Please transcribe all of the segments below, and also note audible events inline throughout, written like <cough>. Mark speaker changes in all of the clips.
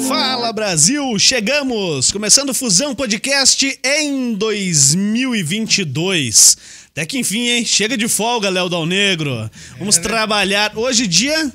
Speaker 1: Fala Brasil, chegamos! Começando Fusão Podcast em 2022. Até que enfim, hein? Chega de folga, Léo Dal Negro. Vamos
Speaker 2: É, né?
Speaker 1: trabalhar hoje, dia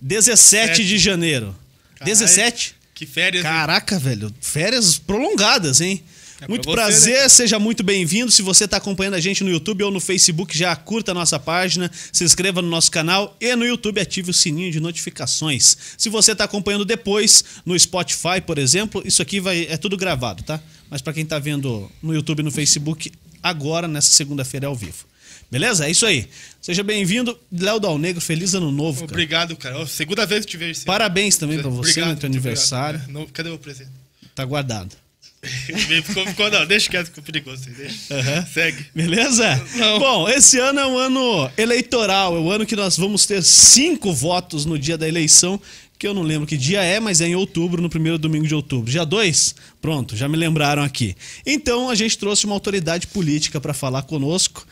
Speaker 1: 17 de janeiro.
Speaker 2: Caralho,
Speaker 1: 17?
Speaker 2: Que férias. hein?
Speaker 1: Caraca, velho. Férias prolongadas, hein?
Speaker 2: É
Speaker 1: muito
Speaker 2: pra você,
Speaker 1: prazer, seja muito bem-vindo. Se você está acompanhando a gente no YouTube ou no Facebook, já curta a nossa página, se inscreva no nosso canal e no YouTube ative o sininho de notificações. Se você está acompanhando depois no Spotify, por exemplo, isso aqui vai é tudo gravado, tá? Mas para quem está vendo no YouTube e no Facebook, agora nessa segunda-feira é ao vivo. Beleza? É isso aí. Seja bem-vindo, Léo Dal Negro. Feliz ano novo, cara.
Speaker 2: Obrigado, cara. Segunda vez que te vejo.
Speaker 1: Parabéns também para você
Speaker 2: Obrigado,
Speaker 1: no teu aniversário.
Speaker 2: obrigado. Não, cadê o presente?
Speaker 1: Tá guardado. <laughs>
Speaker 2: ficou, ficou, não, deixa quieto, ficou perigoso. Deixa.
Speaker 1: Aham.
Speaker 2: Segue.
Speaker 1: Beleza?
Speaker 2: Não.
Speaker 1: Bom, esse ano é um ano eleitoral, é o ano que nós vamos ter cinco votos no dia da eleição, que eu não lembro que dia é, mas é em outubro, no primeiro domingo de outubro. Dia 2? Pronto, já me lembraram aqui. Então a gente trouxe uma autoridade política para falar conosco.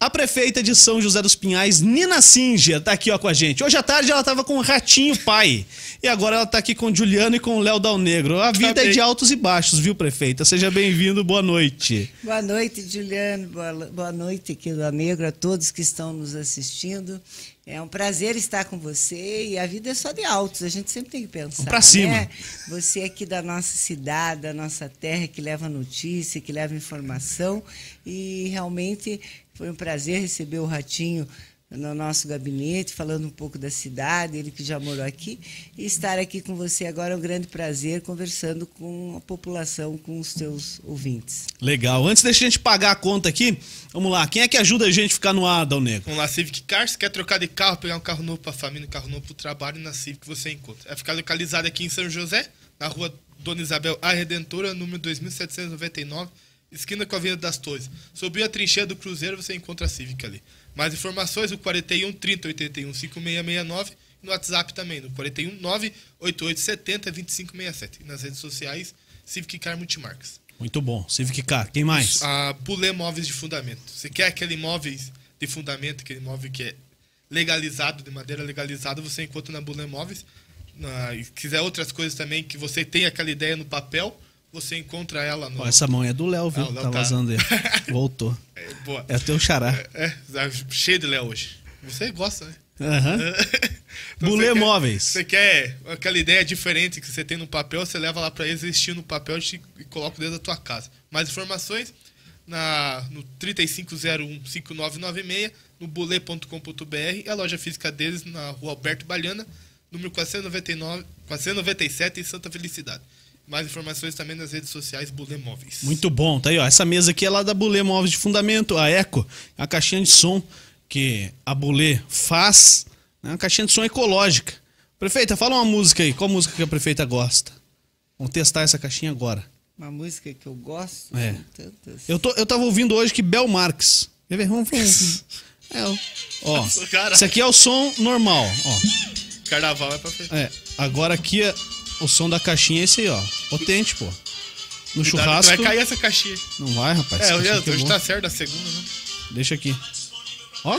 Speaker 1: A prefeita de São José dos Pinhais, Nina Singer, tá aqui ó com a gente. Hoje à tarde ela tava com o Ratinho Pai. E agora ela tá aqui com o Juliano e com o Léo Dal Negro. A vida é de altos e baixos, viu, prefeita? Seja bem-vindo, boa noite.
Speaker 3: Boa noite, Juliano. Boa, boa noite, aqui do Negro, a todos que estão nos assistindo. É um prazer estar com você e a vida é só de altos, a gente sempre tem que pensar.
Speaker 1: Pra cima.
Speaker 3: né? Você aqui da nossa cidade, da nossa terra, que leva notícia, que leva informação e realmente foi um prazer receber o Ratinho no nosso gabinete, falando um pouco da cidade, ele que já morou aqui, e estar aqui com você agora é um grande prazer, conversando com a população, com os teus ouvintes.
Speaker 1: Legal. Antes deixa a gente pagar a conta aqui, vamos lá. Quem é que ajuda a gente a ficar no ar, Dal Negro?
Speaker 2: Vamos lá, Civic Car, se quer trocar de carro, pegar um carro novo pra família, um carro novo pro trabalho, na Civic você encontra. É ficar localizado aqui em São José, na rua Dona Isabel A Redentora, número 2799, esquina com a Avenida das Torres. Subiu a trincheira do Cruzeiro, você encontra a Civic ali. Mais informações, o 41 30 81 5669 e no WhatsApp também, no 41 988 70 2567. E nas redes sociais, Civic Car Multimarcas.
Speaker 1: Muito bom. Civic Car. Quem mais?
Speaker 2: A Pulê Móveis de Fundamento. Você quer aquele imóveis de fundamento, aquele imóvel que é legalizado, de madeira legalizada, você encontra na Bulê Móveis. Na, e quiser outras coisas também, que você tem aquela ideia no papel, você encontra ela no.
Speaker 1: Ó, essa mão é do Léo, viu?
Speaker 2: Ah, Léo
Speaker 1: tá
Speaker 2: tá.
Speaker 1: vazando ele. <laughs> Voltou.
Speaker 2: É, boa.
Speaker 1: É o teu xará.
Speaker 2: É, é, cheio de Léo hoje. Você gosta, né?
Speaker 1: Aham. <laughs>
Speaker 2: Então,
Speaker 1: Bulê
Speaker 2: você quer-
Speaker 1: Móveis.
Speaker 2: Você quer aquela ideia diferente que você tem no papel, você leva lá para eles, eles tiram no papel e colocam dentro da tua casa. Mais informações na, no 3501-5996, no bulê.com.br e a loja física deles na rua Alberto Baliana, número 499, 497 em Santa Felicidade. Mais informações também nas redes sociais Bulê Móveis.
Speaker 1: Muito bom. Tá aí, ó. Essa mesa aqui é lá da Bulê Móveis de Fundamento, a Eco. É uma caixinha de som que a Bulê faz. É uma caixinha de som ecológica. Prefeita, fala uma música aí. Qual música que a prefeita gosta? Vamos testar essa caixinha agora.
Speaker 3: Uma música que eu gosto,
Speaker 1: É. Eu, tô, eu tava ouvindo hoje que Bel Marques. Quer ver? Vamos, vamos. <laughs> É, ó. Esse aqui é o som normal, ó.
Speaker 2: Carnaval é pra frente.
Speaker 1: É, agora aqui é o som da caixinha é esse aí, ó. Potente, pô. No
Speaker 2: Cuidado
Speaker 1: churrasco.
Speaker 2: Vai cair essa caixinha.
Speaker 1: Não vai, rapaz.
Speaker 2: É, hoje,
Speaker 1: é
Speaker 2: tá certo, a segunda, né?
Speaker 1: Deixa aqui. Ó,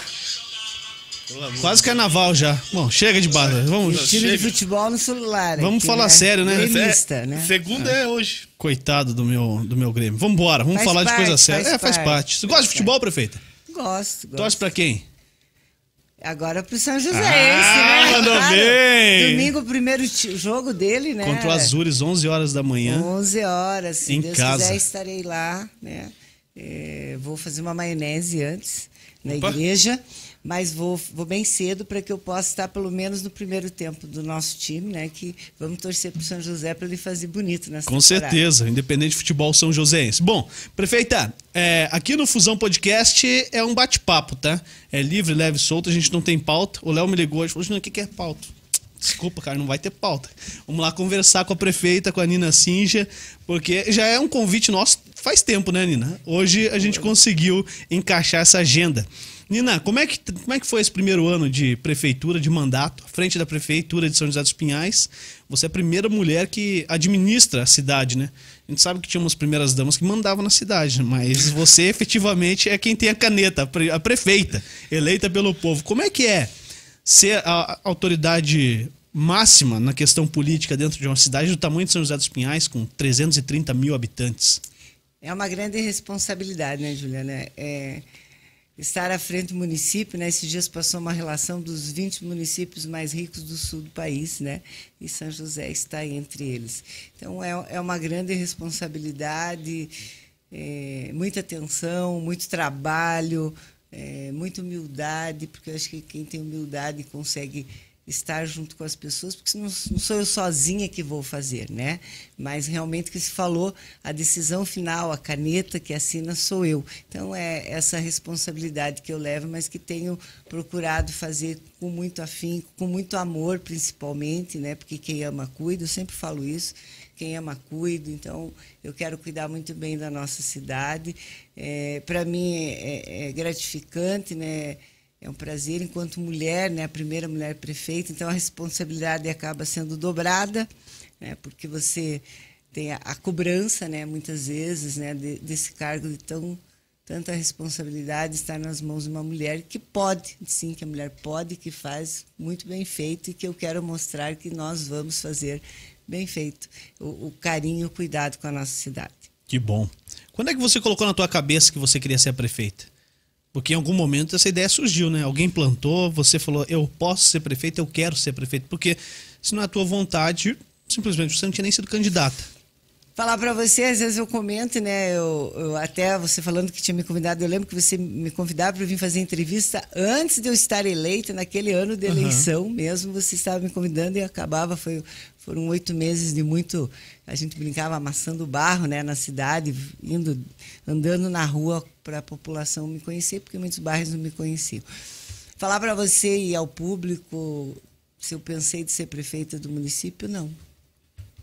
Speaker 2: Pelo amor
Speaker 1: quase carnaval já. Bom, chega de barra. Vamos.
Speaker 3: Time de futebol no celular.
Speaker 1: Vamos
Speaker 3: aqui,
Speaker 1: falar
Speaker 3: né?
Speaker 1: sério, né?
Speaker 3: Gremista,
Speaker 2: É,
Speaker 3: né?
Speaker 2: Segunda é hoje.
Speaker 1: Coitado do meu, do meu Grêmio. Vamos embora, vamos falar de
Speaker 3: parte,
Speaker 1: coisa séria.
Speaker 3: faz
Speaker 1: é, faz
Speaker 3: parte,
Speaker 1: parte. Você gosta de futebol, prefeita?
Speaker 3: Gosto, gosto.
Speaker 1: Torce pra quem?
Speaker 3: Agora pro São José,
Speaker 1: Ah,
Speaker 3: né?
Speaker 1: mandou bem.
Speaker 3: Domingo, o primeiro jogo dele, né?
Speaker 1: Contra o Azures, 11 horas da manhã.
Speaker 3: 11 horas. Se
Speaker 1: Em
Speaker 3: Deus
Speaker 1: casa.
Speaker 3: quiser, estarei lá, né? É, vou fazer uma maionese antes na
Speaker 2: Opa.
Speaker 3: igreja, mas vou, vou bem cedo para que eu possa estar pelo menos no primeiro tempo do nosso time, né? Que vamos torcer pro São José para ele fazer bonito nessa
Speaker 1: Com
Speaker 3: temporada.
Speaker 1: certeza, independente de futebol São Joséense. Bom, prefeita, é, aqui no Fusão Podcast é um bate-papo, tá? É livre, leve, solto, a gente não tem pauta. O Léo me ligou hoje e falou: "Não, o que que é pauta? Desculpa, cara, não vai ter pauta. Vamos lá conversar com a prefeita, com a Nina Sinja, porque já é um convite nosso faz tempo, né, Nina? Hoje a gente conseguiu encaixar essa agenda. Nina, como é, que, como é que foi esse primeiro ano de prefeitura, de mandato, frente da prefeitura de São José dos Pinhais? Você é a primeira mulher que administra a cidade, né? A gente sabe que tinha umas primeiras damas que mandavam na cidade, mas você <laughs> efetivamente é quem tem a caneta, a a prefeita, eleita pelo povo. Como é que é ser a autoridade máxima na questão política dentro de uma cidade do tamanho de São José dos Pinhais, com 330 mil habitantes?
Speaker 3: É uma grande responsabilidade, né, Juliana? É, estar à frente do município, né? Esses dias passou uma relação dos 20 municípios mais ricos do sul do país, né? E São José está entre eles. Então, é, é uma grande responsabilidade, é, muita atenção, muito trabalho, é, muita humildade, porque eu acho que quem tem humildade consegue estar junto com as pessoas, porque não, não sou eu sozinha que vou fazer, né? Mas realmente que se falou, a decisão final, a caneta que assina sou eu. Então é essa responsabilidade que eu levo, mas que tenho procurado fazer com muito afinco, com muito amor, principalmente, né? Porque quem ama cuida, eu sempre falo isso. Quem ama cuida, então eu quero cuidar muito bem da nossa cidade. É, Para mim é, é gratificante, né? É um prazer enquanto mulher, né, a primeira mulher prefeita, então a responsabilidade acaba sendo dobrada, né, porque você tem a, a cobrança, né, muitas vezes, né, de, desse cargo de tão tanta responsabilidade estar nas mãos de uma mulher que pode, sim, que a mulher pode, que faz muito bem feito e que eu quero mostrar que nós vamos fazer bem feito o, o carinho, o cuidado com a nossa cidade.
Speaker 1: Que bom. Quando é que você colocou na tua cabeça que você queria ser prefeita? Porque em algum momento essa ideia surgiu, né? Alguém plantou, você falou, eu posso ser prefeito, eu quero ser prefeito. Porque se não é a tua vontade, simplesmente você não tinha nem sido candidata.
Speaker 3: Falar para você, às vezes eu comento, né? Eu, eu, até você falando que tinha me convidado, eu lembro que você me convidava para vir fazer entrevista antes de eu estar eleita, naquele ano de eleição uhum. mesmo, você estava me convidando e acabava, foi, foram oito meses de muito. A gente brincava amassando barro né, na cidade, indo, andando na rua para a população me conhecer, porque muitos bairros não me conheciam. Falar para você e ao público se eu pensei de ser prefeita do município, não.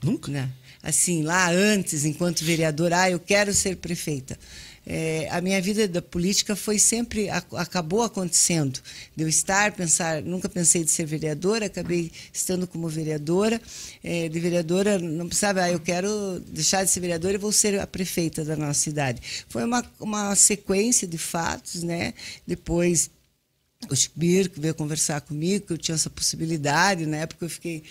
Speaker 1: Nunca?
Speaker 3: Né? Assim, lá antes, enquanto vereadora, ah, eu quero ser prefeita. É, a minha vida da política foi sempre acabou acontecendo de eu estar pensar nunca pensei de ser vereadora acabei estando como vereadora é, de vereadora não precisava ah, eu quero deixar de ser vereadora e vou ser a prefeita da nossa cidade foi uma, uma sequência de fatos né depois o Chibir veio conversar comigo que eu tinha essa possibilidade na época eu fiquei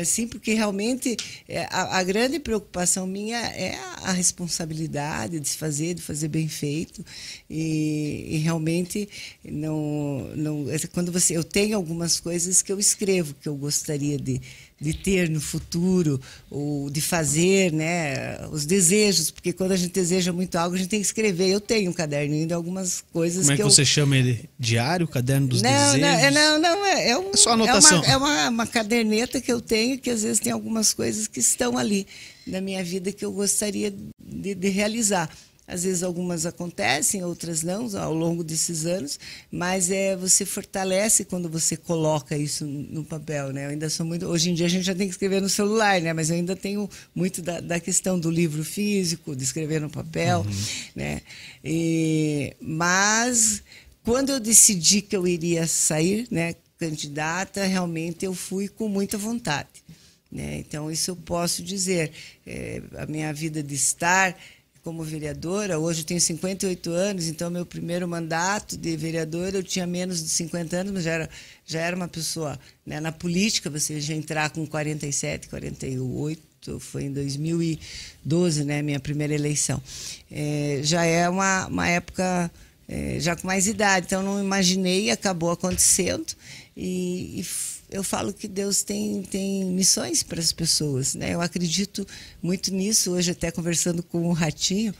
Speaker 3: assim, porque realmente é, a, a, grande preocupação minha é a, a, responsabilidade de se fazer, de fazer bem feito. E, e, realmente, não, não, é, quando você. Eu tenho algumas coisas que eu escrevo, que eu gostaria de, de ter no futuro, ou de fazer, né? Os desejos, porque quando a gente deseja muito algo, a gente tem que escrever. Eu tenho um caderninho de algumas coisas
Speaker 1: Como é que,
Speaker 3: que
Speaker 1: você
Speaker 3: eu...
Speaker 1: chama ele? Diário, caderno dos
Speaker 3: não,
Speaker 1: desejos?
Speaker 3: Não, é, não, não, é, é, um,
Speaker 1: é só anotação.
Speaker 3: É, uma, é uma, uma caderneta que eu tenho que às vezes tem algumas coisas que estão ali na minha vida que eu gostaria de, de realizar. Às vezes algumas acontecem, outras não, ao longo desses anos, mas é você fortalece quando você coloca isso no papel, né? Eu ainda sou muito. Hoje em dia a gente já tem que escrever no celular, né? Mas eu ainda tenho muito da, da questão do livro físico, de escrever no papel, uhum. né? E, mas quando eu decidi que eu iria sair, né, candidata, realmente eu fui com muita vontade. Né? Então, isso eu posso dizer. É, a minha vida de estar como vereadora. Hoje tenho 58 anos, então meu primeiro mandato de vereadora eu tinha menos de 50 anos, mas já era, já era uma pessoa. Né? Na política, você já entrar com 47, 48, foi em 2012, né, minha primeira eleição. É, já é uma, uma época é, já com mais idade, então não imaginei, acabou acontecendo e, e eu falo que Deus tem, tem missões para as pessoas. Né? Eu acredito muito nisso. Hoje, até conversando com o Ratinho,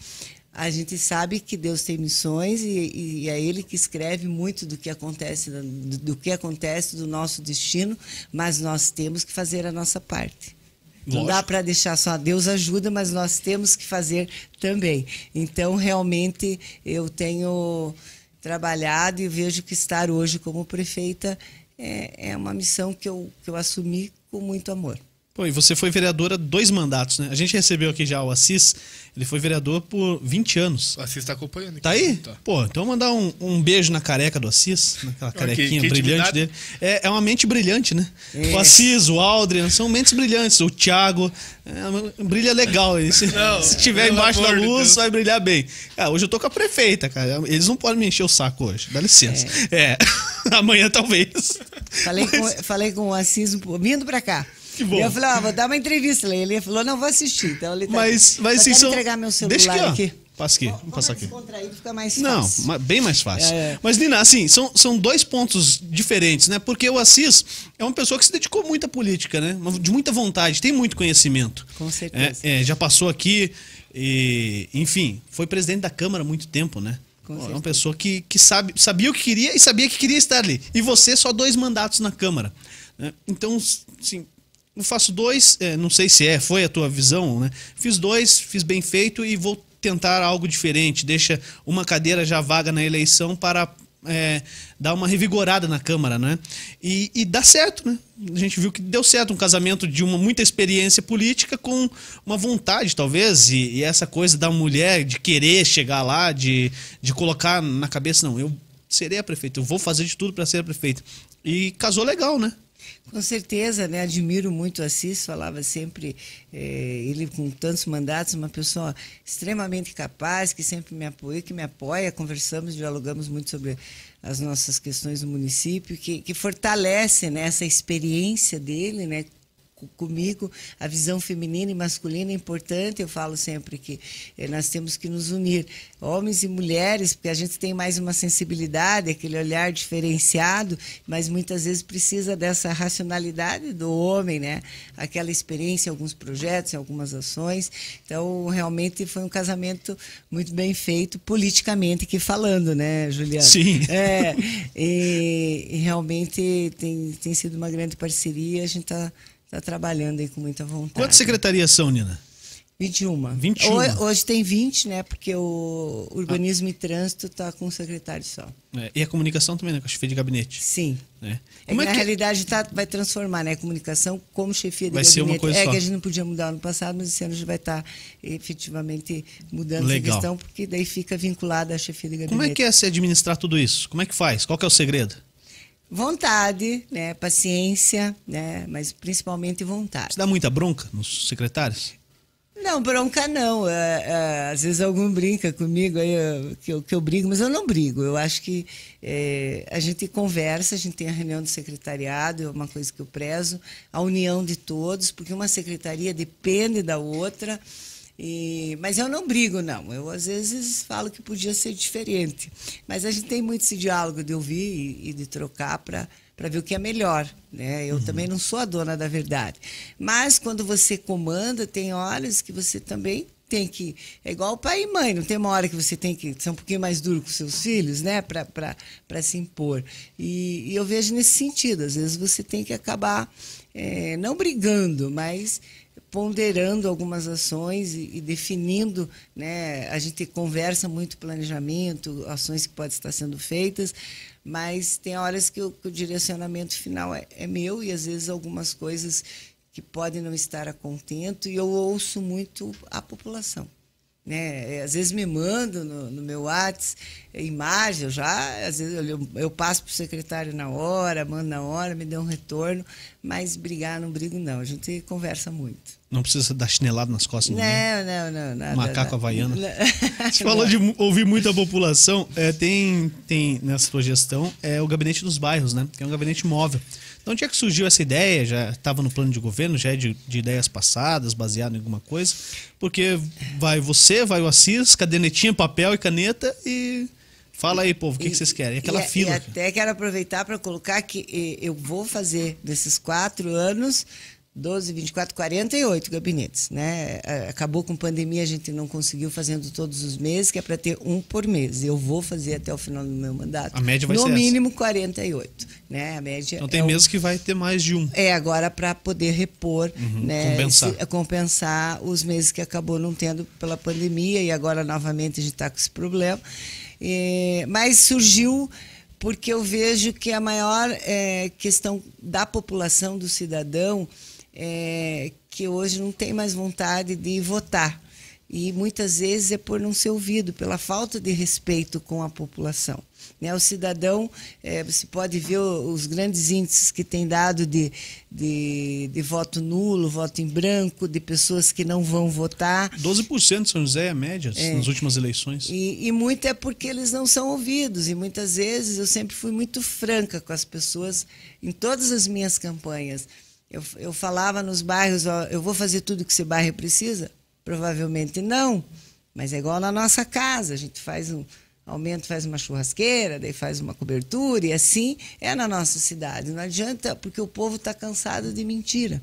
Speaker 3: a gente sabe que Deus tem missões e, e, é Ele que escreve muito do que acontece, do, do, que acontece do nosso destino, mas nós temos que fazer a nossa parte. Lógico. Não dá para deixar só Deus ajuda, mas nós temos que fazer também. Então, realmente, eu tenho trabalhado e vejo que estar hoje como prefeita é, é uma missão que eu, que eu assumi com muito amor.
Speaker 1: Pô, e você foi vereadora dois mandatos, né? A gente recebeu aqui já o Assis, ele foi vereador por 20 anos.
Speaker 2: O Assis tá acompanhando. Aqui.
Speaker 1: Tá aí? Tá. Pô, então mandar um, um, beijo na careca do Assis, naquela carequinha que, que brilhante dele. É, é uma mente brilhante, né? É. O Assis, o Aldrian, são mentes brilhantes. O Thiago, é, brilha legal. Se, não, <laughs> se tiver embaixo da luz, de vai brilhar bem. Ah, hoje eu tô com a prefeita, cara. Eles não podem me encher o saco hoje. Dá licença. É. é. <laughs> Amanhã talvez.
Speaker 3: Falei,
Speaker 1: Mas-
Speaker 3: com, falei com o Assis vindo pra cá.
Speaker 1: Que bom.
Speaker 3: E eu falei, ó, vou dar uma entrevista. Ele falou, não, vou assistir. Então ele tá
Speaker 1: Mas, mas
Speaker 3: Só
Speaker 1: assim,
Speaker 3: quero
Speaker 1: são...
Speaker 3: entregar meu celular
Speaker 1: Deixa aqui, ó.
Speaker 3: aqui.
Speaker 1: Passa aqui, vou passar
Speaker 3: é
Speaker 1: aqui.
Speaker 3: fica mais
Speaker 1: Não,
Speaker 3: fácil.
Speaker 1: ma- bem mais fácil.
Speaker 3: É.
Speaker 1: Mas, Nina, assim, são, são dois pontos diferentes, né? Porque o Assis é uma pessoa que se dedicou muito à política, né? De muita vontade, tem muito conhecimento.
Speaker 3: Com certeza.
Speaker 1: É, é, já passou aqui e, enfim, foi presidente da Câmara há muito tempo, né?
Speaker 3: Com
Speaker 1: é uma
Speaker 3: certeza.
Speaker 1: pessoa que, que sabe, sabia o que queria e sabia que queria estar ali. E você, só dois mandatos na Câmara. né? Então, assim, eu faço dois, é, não sei se é, foi a tua visão, né? Fiz dois, fiz bem feito e vou tentar algo diferente. Deixa uma cadeira já vaga na eleição para é, dar uma revigorada na Câmara, né? E, e dá certo, né? A gente viu que deu certo um casamento de uma muita experiência política com uma vontade, talvez, e, e essa coisa da mulher de querer chegar lá, de, de colocar na cabeça, não, eu serei a prefeita, eu vou fazer de tudo para ser a prefeita. E casou legal, né?
Speaker 3: Com certeza, né? Admiro muito o Assis, falava sempre, eh, ele com tantos mandatos, uma pessoa extremamente capaz, que sempre me apoia, que me apoia, conversamos, dialogamos muito sobre as nossas questões do município, que, que fortalece né, essa experiência dele, né? Co- Comigo, a visão feminina e masculina é importante. Eu falo sempre que eh, nós temos que nos unir, homens e mulheres, porque a gente tem mais uma sensibilidade, aquele olhar diferenciado, mas muitas vezes precisa dessa racionalidade do homem, né? Aquela experiência em alguns projetos, em algumas ações. Então, realmente foi um casamento muito bem feito, politicamente que falando, né, Juliana?
Speaker 1: Sim.
Speaker 3: É, e, e realmente tem, tem sido uma grande parceria. A gente está tá trabalhando aí com muita vontade.
Speaker 1: Quantas secretarias são, Nina?
Speaker 3: 21.
Speaker 1: 21.
Speaker 3: Hoje, hoje tem 20, né? Porque o urbanismo e trânsito está com um secretário só.
Speaker 1: É, e a comunicação também, né? Com a chefia de gabinete.
Speaker 3: Sim. É
Speaker 1: Como
Speaker 3: que,
Speaker 1: é
Speaker 3: na realidade tá, vai transformar né, a comunicação como chefia de
Speaker 1: Vai ser
Speaker 3: gabinete.
Speaker 1: uma coisa
Speaker 3: é
Speaker 1: só.
Speaker 3: que a gente não podia mudar ano passado, mas esse ano já vai estar efetivamente mudando
Speaker 1: Legal.
Speaker 3: essa questão, porque daí fica vinculada à chefia de gabinete.
Speaker 1: Como é que é se administrar tudo isso? Como é que faz? Qual que é o segredo?
Speaker 3: Vontade, né, paciência, né, mas principalmente vontade.
Speaker 1: Você dá muita bronca nos secretários?
Speaker 3: Não, bronca não. É, é, às vezes algum brinca comigo aí, eu- que, eu, que eu brigo, mas eu não brigo. Eu acho que é, a gente conversa, a gente tem a reunião do secretariado, é uma coisa que eu prezo, a união de todos, porque uma secretaria depende da outra. E, mas eu não brigo, não. Eu, às vezes, falo que podia ser diferente. Mas a gente tem muito esse diálogo de ouvir e, e de trocar para para ver o que é melhor. Né? Eu também não sou a dona da verdade. Mas quando você comanda, tem horas que você também tem que. É igual pai e mãe, não tem uma hora que você tem que ser um pouquinho mais duro com seus filhos, né? Para se impor. E, e eu vejo nesse sentido. Às vezes você tem que acabar eh, não brigando, mas ponderando algumas ações e, definindo, né? A gente conversa muito planejamento, ações que podem estar sendo feitas, mas tem horas que o, que o direcionamento final é, é meu e às vezes algumas coisas que podem não estar a contento e eu ouço muito a população. Né? Às vezes me mandam no, no meu WhatsApp imagem, eu já, às vezes eu, eu passo para o secretário na hora, mando na hora, me dê um retorno, mas brigar não brigo não, a gente conversa muito.
Speaker 1: Não precisa dar chinelada nas costas. ninguém.
Speaker 3: Não, não, não, nada.
Speaker 1: Macaco
Speaker 3: nada.
Speaker 1: havaiano.
Speaker 3: Não.
Speaker 1: Você falou de ouvir muita população. É, tem, tem nessa sua gestão é o gabinete dos bairros, né? Que é um gabinete móvel. Então, onde é que surgiu essa ideia? Já estava no plano de governo? Já é de, de ideias passadas, baseado em alguma coisa? Porque vai você, vai o Assis, cadernetinha, papel e caneta e fala aí, povo, o que, que vocês querem? Aquela
Speaker 3: e,
Speaker 1: fila.
Speaker 3: E até quero aproveitar para colocar que eh, eu vou fazer desses quatro anos 12, 24, 48 gabinetes. Né? Eh, Acabou com pandemia, a gente não conseguiu fazendo todos os meses, que é para ter um por mês. Eu vou fazer até o final do meu mandato.
Speaker 1: A média vai
Speaker 3: no
Speaker 1: ser essa.
Speaker 3: mínimo 48. Né? A média
Speaker 1: Então tem
Speaker 3: é
Speaker 1: meses que vai ter mais de um.
Speaker 3: é, agora para poder repor, né,
Speaker 1: compensar.
Speaker 3: esse- compensar os meses que acabou não tendo pela pandemia e agora novamente a gente está com esse problema. É, mas surgiu porque eu vejo que a maior é, questão da população, do cidadão, é que hoje não tem mais vontade de votar. E muitas vezes é por não ser ouvido, pela falta de respeito com a população. Né? O cidadão, é, você pode ver os grandes índices que tem dado de, de, de, voto nulo, voto em branco, de pessoas que não vão votar.
Speaker 1: 12% de São José é a média é. nas últimas eleições.
Speaker 3: E, e muito é porque eles não são ouvidos. E muitas vezes eu sempre fui muito franca com as pessoas em todas as minhas campanhas. Eu, eu falava nos bairros, ó, eu vou fazer tudo que esse bairro precisa? Provavelmente não, mas é igual na nossa casa, a gente faz um aumento, faz uma churrasqueira, daí faz uma cobertura, e assim é na nossa cidade. Não adianta, porque o povo está cansado de mentira.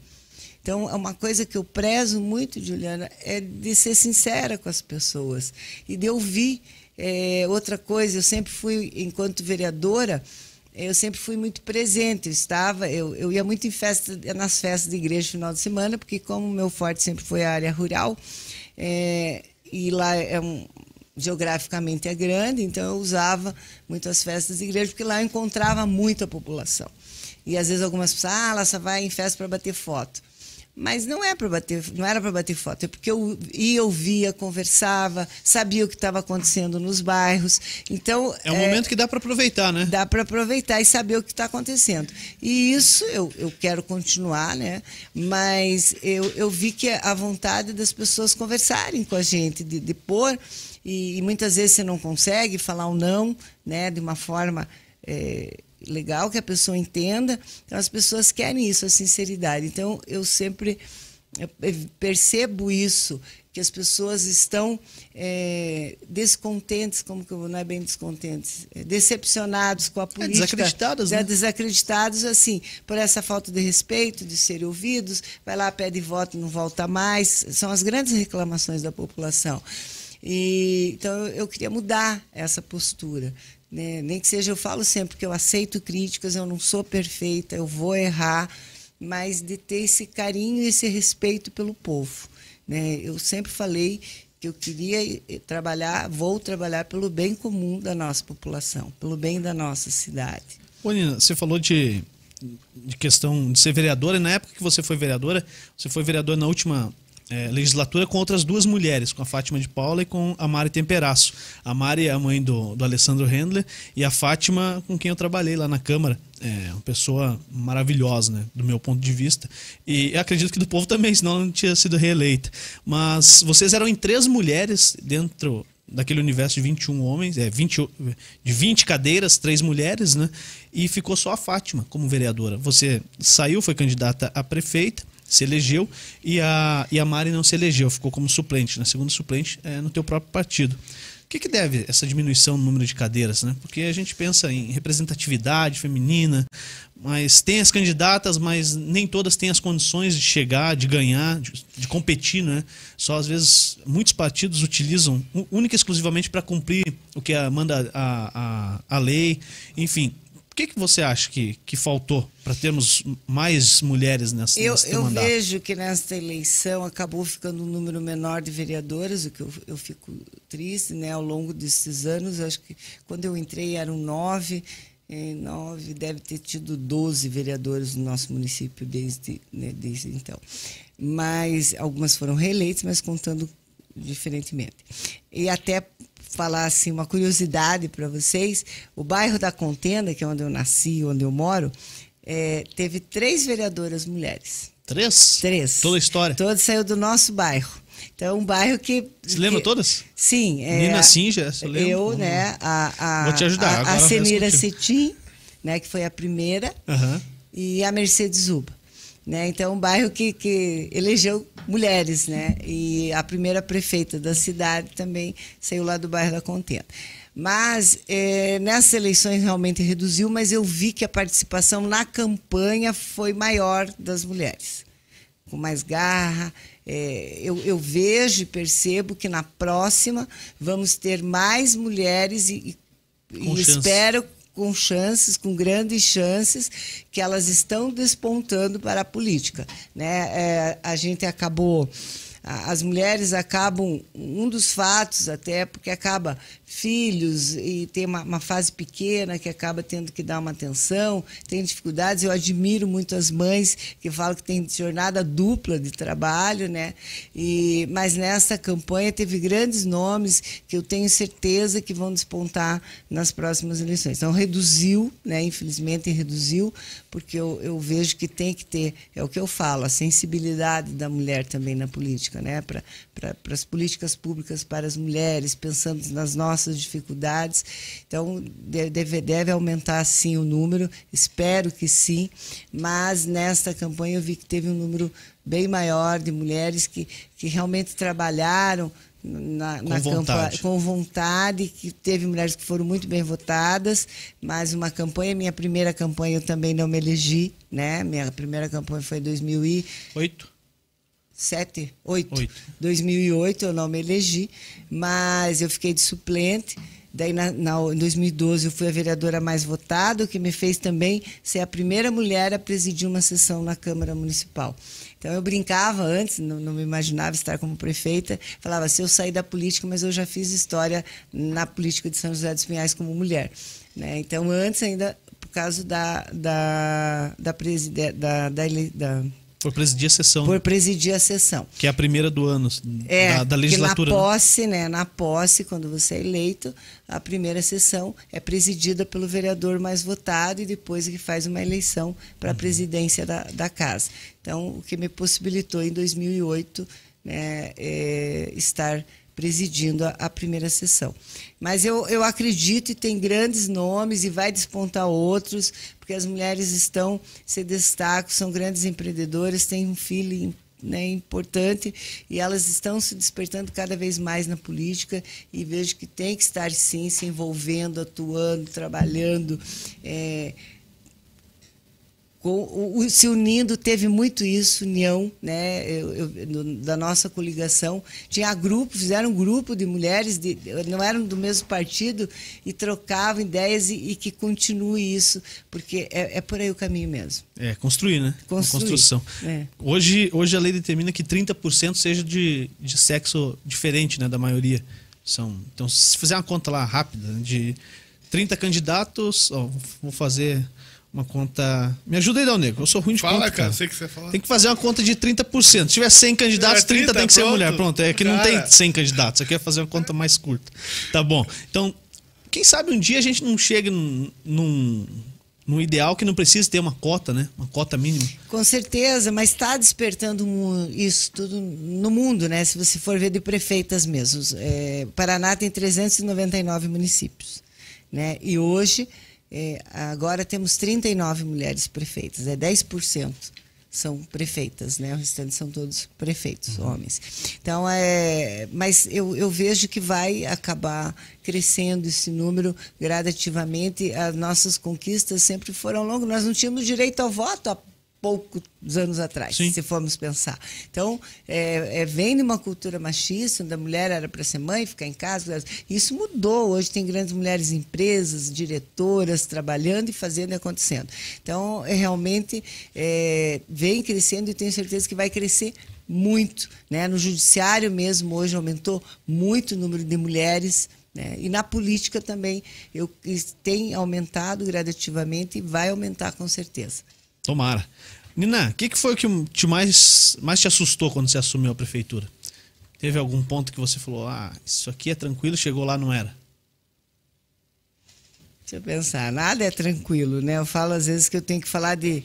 Speaker 3: Então, é uma coisa que eu prezo muito, Juliana, é de ser sincera com as pessoas e de ouvir. É, outra coisa, eu sempre fui, enquanto vereadora, eu sempre fui muito presente. Eu estava, eu, eu ia muito em festa, nas festas de igreja no final de semana, porque como meu forte sempre foi a área rural, é, e lá é um, geograficamente é grande, então eu usava muito as festas de igreja, porque lá eu encontrava muita população. E às vezes algumas pessoas, ah, ela só vai em festa para bater foto. Mas não é para bater, não era para bater foto, é porque eu ia, ouvia, conversava, sabia o que estava acontecendo nos bairros. Então
Speaker 1: é um é, momento que dá para aproveitar, né?
Speaker 3: Dá para aproveitar e saber o que está acontecendo. E isso eu, eu quero continuar, né? Mas eu, eu vi que a vontade das pessoas conversarem com a gente, de, de pôr e, e muitas vezes você não consegue falar o um não, né? De uma forma é, legal que a pessoa entenda. Então as pessoas querem isso, a sinceridade. Então eu sempre eu percebo isso que as pessoas estão é, descontentes, como que eu, não é bem descontentes, é, decepcionados com a é, política,
Speaker 1: é, desacreditadas, né?
Speaker 3: desacreditados assim por essa falta de respeito, de serem ouvidos, vai lá pede voto, não volta mais, são as grandes reclamações da população. E, então eu queria mudar essa postura. Né? Nem que seja, eu falo sempre que eu aceito críticas, eu não sou perfeita, eu vou errar, mas de ter esse carinho e esse respeito pelo povo. Né? Eu sempre falei que eu queria trabalhar, vou trabalhar pelo bem comum da nossa população, pelo bem da nossa cidade.
Speaker 1: Ô Nina, você falou de, de questão de ser vereadora, e na época que você foi vereadora, você foi vereadora na última é, legislatura com outras duas mulheres, com a Fátima de Paula e com a Mari Temperaço. A Mari é a mãe do, do Alessandro Handler e a Fátima com quem eu trabalhei lá na Câmara. É uma pessoa maravilhosa, né, do meu ponto de vista. E acredito que do povo também, senão não tinha sido reeleita. Mas vocês eram em três mulheres dentro daquele universo de 21 homens, é, 20, de 20 cadeiras, três mulheres, né? E ficou só a Fátima como vereadora. Você saiu, foi candidata a prefeita se elegeu e a, e a Mari não se elegeu, ficou como suplente, né? segunda suplente é, no teu próprio partido. O que, que deve essa diminuição no número de cadeiras? Né? Porque a gente pensa em representatividade feminina, mas tem as candidatas, mas nem todas têm as condições de chegar, de ganhar, de, de competir. Né? Só às vezes muitos partidos utilizam única e exclusivamente para cumprir o que manda a, a, a lei. Enfim, que, que você acha que, que faltou para termos mais mulheres nessa
Speaker 3: Eu, eu vejo que nesta eleição acabou ficando um número menor de vereadoras, o que eu, eu fico triste, né? Ao longo desses anos, acho que quando eu entrei eram nove, nove deve ter tido doze vereadores no nosso município desde, né, desde então. Mas algumas foram reeleitas, mas contando diferentemente. E até falar assim uma curiosidade para vocês, o bairro da Contenda, que é onde eu nasci, onde eu moro, é, teve três vereadoras mulheres.
Speaker 1: Três?
Speaker 3: Três.
Speaker 1: Toda a história?
Speaker 3: Todas saiu do nosso bairro. Então, é um bairro que.
Speaker 1: Você lembra
Speaker 3: que,
Speaker 1: todas?
Speaker 3: Sim.
Speaker 1: É, Nina Sinja, você lembra?
Speaker 3: Eu, né? A,
Speaker 1: a, Vou te ajudar.
Speaker 3: A, a Senira Cetim, né, que foi a primeira,
Speaker 1: uhum.
Speaker 3: e a Mercedes Uba. Né? Então, é um bairro que, que elegeu mulheres, né? E a primeira prefeita da cidade também saiu lá do bairro da Contenda. Mas é, nessas eleições realmente reduziu, mas eu vi que a participação na campanha foi maior das mulheres, com mais garra. É, eu, eu, vejo e percebo que na próxima vamos ter mais mulheres e, e espero com chances, com grandes chances, que elas estão despontando para a política. Né? É, a gente acabou as mulheres acabam, um dos fatos até, porque acaba filhos e tem uma, uma, fase pequena que acaba tendo que dar uma atenção, tem dificuldades. Eu admiro muito as mães que falam que tem jornada dupla de trabalho, né? E, mas nessa campanha teve grandes nomes que eu tenho certeza que vão despontar nas próximas eleições. Então reduziu, né? Infelizmente reduziu, porque eu, eu vejo que tem que ter, é o que eu falo, a sensibilidade da mulher também na política, né? Para pra, as políticas públicas para as mulheres, pensando nas nossas dificuldades. Então, deve, deve aumentar sim o número, espero que sim, mas nesta campanha eu vi que teve um número bem maior de mulheres que, que realmente trabalharam na, na campanha com vontade, que teve mulheres que foram muito bem votadas, mas uma campanha, minha primeira campanha eu também não me elegi, né? Minha primeira campanha foi em 2008. 7, 8. 8. 2008 eu não me elegi, mas eu fiquei de suplente. Daí, na, na, em 2012, eu fui a vereadora mais votada, o que me fez também ser a primeira mulher a presidir uma sessão na Câmara Municipal. Então, eu brincava antes, não, não me imaginava estar como prefeita, falava, se eu sair da política, mas eu já fiz história na política de São José dos Pinhais como mulher. Né? Então, antes ainda, por causa da, da, da, da, da, da
Speaker 1: por presidir a sessão.
Speaker 3: Por presidir a sessão.
Speaker 1: Que é a primeira do ano
Speaker 3: é,
Speaker 1: da, da legislatura.
Speaker 3: Na né? posse, né? Na posse, quando você é eleito, a primeira sessão é presidida pelo vereador mais votado e depois que faz uma eleição para a uhum. presidência da, da casa. Então, o que me possibilitou em 2008 né, é estar presidindo a, a, primeira sessão. Mas eu, eu acredito e tem grandes nomes e vai despontar outros, porque as mulheres estão, se destacam, são grandes empreendedoras, têm um filho né, importante e elas estão se despertando cada vez mais na política e vejo que tem que estar sim se envolvendo, atuando, trabalhando. É, com, o, se unindo, teve muito isso, união, né, eu, eu, da nossa coligação. Tinha grupo, fizeram um grupo de mulheres, de, não eram do mesmo partido, e trocavam ideias e, e que continue isso, porque é, é, por aí o caminho mesmo.
Speaker 1: É, construir, né?
Speaker 3: Construir.
Speaker 1: Construção. É. Hoje, hoje a lei determina que 30% seja de, de sexo diferente né, da maioria. São, então, se fizer uma conta lá rápida, né, de 30 candidatos, ó, vou fazer uma conta. Me ajuda aí, Dal Negro. Eu sou ruim de
Speaker 2: Fala,
Speaker 1: conta.
Speaker 2: cara, cara. sei que você fala.
Speaker 1: Tem que fazer uma conta de 30%. Se tiver 100 candidatos, 30, 30 tem que pronto. ser mulher. Pronto, é que cara. não tem 100 candidatos. Aqui é fazer uma conta mais curta. Tá bom. Então, quem sabe um dia a gente não chega num, num, ideal que não precisa ter uma cota, né? Uma cota mínima.
Speaker 3: Com certeza, mas está despertando isso tudo no mundo, né? Se você for ver de prefeitas mesmo. É, Paraná tem 399 municípios. Né? E hoje é, agora temos 39 mulheres prefeitas, é 10% são prefeitas, né? O restante são todos prefeitos, uhum. homens. Então, é, mas eu, eu vejo que vai acabar crescendo esse número gradativamente. As nossas conquistas sempre foram longas. Nós não tínhamos direito ao voto há poucos anos atrás, Sim. se formos pensar. Então, é, é, vem de uma cultura machista, onde a mulher era para ser mãe, ficar em casa. Isso mudou. Hoje tem grandes mulheres em empresas, diretoras, trabalhando e fazendo e acontecendo. Então, é, realmente é, vem crescendo e tenho certeza que vai crescer muito. Né? No judiciário mesmo, hoje aumentou muito o número de mulheres. Né? E na política também eu, tem aumentado gradativamente e vai aumentar com certeza.
Speaker 1: Tomara. Nina, o que, que foi o que te mais, mais te assustou quando você assumiu a prefeitura? Teve algum ponto que você falou, ah, isso aqui é tranquilo, chegou lá, não era?
Speaker 3: Deixa eu pensar, nada é tranquilo, né? Eu falo às vezes que eu tenho que falar de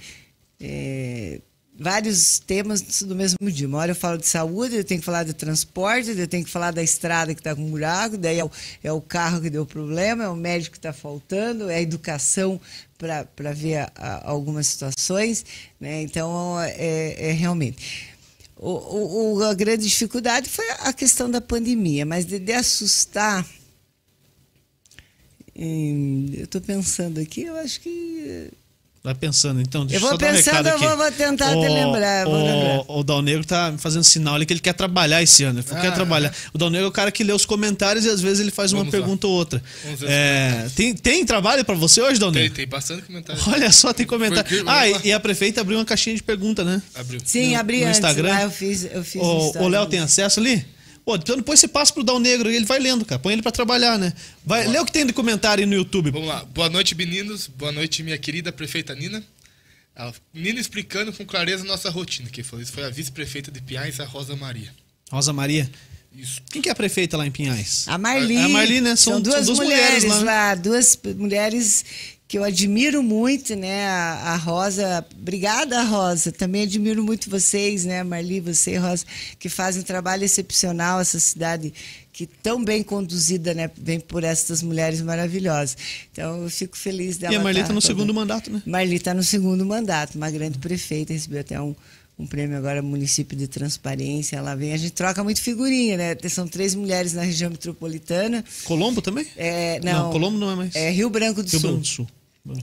Speaker 3: é, vários temas do mesmo dia. Uma hora eu falo de saúde, eu tenho que falar de transporte, eu tenho que falar da estrada que está com buraco, daí é o, é o, carro que deu problema, é o médico que está faltando, é a educação para ver a, a, algumas situações. Né? Então, é, é realmente. O, o, a grande dificuldade foi a questão da pandemia, mas de, de assustar. Em, eu estou pensando aqui, eu acho que
Speaker 1: Vai pensando, então. Deixa
Speaker 3: Eu vou
Speaker 1: só dar um
Speaker 3: pensando,
Speaker 1: recado
Speaker 3: eu
Speaker 1: aqui.
Speaker 3: vou- vou tentar te lembrar, vou lembrar.
Speaker 1: O, o Dal Negro tá me fazendo sinal ali que ele quer trabalhar esse ano. Ele
Speaker 2: Ah.
Speaker 1: quer trabalhar. O Dal Negro é o cara que lê os comentários e às vezes ele faz uma
Speaker 2: lá.
Speaker 1: pergunta ou outra. É, tem, tem trabalho pra você hoje, Dal
Speaker 2: Tem,
Speaker 1: Negro?
Speaker 2: tem bastante comentário.
Speaker 1: Olha só, tem comentário.
Speaker 2: Porque-
Speaker 1: Ah, e, e a prefeita abriu uma caixinha de pergunta, né?
Speaker 2: Abriu.
Speaker 3: Sim,
Speaker 1: No-
Speaker 3: abri
Speaker 1: no
Speaker 3: antes.
Speaker 1: Instagram?
Speaker 3: Lá eu fiz, eu fiz
Speaker 1: O, o
Speaker 3: Instagram.
Speaker 1: Léo tem acesso ali? Pô, então depois você passa pro Dal Negro e ele vai lendo, cara. Põe ele pra trabalhar, né? Vai, lê o que tem de comentário aí no YouTube.
Speaker 2: Vamos lá. Boa noite, meninos. Boa noite, minha querida prefeita Nina. Ela- Nina explicando com clareza nossa rotina. Quem falou isso foi a vice-prefeita de Pinhais, a Rosa Maria.
Speaker 1: Rosa Maria.
Speaker 2: Isso.
Speaker 1: Quem que é a prefeita lá em Pinhais?
Speaker 3: A Marli.
Speaker 1: A Marli, né? São-
Speaker 3: São, duas,
Speaker 1: são duas
Speaker 3: mulheres,
Speaker 1: mulheres lá.
Speaker 3: lá. Duas mulheres que eu admiro muito, né? A, a Rosa. Obrigada, Rosa. Também admiro muito vocês, né? Marli, você Rosa, que fazem um trabalho excepcional, essa cidade que tão bem conduzida, né? Vem por essas mulheres maravilhosas. Então, eu fico feliz dela.
Speaker 1: E a Marli
Speaker 3: tá
Speaker 1: tá no
Speaker 3: toda-
Speaker 1: segundo mandato, né?
Speaker 3: Marli está no segundo mandato, uma grande prefeita, recebeu até um, um prêmio agora, município de transparência. Ela vem, a gente troca muito figurinha, né? São três mulheres na região metropolitana.
Speaker 1: Colombo também?
Speaker 3: É, não,
Speaker 1: Colombo não é mais.
Speaker 3: É Rio Branco do
Speaker 1: Rio
Speaker 3: Sul.
Speaker 1: Branco do Sul.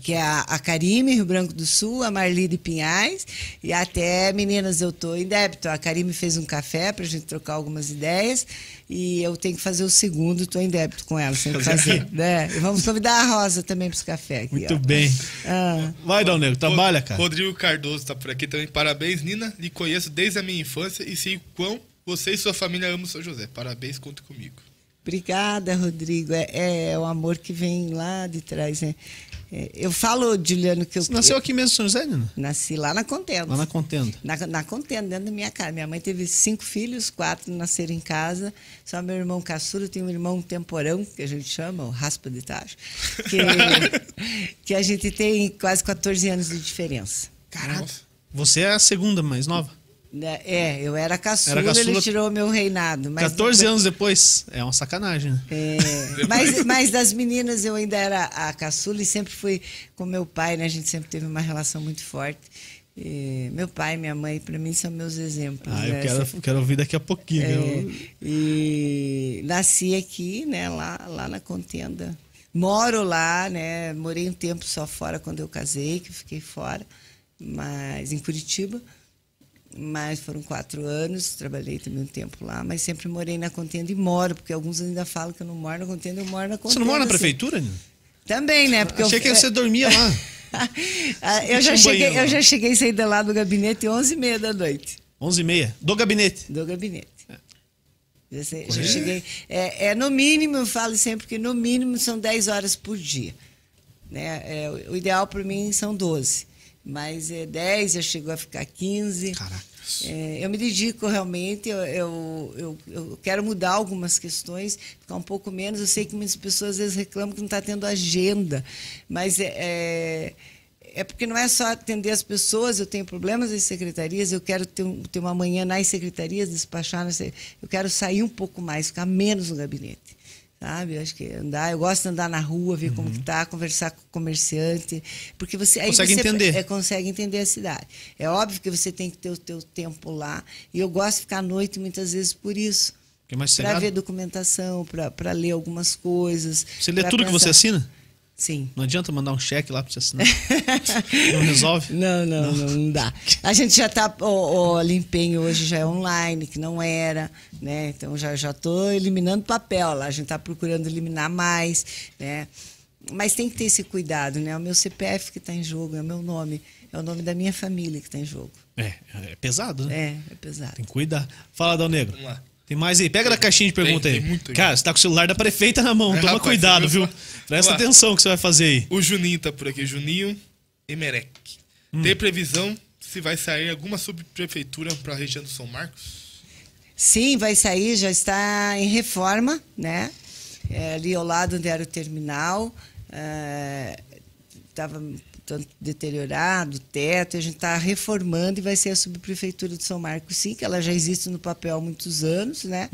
Speaker 3: Que é a, a Karime, Rio Branco do Sul, a Marli de Pinhais. E até, meninas, eu tô em débito. A Karime fez um café para a gente trocar algumas ideias. E eu tenho que fazer o segundo, estou em débito com ela, sem fazer. né? E vamos convidar a Rosa também para esse café aqui.
Speaker 1: Muito
Speaker 3: ó.
Speaker 1: bem.
Speaker 3: Ah.
Speaker 1: Vai, Dal Negro, trabalha, cara.
Speaker 2: Rodrigo Cardoso tá por aqui também. Parabéns, Nina. Lhe conheço desde a minha infância e sei o quão você e sua família amam São José. Parabéns, conta comigo.
Speaker 3: Obrigada, Rodrigo. É, é o amor que vem lá de trás, né? É, eu falo, Juliano, que eu,
Speaker 1: Você nasceu
Speaker 3: eu
Speaker 1: aqui mesmo São José, Nina?
Speaker 3: nasci lá na Contenda.
Speaker 1: Lá na contenda.
Speaker 3: Na, na contenda, dentro da minha casa. Minha mãe teve cinco filhos, quatro nasceram em casa. Só meu irmão caçula, tem um irmão temporão, que a gente chama, o raspa de tacho, que, <laughs> que a gente tem quase 14 anos de diferença.
Speaker 1: Caraca. Você é a segunda mais nova.
Speaker 3: Né? É, eu era caçula,
Speaker 1: Era caçula-
Speaker 3: ele tirou meu reinado. Mas
Speaker 1: 14
Speaker 3: depois-
Speaker 1: anos depois. É uma sacanagem, né?
Speaker 3: É, <laughs> mas, <laughs> mas das meninas eu ainda era a caçula e sempre fui com meu pai, né? A gente sempre teve uma relação muito forte. E meu pai e minha mãe, para mim, são meus exemplos.
Speaker 1: Ah, eu
Speaker 3: né?
Speaker 1: quero, quero ouvir daqui a pouquinho.
Speaker 3: É,
Speaker 1: Eu-
Speaker 3: e nasci aqui, né, lá, lá na contenda. Moro lá, né? Morei um tempo só fora quando eu casei, que eu fiquei fora, mas em Curitiba. Mas foram quatro anos, trabalhei também um tempo lá, mas sempre morei na contenda e moro, porque alguns ainda falam que eu não moro na contenda, eu moro na contenda.
Speaker 1: Você não mora na prefeitura, Nina?
Speaker 3: Também, né? Porque
Speaker 1: Achei
Speaker 3: eu,
Speaker 1: que você dormia lá. <laughs>
Speaker 3: Ah, eu, já cheguei, eu já cheguei a sair de lá do gabinete 11h30 da noite.
Speaker 1: 11h30. Do gabinete.
Speaker 3: Do gabinete.
Speaker 1: É.
Speaker 3: Já, sei- já cheguei. É, é, no mínimo, eu falo sempre que no mínimo são 10 horas por dia. Né? É, o- o ideal para mim são 12. Mas é 10, já chegou a ficar 15.
Speaker 1: Caraca.
Speaker 3: É, eu me dedico realmente, eu, eu, eu, eu quero mudar algumas questões, ficar um pouco menos. Eu sei que muitas pessoas às vezes reclamam que não está tendo agenda, mas é, é, é porque não é só atender as pessoas, eu tenho problemas nas secretarias, eu quero ter, ter uma manhã nas secretarias, despachar, nas eu quero sair um pouco mais, ficar menos no gabinete. Sabe, eu acho que andar, eu gosto de andar na rua, ver como que tá, conversar com o comerciante, porque você aí
Speaker 1: Consegue
Speaker 3: você
Speaker 1: entender.
Speaker 3: é, consegue entender a cidade. É óbvio que você tem que ter o teu tempo lá, e eu gosto de ficar à noite muitas vezes por isso.
Speaker 1: É
Speaker 3: Para ver documentação, para ler algumas coisas.
Speaker 1: Você lê tudo que você
Speaker 3: pensar.
Speaker 1: assina?
Speaker 3: Sim.
Speaker 1: Não adianta mandar um cheque lá pra você assinar. não resolve? <laughs>
Speaker 3: Não, não, não, não dá. A gente já está. O, o limpinho hoje já é online, que não era, né? Então já já estou eliminando papel lá. A gente está procurando eliminar mais, né? Mas tem que ter esse cuidado, né? O meu CPF que está em jogo, é o meu nome, é o nome da minha família que está em jogo.
Speaker 1: É, é pesado, né?
Speaker 3: É, é pesado.
Speaker 1: Tem que cuidar. Fala, Dal Negro.
Speaker 2: Vamos lá.
Speaker 1: Tem mais aí. Pega da caixinha de pergunta
Speaker 2: Tem-
Speaker 1: aí.
Speaker 2: tem muito aí.
Speaker 1: Cara, você tá com o celular da prefeita na mão.
Speaker 2: É, <laughs>
Speaker 1: Toma
Speaker 2: rapaz,
Speaker 1: cuidado, viu? Presta
Speaker 2: Ó.
Speaker 1: atenção que você vai fazer aí.
Speaker 2: O Juninho tá por aqui. Juninho Emerec.
Speaker 1: Hum.
Speaker 2: Tem previsão se vai sair alguma subprefeitura para a região do São Marcos?
Speaker 3: Sim, vai sair, já está em reforma, né? É, ali ao lado onde era o terminal. Estava tanto deteriorado, o teto, a gente está reformando e vai ser a subprefeitura de São Marcos, sim, que ela já existe no papel há muitos anos, né?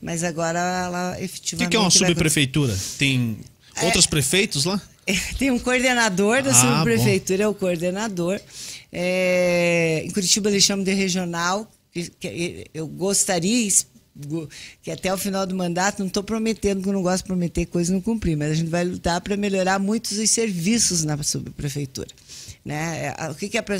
Speaker 3: Mas agora ela
Speaker 1: Uhum. O
Speaker 3: efetivamente.
Speaker 1: que, é uma
Speaker 3: vai
Speaker 1: subprefeitura? Tem outros prefeitos lá? <laughs>
Speaker 3: Tem um coordenador da
Speaker 1: Ah,
Speaker 3: subprefeitura, é o coordenador. É, em Curitiba eles chamam de regional. eu gostaria que até o final do mandato, não estou prometendo, porque eu não gosto de prometer coisa e não cumprir, mas a gente vai lutar para melhorar muitos dos serviços na subprefeitura. Né? É, O que que é para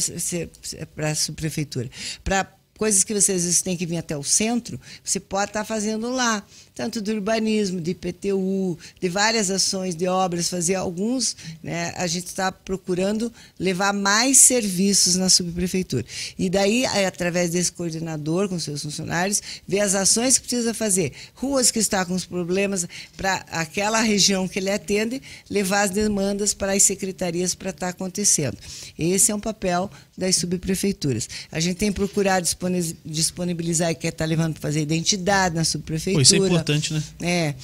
Speaker 3: a subprefeitura? Para coisas que você às vezes tem que vir até o centro, você pode estar fazendo lá, tanto do urbanismo, de IPTU, de várias ações de obras, fazer alguns, né? A gente está procurando levar mais serviços na subprefeitura. E daí, é, através desse coordenador com seus funcionários, ver as ações que precisa fazer, ruas que estão com os problemas para aquela região que ele atende, levar as demandas para as secretarias para estar acontecendo. Esse é um papel das subprefeituras. A gente tem procurado disponi- disponibilizar e quer estar levando para fazer identidade na subprefeitura.
Speaker 1: Pô, isso é importante, né?
Speaker 3: É,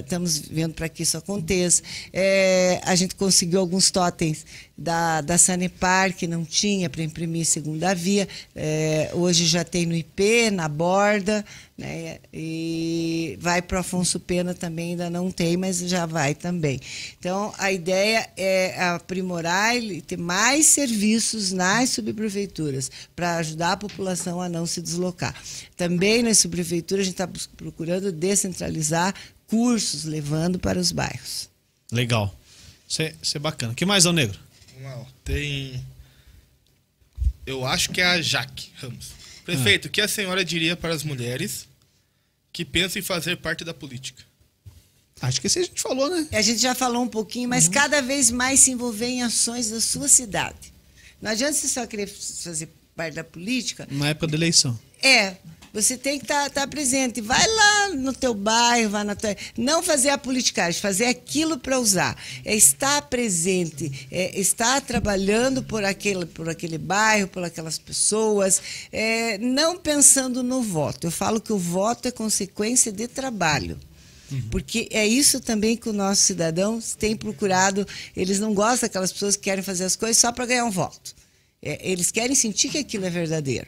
Speaker 3: estamos vendo para que isso aconteça. É, a gente conseguiu alguns totens da, da Sanepar, que não tinha para imprimir segunda via. É, hoje já tem no IP, na borda, né? E vai para o Afonso Pena também, ainda não tem, mas já vai também. Então, a ideia é aprimorar e ter mais serviços nas subprefeituras para ajudar a população a não se deslocar. Também nas subprefeituras, a gente está procurando descentralizar cursos, levando para os bairros.
Speaker 1: Legal. Isso é, isso é bacana. O que mais, Dão Negro?
Speaker 2: Vamos lá, ó. Tem. Eu acho que é a Jaque Ramos. Prefeito, o que a senhora diria para as mulheres que pensam em fazer parte da política?
Speaker 1: Acho que esse a gente falou, né?
Speaker 3: A gente já falou um pouquinho, mas cada vez mais se envolver em ações da sua cidade. Não adianta você só querer fazer parte da política.
Speaker 1: Na época da eleição.
Speaker 3: É, você tem que estar presente. Vai lá no teu bairro, vai na tua... Não fazer a politicagem, fazer aquilo para usar. É estar presente, é estar trabalhando por aquele, por aquele bairro, por aquelas pessoas, é, não pensando no voto. Eu falo que o voto é consequência de trabalho. Porque é isso também que os nossos cidadãos têm procurado. Eles não gostam daquelas pessoas que querem fazer as coisas só para ganhar um voto. É, eles querem sentir que aquilo é verdadeiro.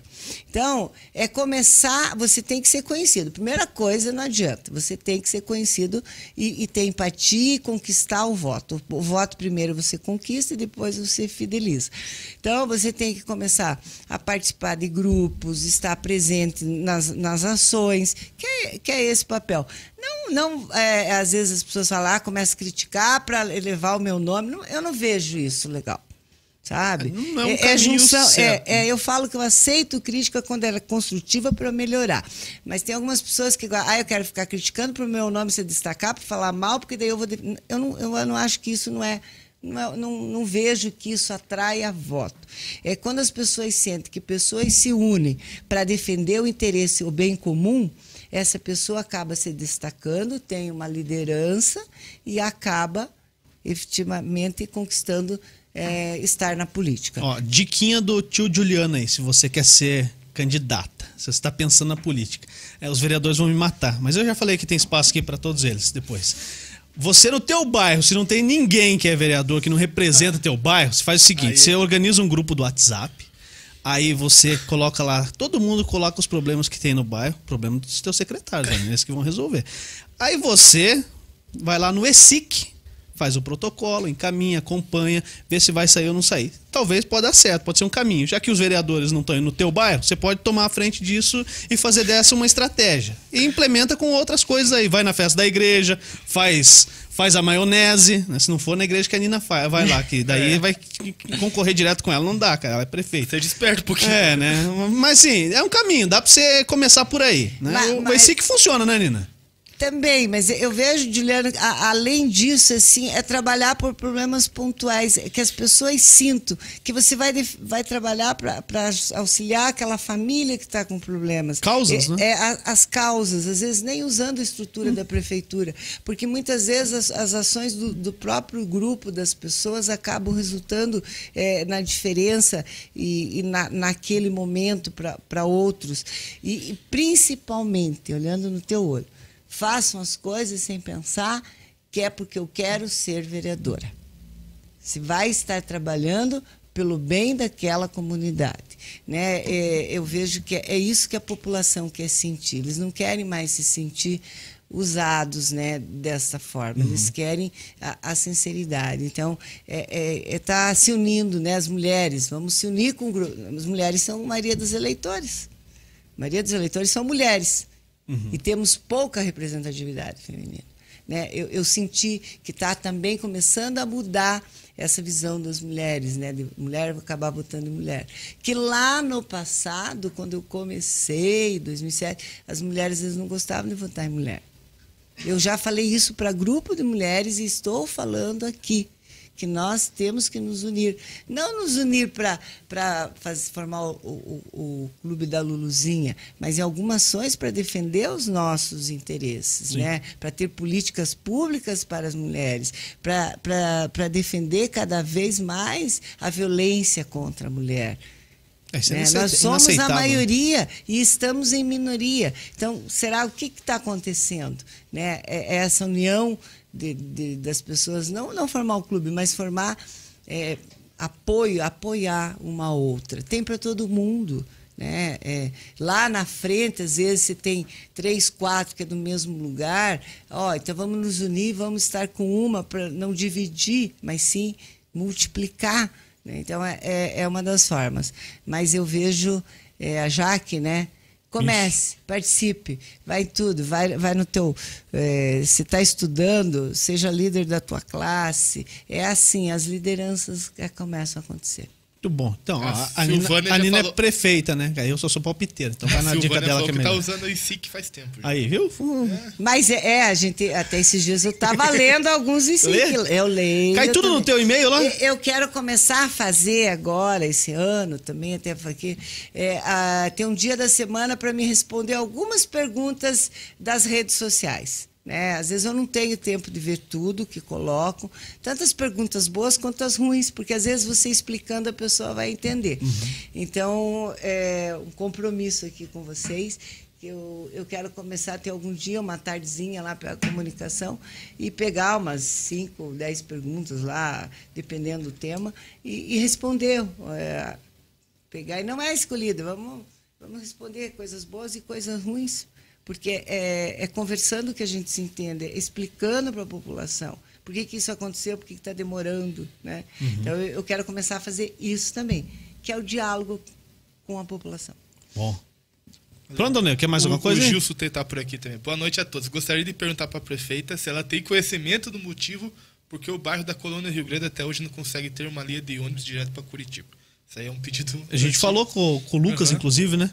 Speaker 3: Então, é começar. Você tem que ser conhecido. Primeira coisa, não adianta. Você tem que ser conhecido e, e ter empatia e conquistar o voto. O, voto primeiro você conquista e depois você fideliza. Então, você tem que começar a participar de grupos, estar presente nas, nas ações, que é, que é esse papel. Não, não é, às vezes as pessoas falam, ah, começam a criticar para elevar o meu nome. Não, eu não vejo isso legal. Sabe?
Speaker 1: Não é um caminho
Speaker 3: junção.
Speaker 1: certo.
Speaker 3: É, é, eu falo que eu aceito crítica quando ela é construtiva para melhorar. Mas tem algumas pessoas que, ah, eu quero ficar criticando para o meu nome se destacar, para falar mal, porque daí eu vou. Eu não, eu não acho que isso não é. Não, é- não, não vejo que isso atraia voto. É quando as pessoas sentem que pessoas se unem para defender o interesse, o bem comum, essa pessoa acaba se destacando, tem uma liderança e acaba efetivamente conquistando é, estar na política.
Speaker 1: Ó, diquinha do tio Juliano aí, se você quer ser candidata, se você está pensando na política. É, os vereadores vão me matar, mas eu já falei que tem espaço aqui para todos eles depois. Você no teu bairro, se não tem ninguém que é vereador, que não representa teu bairro, você faz o seguinte,
Speaker 2: Aí-
Speaker 1: você organiza um grupo do WhatsApp, aí você coloca lá, todo mundo coloca os problemas que tem no bairro, problema dos teus secretários, né? eles que vão resolver. Aí você vai lá no ESIC, faz o protocolo, encaminha, acompanha, vê se vai sair ou não sair. Talvez pode dar certo, pode ser um caminho. Já que os vereadores não estão indo no teu bairro, você pode tomar a frente disso e fazer dessa uma estratégia. E implementa com outras coisas aí. Vai na festa da igreja, faz faz a maionese, né? se não for na igreja que a Nina faz, vai lá, que daí <laughs>
Speaker 2: É.
Speaker 1: vai concorrer direto com ela. Não dá, cara, ela é prefeita.
Speaker 2: Seja esperto um pouquinho.
Speaker 1: É, né? Mas sim, é um caminho, dá pra você começar por aí. Né?
Speaker 3: Mas- mas-
Speaker 1: ESIC funciona, né, Nina?
Speaker 3: Também, mas eu vejo, Juliana, a- além disso, assim, é trabalhar por problemas pontuais, é que as pessoas sintam que você vai, vai trabalhar para auxiliar aquela família que está com problemas.
Speaker 1: Causas,
Speaker 3: é,
Speaker 1: né?
Speaker 3: É, a- as causas, às vezes nem usando a estrutura da prefeitura, porque muitas vezes as, as ações do, do próprio grupo das pessoas acabam resultando é, na diferença e, e na, naquele momento para outros. E, e principalmente, olhando no teu olho, façam as coisas sem pensar que é porque eu quero ser vereadora. Se vai estar trabalhando pelo bem daquela comunidade. Né? É, eu vejo que é isso que a população quer sentir. Eles não querem mais se sentir usados né, dessa forma. Eles querem a, a sinceridade. Então, é, é, tá se unindo, né, as mulheres. Vamos se unir com o grupo. As mulheres são a maioria dos eleitores. A maioria dos eleitores são mulheres. E temos pouca representatividade feminina. Né? Eu, eu senti que está também começando a mudar essa visão das mulheres, né? De mulher acabar votando em mulher. Que lá no passado, quando eu comecei, em 2007, as mulheres não gostavam de votar em mulher. Eu já falei isso para grupo de mulheres e estou falando aqui que nós temos que nos unir. Não nos unir para formar o, o, o, clube da Luluzinha, mas em algumas ações para defender os nossos interesses, né? para ter políticas públicas para as mulheres, para defender cada vez mais a violência contra a mulher. É, né? Nós somos a maioria e estamos em minoria. Então, será o que está acontecendo? Né? É, é essa união de, de, das pessoas, não, não formar o clube, mas formar é, apoio, apoiar uma outra. Tem para todo mundo. Né? É, lá na frente, às vezes, você tem três, quatro que é do mesmo lugar. Ó, então vamos nos unir, vamos estar com uma para não dividir, mas sim multiplicar. Né? Então, é, é, é uma das formas. Mas eu vejo é, a Jaque, né? Comece, Ixi. participe, vai em tudo, vai, vai no teu. É, se está estudando, seja líder da tua classe. É assim, as lideranças começam a acontecer.
Speaker 1: Muito bom. Então, a, a, a Nina, a Nina é falou... é prefeita, né? Eu só sou palpiteiro. Então vai na dica dela que é melhor.
Speaker 2: tá usando o ICIC faz tempo.
Speaker 1: Já. Aí, viu?
Speaker 3: É. Mas é, é, a gente, até esses dias eu tava <laughs> lendo alguns ICIC. Eu leio.
Speaker 1: Cai tudo também. no teu e-mail lá?
Speaker 3: Eu quero começar a fazer agora, esse ano também, até aqui, é, a, tem um dia da semana para me responder algumas perguntas das redes sociais. Né? Às vezes eu não tenho tempo de ver tudo que colocam, tantas perguntas boas quanto as ruins, porque às vezes você explicando a pessoa vai entender. Uhum. Então, é um compromisso aqui com vocês. Eu, eu quero começar a ter algum dia uma tardezinha lá para a comunicação e pegar umas 5, 10 perguntas lá, dependendo do tema, e, e responder. É, pegar, e não é escolhido, vamos, vamos responder coisas boas e coisas ruins porque é, é conversando que a gente se entende, é explicando para a população por que, que isso aconteceu, por que está demorando. Né? Uhum. Então, eu, eu quero começar a fazer isso também, que é o diálogo com a população.
Speaker 1: Bom. Pronto, Daniel, quer mais
Speaker 2: o,
Speaker 1: alguma coisa?
Speaker 2: O Gilson está por aqui também. Boa noite a todos. Gostaria de perguntar para a prefeita se ela tem conhecimento do motivo porque o bairro da Colônia Rio Grande até hoje não consegue ter uma linha de ônibus direto para Curitiba. Isso aí é um pedido.
Speaker 1: A gente falou com, com o Lucas, uhum. inclusive, né?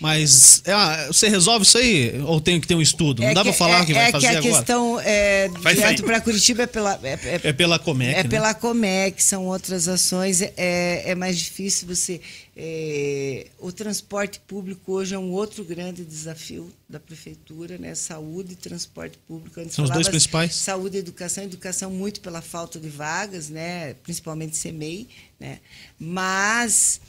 Speaker 1: Mas é, você resolve isso aí ou tem que ter um estudo? Não é dá para falar
Speaker 3: é,
Speaker 1: que vai
Speaker 3: é
Speaker 1: fazer
Speaker 3: que
Speaker 1: a
Speaker 3: agora? questão é, direto para Curitiba é pela é,
Speaker 1: é, é pela Comec.
Speaker 3: É
Speaker 1: né?
Speaker 3: pela Comec, são outras ações. É, é mais difícil você. É, o transporte público hoje é um outro grande desafio da prefeitura, né? Saúde e transporte público.
Speaker 1: Antes são os dois principais.
Speaker 3: Saúde e educação, educação muito pela falta de vagas, né? Principalmente CMEI, né? Mas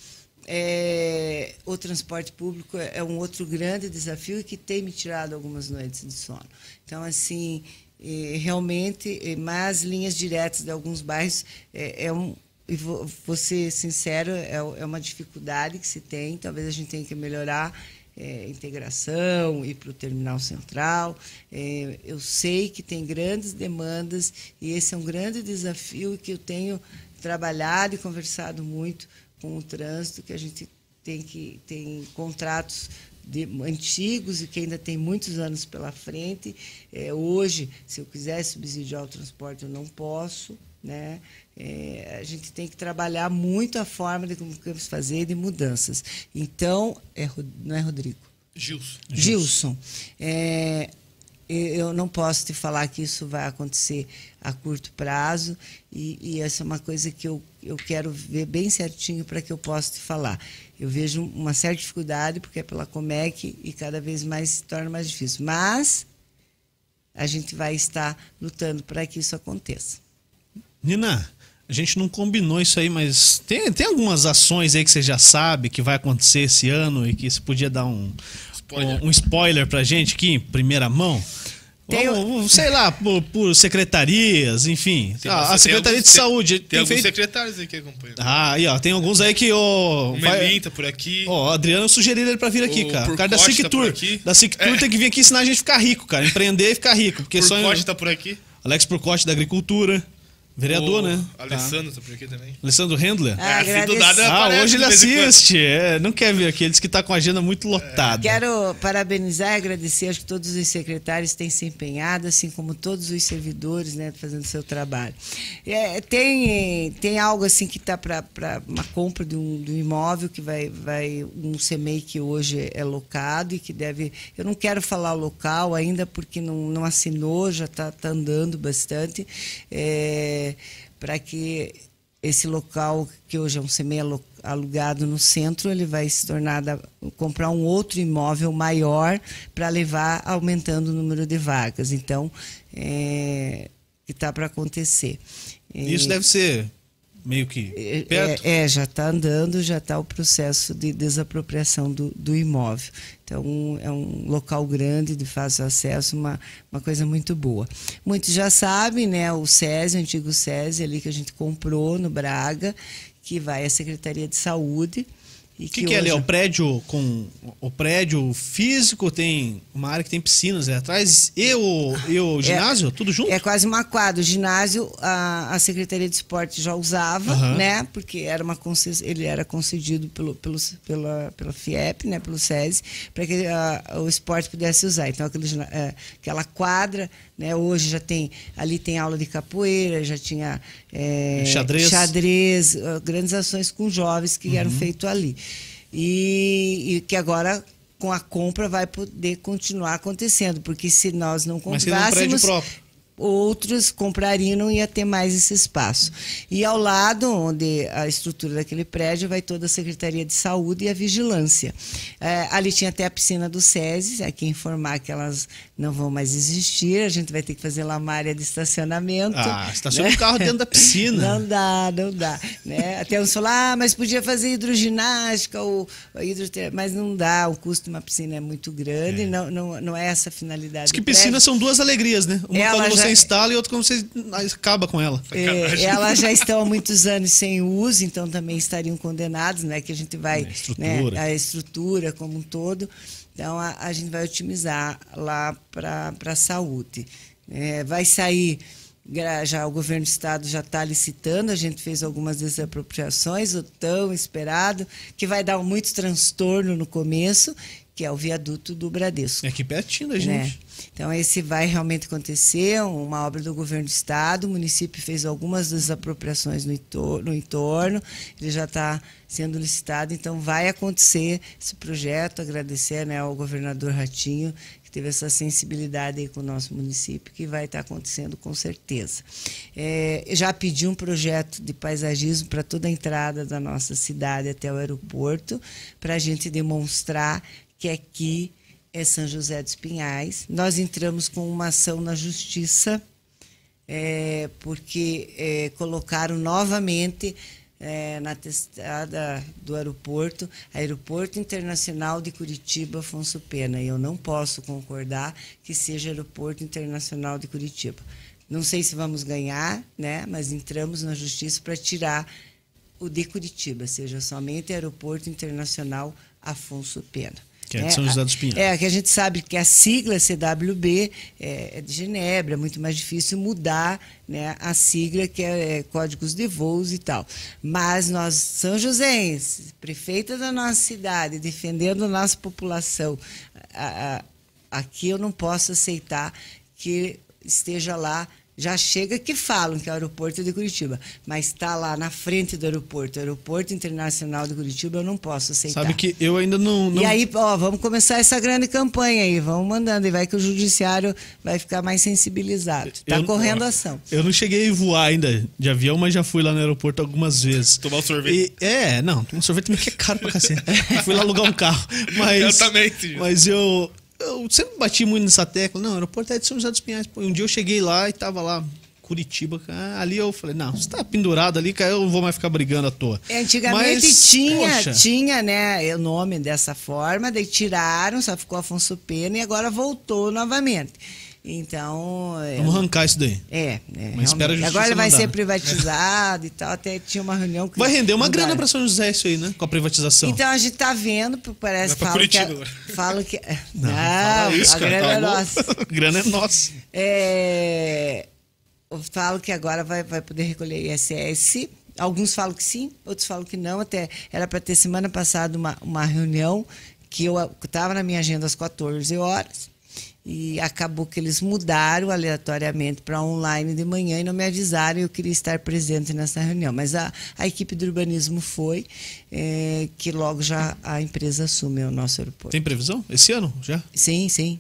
Speaker 3: é, o transporte público é um outro grande desafio e que tem me tirado algumas noites de sono. Então, assim, é, realmente, é, mais linhas diretas de alguns bairros é, é um, e vou, vou ser sincero, é, é, uma dificuldade que se tem, talvez a gente tenha que melhorar é, integração, ir para o terminal central. É, eu sei que tem grandes demandas e esse é um grande desafio que eu tenho trabalhado e conversado muito com o trânsito, que a gente tem que tem contratos de, antigos e que ainda tem muitos anos pela frente. É, hoje, se eu quiser subsidiar o transporte, eu não posso. Né? É, a gente tem que trabalhar muito a forma de como vamos fazer de mudanças. Então, é, não é Rodrigo?
Speaker 2: Gilson.
Speaker 3: Gilson. É, eu não posso te falar que isso vai acontecer a curto prazo e, e essa é uma coisa que eu, eu quero ver bem certinho para que eu possa te falar. Eu vejo uma certa dificuldade porque é pela Comec e cada vez mais se torna mais difícil. Mas a gente vai estar lutando para que isso aconteça.
Speaker 1: Nina, a gente não combinou isso aí, mas tem, tem algumas ações aí que você já sabe que vai acontecer esse ano e que você podia dar um, spoiler. Um, um spoiler pra gente aqui, em primeira mão. Tem, Vamos, sei lá, por, por, secretarias, enfim. Tem, a, a Secretaria de Saúde.
Speaker 2: Tem, tem alguns feito... secretários aí que acompanham.
Speaker 1: Ah, aí, ó. Tem alguns aí que. Oh,
Speaker 2: o Melim tá por aqui.
Speaker 1: Ó, oh, Adriano sugeriu ele pra vir aqui, o cara. O cara da SIC tá Tour. Da SIC Tour é. tem que vir aqui ensinar a gente a ficar rico, cara. Empreender e ficar rico. Porque
Speaker 2: Por
Speaker 1: só.
Speaker 2: tá por aqui.
Speaker 1: Alex Procote da Agricultura. Vereador,
Speaker 2: O
Speaker 1: né?
Speaker 2: Alessandro tá por aqui também.
Speaker 1: Alessandro Handler?
Speaker 3: Ah,
Speaker 2: assim do nada
Speaker 1: Ah, hoje ele assiste. É, não quer vir aqui. Ele disse que tá com a agenda muito lotada.
Speaker 3: Quero parabenizar e agradecer acho que todos os secretários têm se empenhado, assim como todos os servidores, né, fazendo seu trabalho. É, tem, tem algo assim que está para uma compra de um, de um imóvel que vai, vai um CEMEI que hoje é locado e que deve. Eu não quero falar o local ainda porque não, não assinou, já está tá andando bastante. É, para que esse local que hoje é um alo- alugado no centro, ele vai se tornar comprar um outro imóvel maior para levar aumentando o número de vagas. Então, é, que está para acontecer.
Speaker 1: Isso
Speaker 3: É,
Speaker 1: deve ser meio que
Speaker 3: é,
Speaker 1: perto.
Speaker 3: é, já está andando, já está o processo de desapropriação do, do imóvel. Então, é um local grande, de fácil acesso, uma, uma coisa muito boa. Muitos já sabem, né, o SESI, o antigo SESI, ali que a gente comprou no Braga, que vai à Secretaria de Saúde.
Speaker 1: O que, que é ali? É o prédio com. O prédio físico tem uma área que tem piscinas ali atrás e o, e o ginásio? tudo junto?
Speaker 3: É quase uma quadra. O ginásio, a, a Secretaria de Esporte já usava, né? Porque era uma ele era concedido pelo, pelo, pela, pela FIEP, né? Pelo SESI, para que a- o esporte pudesse usar. Então, aquele, é, aquela quadra, né? Hoje já tem. Ali tem aula de capoeira, já tinha. é,
Speaker 1: Xadrez.
Speaker 3: xadrez, ah, grandes ações com jovens que
Speaker 1: Uhum.
Speaker 3: eram feitas ali. E, e que agora. Com a compra vai poder continuar acontecendo, porque se nós não
Speaker 1: prédio
Speaker 3: comprássemos. Outros comprariam não ia ter mais esse espaço. E ao lado, onde a estrutura daquele prédio, vai toda a Secretaria de Saúde e a Vigilância. É, ali tinha até a piscina do SESI, aqui informar que elas não vão mais existir, a gente vai ter que fazer lá uma área de estacionamento.
Speaker 1: Ah, estaciona o carro dentro da piscina.
Speaker 3: Não dá, não dá. Né? Até uns falam, ah, mas podia fazer hidroginástica, ou, ou hidrote- mas não dá, o custo de uma piscina é muito grande, não, não, não é essa a finalidade.
Speaker 1: Diz que
Speaker 3: do prédio.
Speaker 1: piscina são duas alegrias, né? Uma
Speaker 3: Ela
Speaker 1: quando você
Speaker 3: já-
Speaker 1: instala e outra quando você acaba com ela.
Speaker 3: É, elas já estão há muitos anos sem uso, então também estariam condenados, né? Que a gente vai.
Speaker 1: A estrutura.
Speaker 3: né, a estrutura como um todo. Então a, a gente vai otimizar lá para a saúde. É, vai sair. Já o governo do estado já está licitando, a gente fez algumas desapropriações, o tão esperado, que vai dar muito transtorno no começo, que é o viaduto do Bradesco
Speaker 1: É aqui pertinho da
Speaker 3: né? Então, esse vai realmente acontecer, uma obra do governo do Estado. O município fez algumas desapropriações no entorno, no entorno ele já está sendo licitado, então vai acontecer esse projeto. Agradecer né, ao governador Ratinho, que teve essa sensibilidade aí com o nosso município, que vai estar acontecendo com certeza. É, já pedi um projeto de paisagismo para toda a entrada da nossa cidade até o aeroporto, para a gente demonstrar que aqui é São José dos Pinhais. Nós entramos com uma ação na justiça, é, porque é, colocaram novamente é, na testada do aeroporto, Aeroporto Internacional de Curitiba Afonso Pena. E eu não posso concordar que seja Aeroporto Internacional de Curitiba. Não sei se vamos ganhar, né? mas entramos na justiça para tirar o de Curitiba, seja somente Aeroporto Internacional Afonso Pena.
Speaker 1: Que é de São José dos Pinhais.
Speaker 3: É, que a gente sabe que a sigla CWB é, é de Genebra, é muito mais difícil mudar né, a sigla, que é, é códigos de voos e tal. Mas nós, São Joséenses, prefeita da nossa cidade, defendendo a nossa população, a- a- aqui eu não posso aceitar que esteja lá. Já chega que falam que é o aeroporto de Curitiba, mas está lá na frente do aeroporto, Aeroporto Internacional de Curitiba, eu não posso aceitar.
Speaker 1: Sabe que eu ainda não. não-
Speaker 3: E aí, ó, vamos começar essa grande campanha aí, vamos mandando, e vai que o judiciário vai ficar mais sensibilizado. Está
Speaker 1: eu-
Speaker 3: correndo ação.
Speaker 1: Eu não cheguei a voar ainda de avião, mas já fui lá no aeroporto algumas vezes.
Speaker 2: Tomar um sorvete.
Speaker 1: E- é, não, tomar um sorvete também que é caro pra cacete. <laughs> fui lá alugar um carro. Mas,
Speaker 2: Eu também.
Speaker 1: Mas eu, eu sempre bati muito nessa tecla. Não, o aeroporto é de São José dos Pinhais. Pô, um dia eu cheguei lá e tava lá, Curitiba. cara, Ali eu falei, não, você tá pendurado ali, cara, eu não vou mais ficar brigando à toa.
Speaker 3: Antigamente
Speaker 1: Mas,
Speaker 3: tinha,
Speaker 1: poxa,
Speaker 3: tinha, né, o nome dessa forma, daí tiraram, só ficou Afonso Pena e agora voltou novamente. Então, é,
Speaker 1: Vamos arrancar isso daí.
Speaker 3: é, é,
Speaker 1: Mas espera a
Speaker 3: agora ele vai
Speaker 1: mandar.
Speaker 3: ser privatizado e tal, até tinha uma reunião que
Speaker 1: Vai render uma grana pra São José isso aí, né? Com a privatização.
Speaker 3: Então a gente tá vendo, parece
Speaker 2: Vai pra
Speaker 3: fala que, é-
Speaker 2: agora.
Speaker 3: fala que não,
Speaker 1: fala isso,
Speaker 3: a
Speaker 1: cara,
Speaker 3: grana
Speaker 1: tá
Speaker 3: é nossa. <laughs>
Speaker 1: A grana é nossa.
Speaker 3: É, eu falo que agora vai, vai poder recolher ISS. Alguns falam que sim, outros falam que não. Até era para ter semana passada uma, uma reunião que eu estava na minha agenda às 14 horas e acabou que eles mudaram aleatoriamente para online de manhã e não me avisaram. Eu queria estar presente nessa reunião, mas a, a equipe do urbanismo foi, é, que logo já a empresa assume o nosso aeroporto.
Speaker 1: Tem previsão? Esse ano já?
Speaker 3: Sim, sim.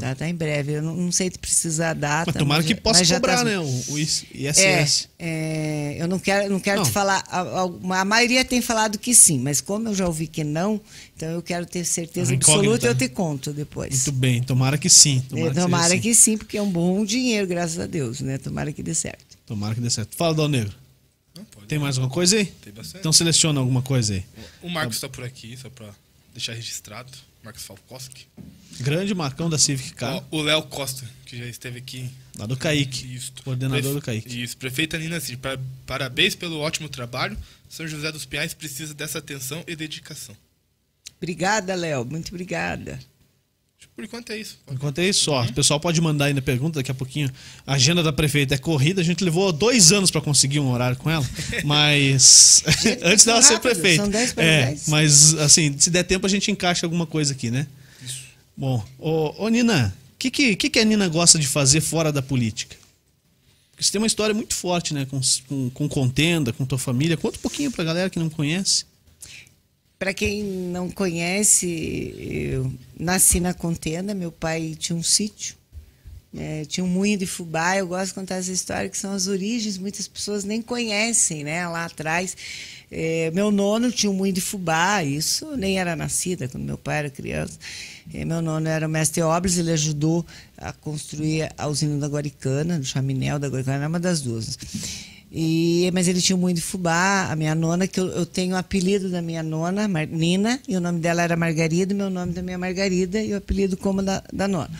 Speaker 3: Tá, tá em breve. Eu não, não sei se precisa a data.
Speaker 1: Mas tomara
Speaker 3: mas
Speaker 1: que
Speaker 3: já-
Speaker 1: possa cobrar,
Speaker 3: tá-
Speaker 1: né? O, o ISS.
Speaker 3: É, é, eu não quero, não quero
Speaker 1: Não.
Speaker 3: te falar. A, a- a maioria tem falado que sim, mas como eu já ouvi que não, então eu quero ter certeza absoluta eu te conto depois.
Speaker 1: Muito bem, tomara que sim. Tomara,
Speaker 3: É,
Speaker 1: que,
Speaker 3: Tomara,
Speaker 1: assim.
Speaker 3: que sim, porque é um bom dinheiro, graças a Deus, né? Tomara que dê certo.
Speaker 1: Tomara que dê certo. Fala, Dal Negro.
Speaker 2: Não, pode.
Speaker 1: Tem mais alguma coisa aí?
Speaker 2: Tem bastante.
Speaker 1: Então seleciona alguma coisa aí.
Speaker 2: O Marcos está por aqui, só para deixar registrado. Marcos Falkowski.
Speaker 1: Grande Marcão da Civic Car,
Speaker 2: O Léo Costa, que já esteve aqui.
Speaker 1: lá do Kaique.
Speaker 2: Isso.
Speaker 1: Coordenador do Kaique.
Speaker 2: Isso, prefeita Nina Cid, pa- parabéns pelo ótimo trabalho. São José dos Pinhais precisa dessa atenção e dedicação.
Speaker 3: Obrigada, Léo. Muito obrigada.
Speaker 2: Por enquanto é isso.
Speaker 1: Enquanto é isso,
Speaker 3: Uhum.
Speaker 1: ó, o pessoal pode mandar ainda pergunta daqui a pouquinho. A agenda da prefeita é corrida, a gente levou dois anos para conseguir um horário com ela, <laughs> mas <laughs> antes dela ser
Speaker 3: rápido,
Speaker 1: prefeita.
Speaker 3: são 10 para
Speaker 1: É,
Speaker 3: 10.
Speaker 1: mas assim, se der tempo a gente encaixa alguma coisa aqui, né?
Speaker 2: Isso.
Speaker 1: Bom, ô, ô Nina, o que, que, que que a Nina gosta de fazer fora da política? Porque você tem uma história muito forte, né? Com, com, com contenda, com tua família. Conta um pouquinho pra galera que não conhece.
Speaker 3: Para quem não conhece, eu nasci na contenda. Meu pai tinha um sítio, né, tinha um moinho de fubá. Eu gosto de contar essa história, que são as origens. Muitas pessoas nem conhecem, né? Lá atrás, eh, meu nono tinha um moinho de fubá. Isso nem era nascida quando meu pai era criança. Eh, meu nono era o mestre obras. Ele ajudou a construir a usina da Guaricana, do Chaminel da Guaricana, era uma das duas. E, mas ele tinha de fubá, a minha nona, que eu, eu tenho o apelido da minha nona, Mar- Nina, e o nome dela era Margarida, meu nome também é Margarida, e o apelido como da, da nona.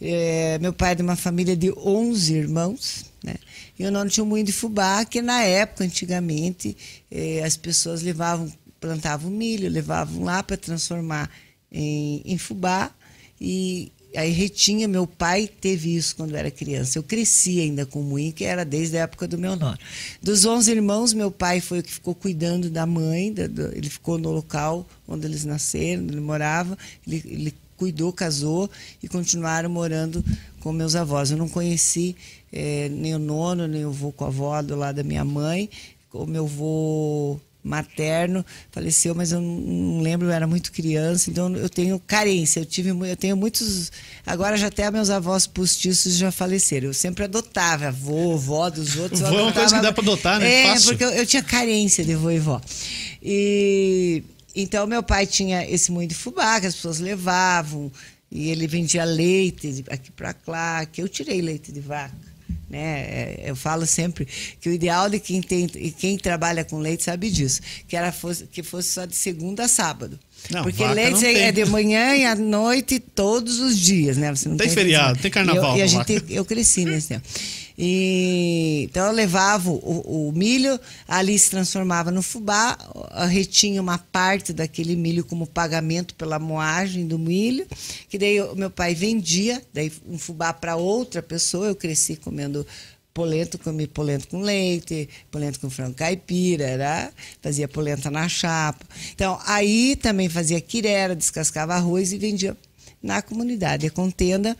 Speaker 3: É, meu pai é de uma família de 11 irmãos, né? E o nono tinha moinho de fubá, que na época, antigamente, eh, as pessoas levavam, plantavam milho, levavam lá para transformar em, em fubá, e aí retinha, meu pai teve isso quando era criança. Eu cresci ainda com o moinho, que era desde a época do meu nono. Dos 11 irmãos, meu pai foi o que ficou cuidando da mãe, da- do- ele ficou no local onde eles nasceram, onde ele morava, ele, ele cuidou, casou e continuaram morando com meus avós. Eu não conheci eh, nem o nono, nem o vô com a avó do lado da minha mãe. O meu vô materno faleceu, mas eu não- lembro, eu era muito criança, então eu tenho carência. Eu tive, eu tenho muitos. Agora já até meus avós postiços já faleceram. Eu sempre adotava avô, vó dos outros.
Speaker 1: Vô é uma coisa que dá pra adotar, né?
Speaker 3: É,
Speaker 1: Fácil.
Speaker 3: porque eu, eu tinha carência de vô e vó. E então meu pai tinha esse moinho de fubá que as pessoas levavam e ele vendia leite aqui para lá, que eu tirei leite de vaca. Né? É, Eu falo sempre que o ideal de quem tem e quem trabalha com leite sabe disso, que era fosse, que fosse só de segunda a sábado.
Speaker 1: Não,
Speaker 3: Porque leite é
Speaker 1: tem.
Speaker 3: de manhã e à noite todos os dias, né? Você não
Speaker 1: Tem feriado, tem carnaval
Speaker 3: E, eu- e a gente eu cresci nesse tempo. E, então eu levava o, o milho, ali se transformava no fubá, retinha uma parte daquele milho como pagamento pela moagem do milho, que daí o meu pai vendia, daí um fubá para outra pessoa. Eu cresci comendo polenta, comi polenta com leite, polenta com frango caipira, era, fazia polenta na chapa. Então, aí também fazia quirera, descascava arroz e vendia na comunidade. A contenda,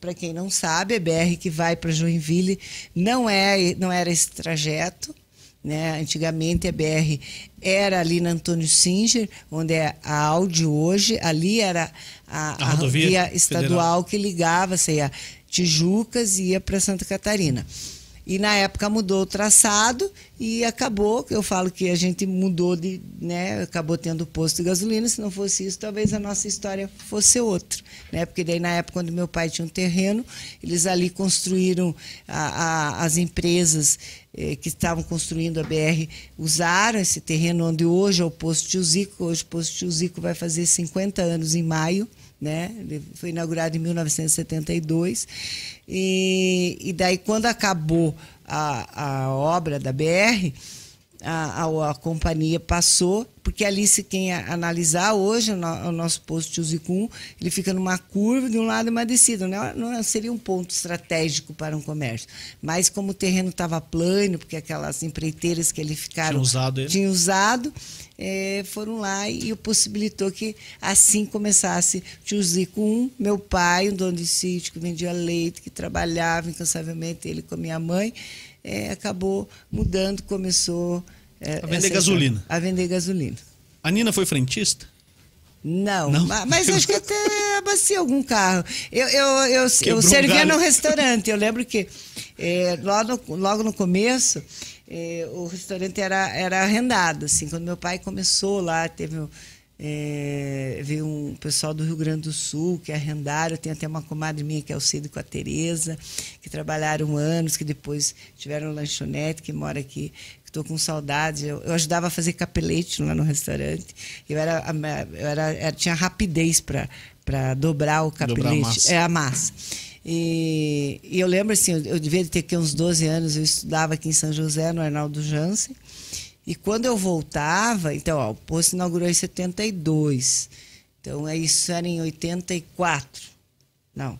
Speaker 3: para quem não sabe, é BR que vai para Joinville, não, é, não era esse trajeto. Né? Antigamente a BR era ali na Antônio Singer, onde é a Audi hoje, ali era a,
Speaker 1: A rodovia
Speaker 3: via estadual que ligava, você ia Tijucas e ia para Santa Catarina. E na época mudou o traçado e acabou, eu falo que a gente mudou de, né, acabou tendo posto de gasolina, se não fosse isso, talvez a nossa história fosse outra, né? Porque daí na época quando meu pai tinha um terreno, eles ali construíram a- a- as empresas eh, que estavam construindo a BR, usaram esse terreno onde hoje é o posto Tio Zico, hoje o posto Tio Zico vai fazer 50 anos em maio, né? Ele foi inaugurado em 1972. E, e daí, quando acabou a, a obra da BR, a, a, a, companhia passou, porque ali se quem analisar hoje o, no, o nosso posto de Uzicum, ele fica numa curva de um lado e uma descida, não, não seria um ponto estratégico para um comércio, mas como o terreno estava plano, porque aquelas empreiteiras que ele ficaram
Speaker 1: tinha usado, ele.
Speaker 3: Tinha usado é, foram lá e possibilitou que assim começasse. O Uzicum, meu pai, um dono de sítio que vendia leite, que trabalhava incansavelmente ele com a minha mãe, é, acabou mudando, começou.
Speaker 1: É, a vender gasolina.
Speaker 3: A vender gasolina.
Speaker 1: A Nina foi frentista?
Speaker 3: Não, Não? Mas, acho que <laughs> até abasteci algum carro. Eu, eu, eu, eu servia um no restaurante. Eu lembro que é, logo, no, logo no começo é, o restaurante era, era arrendado. Assim, quando meu pai começou lá, teve é, veio um pessoal do Rio Grande do Sul que arrendaram. Tem até uma comadre minha que é o Cido com a Tereza, que trabalharam anos, que depois tiveram lanchonete, que mora aqui. Estou com saudade. Eu, eu, ajudava a fazer capelete lá no restaurante. Eu era, eu era, era tinha rapidez para dobrar o capelete. Dobrar a massa. É a massa. E, e, eu lembro assim, eu, eu devia ter aqui uns 12 anos, eu estudava aqui em São José, no Arnaldo Jansen. E quando eu voltava, então, ó, o posto inaugurou em 72. Então, é isso era em 84. Não,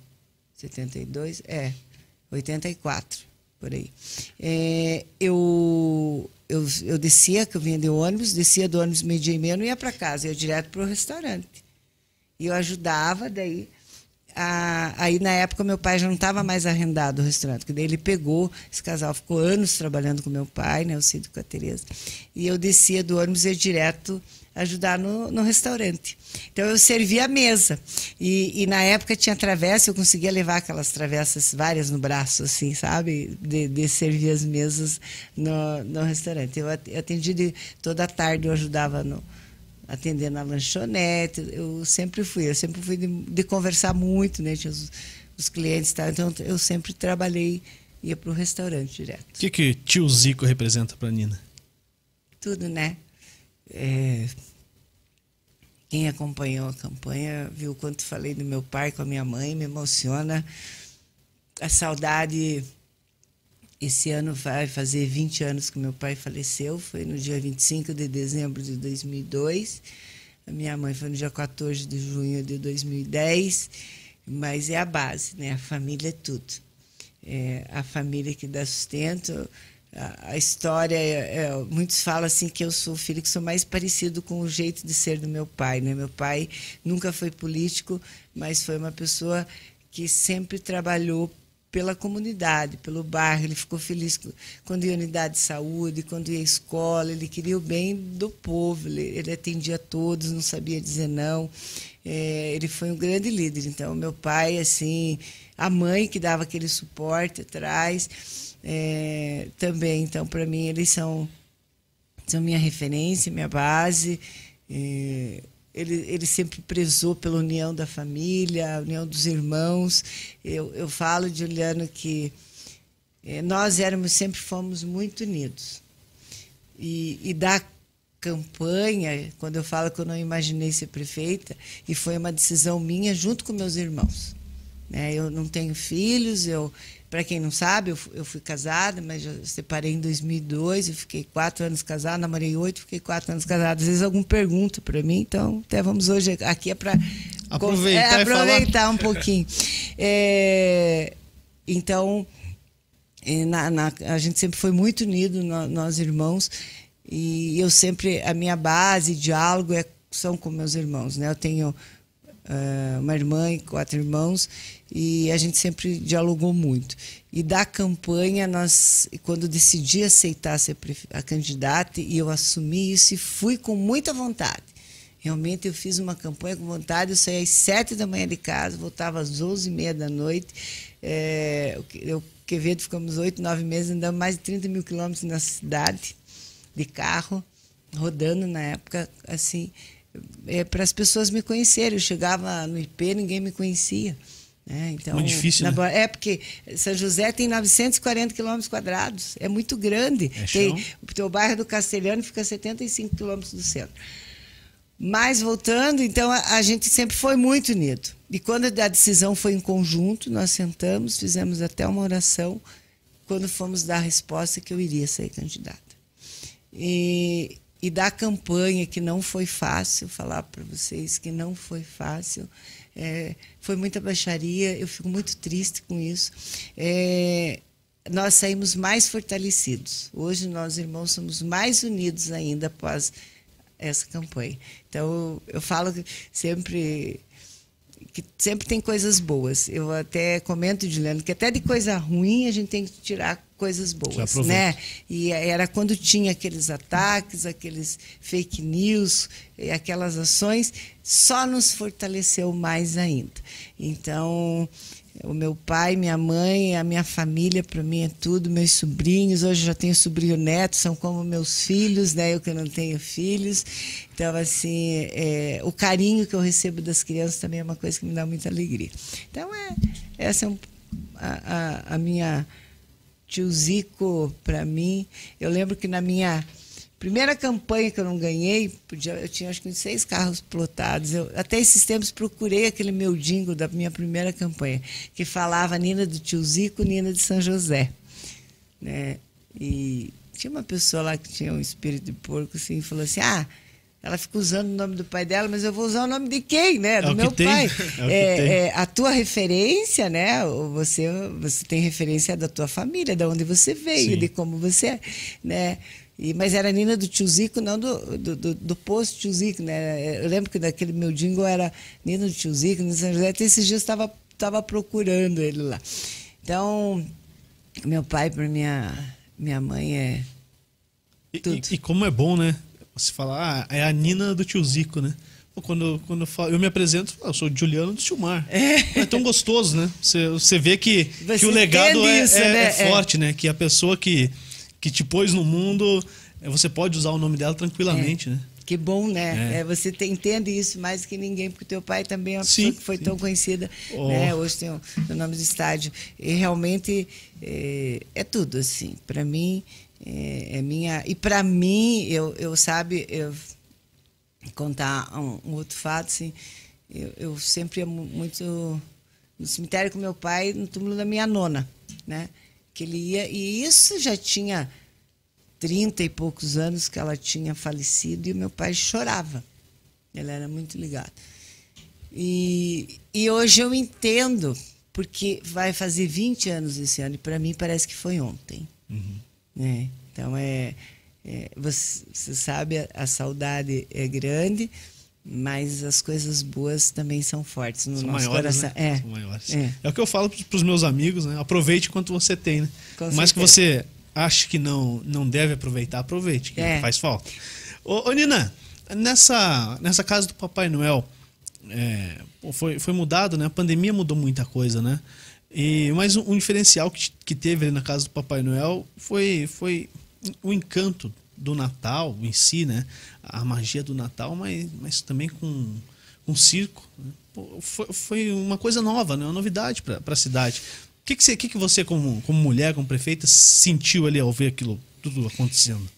Speaker 3: 72, é, 84, por aí. É, eu, eu, eu descia, que eu vinha de ônibus, descia do ônibus meio dia e meia, não ia para casa, ia direto para o restaurante. E eu ajudava, daí aí na época meu pai já não estava mais arrendado o restaurante, que daí ele pegou, esse casal ficou anos trabalhando com meu pai, né, o Cid com a Tereza, e eu descia do ônibus e ia direto ajudar no, no restaurante. Então eu servia a mesa. E, e, na época tinha travessa, eu conseguia levar aquelas travessas várias no braço, assim, sabe? De, de servir as mesas no, no restaurante. Eu atendi de, toda a tarde, eu ajudava no, atender na lanchonete. Eu sempre fui, eu sempre fui de, de conversar muito, né? Tinha os, os clientes, tá? então eu sempre trabalhei, ia para o restaurante direto.
Speaker 1: O que, que tio Zico representa para Nina?
Speaker 3: Tudo, né? É, quem acompanhou a campanha viu quanto falei do meu pai com a minha mãe, me emociona. A saudade esse ano vai fazer 20 anos que meu pai faleceu, foi no dia 25 de dezembro de 2002. A minha mãe foi no dia 14 de junho de 2010, mas é a base, né? A família é tudo. É a família que dá sustento. A, história, é, é, muitos falam assim que eu sou o filho que sou mais parecido com o jeito de ser do meu pai, né? Meu pai nunca foi político, mas foi uma pessoa que sempre trabalhou pela comunidade, pelo bairro. Ele ficou feliz quando ia à unidade de saúde, quando ia à escola. Ele queria o bem do povo. Ele, ele atendia todos, não sabia dizer não. É, ele foi um grande líder. Então, meu pai, assim, a mãe que dava aquele suporte atrás, é, também. Então, para mim, eles são, são minha referência, minha base. É, ele, ele sempre prezou pela união da família, a união dos irmãos. Eu, eu falo, Juliano, que eh, nós éramos sempre fomos muito unidos. E, e da campanha, quando eu falo que eu não imaginei ser prefeita, e foi uma decisão minha junto com meus irmãos. Né? Eu não tenho filhos, eu para quem não sabe, eu, eu fui casada, mas já separei em 2002, eu fiquei quatro anos casada, namorei oito, fiquei quatro anos casada. Às vezes algum pergunta para mim, então até vamos hoje aqui é para
Speaker 1: aproveitar,
Speaker 3: é, aproveitar um pouquinho. É, então, é, na, na, a gente sempre foi muito unido, nós irmãos, e eu sempre, a minha base, diálogo é, são com meus irmãos. Né? Eu tenho uh, uma irmã e quatro irmãos, e a gente sempre dialogou muito. E da campanha, nós, quando decidi aceitar ser a candidata, e eu assumi isso e fui com muita vontade. Realmente eu fiz uma campanha com vontade, eu saí às sete da manhã de casa, voltava às onze e meia da noite. É, eu, Quevedo, ficamos oito, nove meses, andamos mais de 30 mil quilômetros na cidade, de carro, rodando na época, assim, é, para as pessoas me conhecerem. Eu chegava no IP, ninguém me conhecia. Né? Então,
Speaker 1: muito difícil,
Speaker 3: na,
Speaker 1: né?
Speaker 3: É, porque São José tem 940 quilômetros quadrados. É muito grande.
Speaker 1: É
Speaker 3: tem, o teu bairro do Castelhano fica a 75 quilômetros do centro. Mas, voltando, então, a, a, gente sempre foi muito unido. E quando a decisão foi em conjunto, nós sentamos, fizemos até uma oração, quando fomos dar a resposta que eu iria ser candidata. e, e da campanha que não foi fácil, falar para vocês que não foi fácil. É, foi muita baixaria, eu fico muito triste com isso. É, nós saímos mais fortalecidos. Hoje nós irmãos somos mais unidos ainda após essa campanha. Então eu falo sempre que sempre tem coisas boas. Eu até comento, Juliano, que até de coisa ruim a gente tem que tirar coisas boas, né? E era quando tinha aqueles ataques, aqueles fake news, aquelas ações, só nos fortaleceu mais ainda. Então, o meu pai, minha mãe, a minha família, para mim é tudo, meus sobrinhos. Hoje já tenho sobrinho neto, são como meus filhos, né? Eu que não tenho filhos. Então, assim, é, o carinho que eu recebo das crianças também é uma coisa que me dá muita alegria. Então, é, essa é um, a, a, a minha tio Zico para mim. Eu lembro que na minha Primeira campanha que eu não ganhei, eu tinha acho que seis carros plotados. Eu, até esses tempos procurei aquele meu jingle da minha primeira campanha, que falava Nina do Tio Zico, Nina de São José. Né? E tinha uma pessoa lá que tinha um espírito de porco assim, e falou assim: ah, ela fica usando o nome do pai dela, mas eu vou usar o nome de quem, né? Do <laughs> é meu pai. É, é, é, a tua referência, né? Você, você tem referência da tua família, de onde você veio, Sim. de como você é, né? E, mas era a Nina do Tio Zico, não do, do, do, do posto Tio Zico, né? Eu lembro que daquele meu jingle era Nina do Tio Zico, no São José. Até esses dias estava tava procurando ele lá. Então, meu pai para minha, minha mãe é
Speaker 1: tudo. E, e, como é bom, né? Você falar, ah, é a Nina do Tio Zico, né? Quando, quando eu, falo, eu me apresento, eu sou Juliano do Silmar. É. é tão gostoso, né? Você, você vê que, você que o legado é, isso, é, né? é, forte, né? Que a pessoa que que te pôs no mundo, eh, você pode usar o nome dela tranquilamente,
Speaker 3: é.
Speaker 1: né?
Speaker 3: Que bom, né? É. É, você entende isso mais que ninguém, porque teu pai também é uma sim, pessoa que foi sim. tão conhecida, oh. né? Hoje tem o, o, nome do estádio. E realmente é, é tudo, assim. Para mim, é, é, minha... E para mim, eu, eu sabe, eu contar um, um outro fato, assim, eu, eu sempre ia muito no cemitério com meu pai, no túmulo da minha nona, né? que ele ia. E isso já tinha trinta e poucos anos que ela tinha falecido e o meu pai chorava. Ele era muito ligado. E, e hoje eu entendo, porque vai fazer 20 anos esse ano e para mim parece que foi ontem. Uhum. Né? Então é, é você, você, sabe, a, a saudade é grande, mas as coisas boas também são fortes no
Speaker 1: são
Speaker 3: nosso
Speaker 1: maiores,
Speaker 3: coração.
Speaker 1: Né? É. São maiores. É. é. o que eu falo para os meus amigos, né? Aproveite quanto você tem, né? Mais que você ache que não, não deve aproveitar, aproveite, que é. faz falta. Ô, ô, Nina, nessa, nessa casa do Papai Noel, é, foi, foi mudado, né? A pandemia mudou muita coisa, né? E, mas um, um diferencial que, que teve ali na casa do Papai Noel foi, foi o encanto do Natal em si, né? A magia do Natal, mas, mas também com um circo. Né? foi, foi uma coisa nova, né? Uma novidade para a cidade. O que, que você, que que você como, como mulher, como prefeita, sentiu ali ao ver aquilo tudo acontecendo?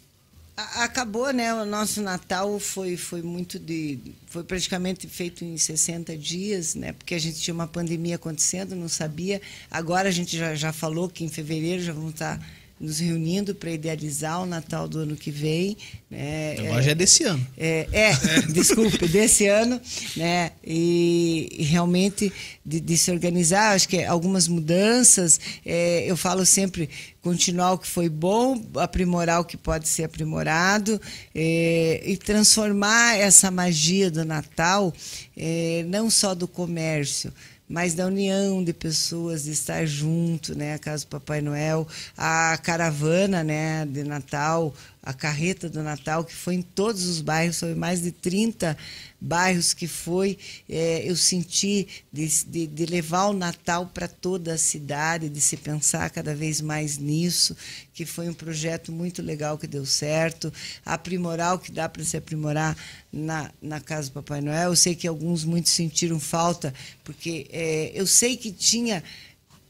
Speaker 3: Acabou, né? O nosso Natal foi, foi muito de. Foi praticamente feito em 60 dias, né? Porque a gente tinha uma pandemia acontecendo, não sabia. Agora a gente já, já falou que em fevereiro já vamos estar nos reunindo para idealizar o Natal do ano que vem.
Speaker 1: Né? Agora é, já é desse ano.
Speaker 3: É, é, é. <laughs> desculpe, desse ano, né? E, e realmente de, de, se organizar, acho que algumas mudanças. É, eu falo sempre continuar o que foi bom, aprimorar o que pode ser aprimorado é, e transformar essa magia do Natal é, não só do comércio mas da união de pessoas, de estar junto, né? A casa do Papai Noel, a caravana, né, de Natal, a carreta do Natal, que foi em todos os bairros, foi mais de 30 bairros que foi, é, eu senti de, de, de, levar o Natal para toda a cidade, de se pensar cada vez mais nisso, que foi um projeto muito legal que deu certo, aprimorar o que dá para se aprimorar na, na casa do Papai Noel. Eu sei que alguns muitos sentiram falta, porque é, eu sei que tinha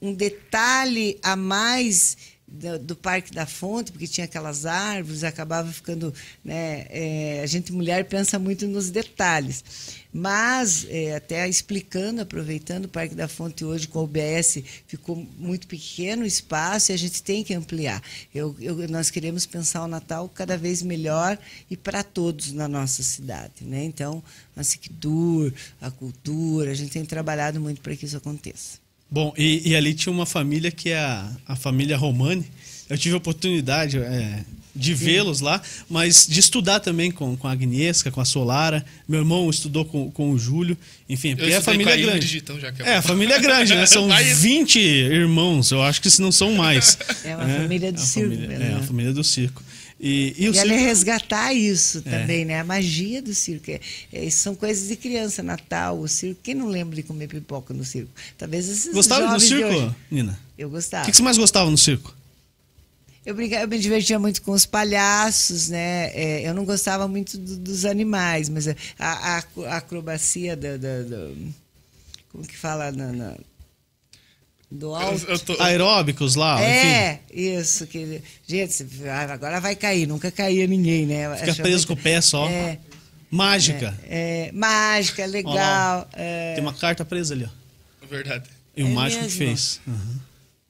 Speaker 3: um detalhe a mais do, do Parque da Fonte, porque tinha aquelas árvores, acabava ficando. Né, é, a gente, mulher, pensa muito nos detalhes. Mas, é, até explicando, aproveitando, o Parque da Fonte hoje com o OBS ficou muito pequeno o espaço e a gente tem que ampliar. Eu, eu, nós queremos pensar o Natal cada vez melhor e para todos na nossa cidade. Né? Então, a Sictur, a cultura, a gente tem trabalhado muito para que isso aconteça.
Speaker 1: Bom, e, e, ali tinha uma família que é a, a família Romani. Eu tive a oportunidade é, de vê-los lá, mas de estudar também com, com a Agnieszka, com a Solara. Meu irmão estudou com, com o Júlio. Enfim, porque é a família é grande. Já que é, é, a família é grande, né? São <laughs> mais... 20 irmãos, eu acho que se não são mais.
Speaker 3: É uma é, família do circo.
Speaker 1: Família, né? É, a família do circo.
Speaker 3: E, e, e circo... resgatar isso é. também, é. né? A magia do circo. É, é, são coisas de criança, Natal, o circo. Quem não lembra de comer pipoca no circo? Talvez esses
Speaker 1: Gostava do circo, Nina?
Speaker 3: Eu gostava.
Speaker 1: O que, que você mais gostava no circo?
Speaker 3: Eu, brincava, eu me divertia muito com os palhaços, né? É, eu não gostava muito do, dos animais, mas a, a, a acrobacia da, da, da, Como que fala? Na, na, do alto.
Speaker 1: Tô... Aeróbicos lá,
Speaker 3: É, enfim. isso. Que, gente, agora vai cair. Nunca caía ninguém, né?
Speaker 1: Fica preso muito... com o pé só. É, mágica.
Speaker 3: É, é mágica, legal. É...
Speaker 1: Tem uma carta presa ali, ó.
Speaker 2: Verdade.
Speaker 1: E o é mágico mesmo? que fez. Uhum.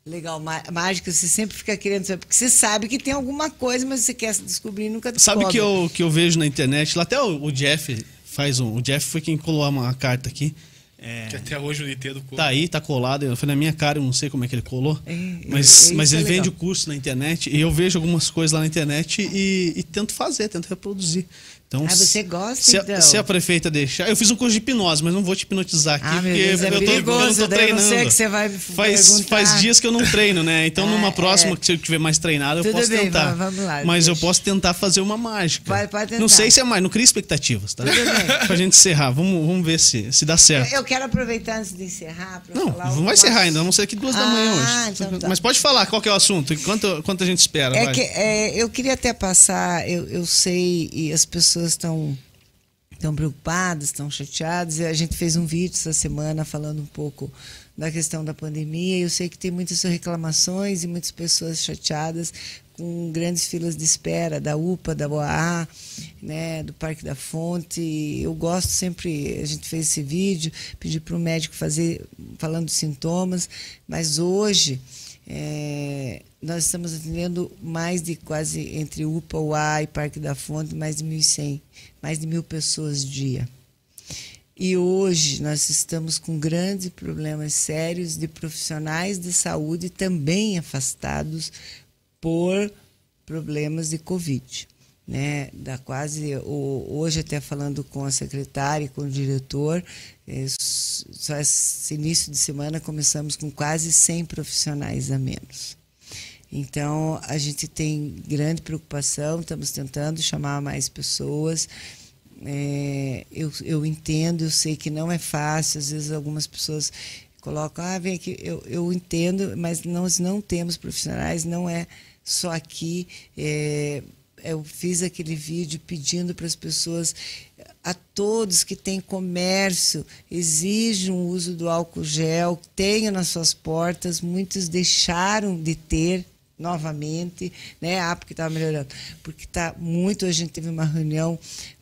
Speaker 3: Legal, mágica, você sempre fica querendo saber, porque você sabe que tem alguma coisa, mas você quer descobrir e nunca
Speaker 1: descobre. Sabe que eu, que eu vejo na internet, lá até o, o Jeff faz um. O Jeff foi quem colou uma carta aqui.
Speaker 2: É, que até hoje o Nintendo
Speaker 1: colou. Tá aí, tá colado. Foi na minha cara, eu não sei como é que ele colou. É, mas, é, mas ele é vende o curso na internet e eu vejo algumas coisas lá na internet e, e tento fazer, tento reproduzir. Então,
Speaker 3: ah, você gosta,
Speaker 1: se,
Speaker 3: então?
Speaker 1: Se a prefeita deixar... Eu fiz um curso de hipnose, mas não vou te hipnotizar aqui,
Speaker 3: ah,
Speaker 1: porque
Speaker 3: Deus, é
Speaker 1: eu, tô,
Speaker 3: perigoso,
Speaker 1: eu não tô treinando.
Speaker 3: Não sei que você vai
Speaker 1: faz, faz dias que eu não treino, né? Então, ah, <laughs> numa próxima, é. que se eu tiver mais treinado, eu
Speaker 3: Tudo
Speaker 1: posso
Speaker 3: bem,
Speaker 1: tentar.
Speaker 3: Vamos lá,
Speaker 1: mas deixa. eu posso tentar fazer uma mágica.
Speaker 3: Pode, pode tentar.
Speaker 1: Não sei se é mais, não cria expectativas, tá?
Speaker 3: Tudo bem. <laughs>
Speaker 1: pra gente encerrar. Vamos, vamos ver se, se dá certo.
Speaker 3: Eu, eu quero aproveitar antes de encerrar
Speaker 1: Não,
Speaker 3: falar
Speaker 1: não vai encerrar ainda, vamos ser aqui duas ah, da manhã hoje. Então tá. Mas pode falar qual é o assunto, enquanto, enquanto a gente espera.
Speaker 3: É vai. que é, eu queria até passar, eu, eu sei, e as pessoas estão estão preocupados, estão chateados. E a gente fez um vídeo essa semana falando um pouco da questão da pandemia. Eu sei que tem muitas reclamações e muitas pessoas chateadas com grandes filas de espera da UPA, da OAA, né, do Parque da Fonte. Eu gosto sempre, a gente fez esse vídeo, pedi para o médico fazer falando dos sintomas, mas hoje é, nós estamos atendendo mais de quase entre UPA, UA e Parque da Fonte, mais de 1.100 mais de mil pessoas dia. E hoje nós estamos com grandes problemas sérios de profissionais de saúde também afastados por problemas de Covid. Né, da quase hoje até falando com a secretária e com o diretor, é, só esse início de semana começamos com quase 100 profissionais a menos. Então, a gente tem grande preocupação, estamos tentando chamar mais pessoas. É, eu, eu entendo, eu sei que não é fácil, às vezes algumas pessoas colocam, ah, vem aqui, eu, eu entendo, mas nós não temos profissionais, não é só aqui. É, eu fiz aquele vídeo pedindo para as pessoas, a todos que têm comércio, exijam o uso do álcool gel, tenham nas suas portas, muitos deixaram de ter, novamente, né? Ah, porque estava melhorando. Porque está muito. A gente teve uma reunião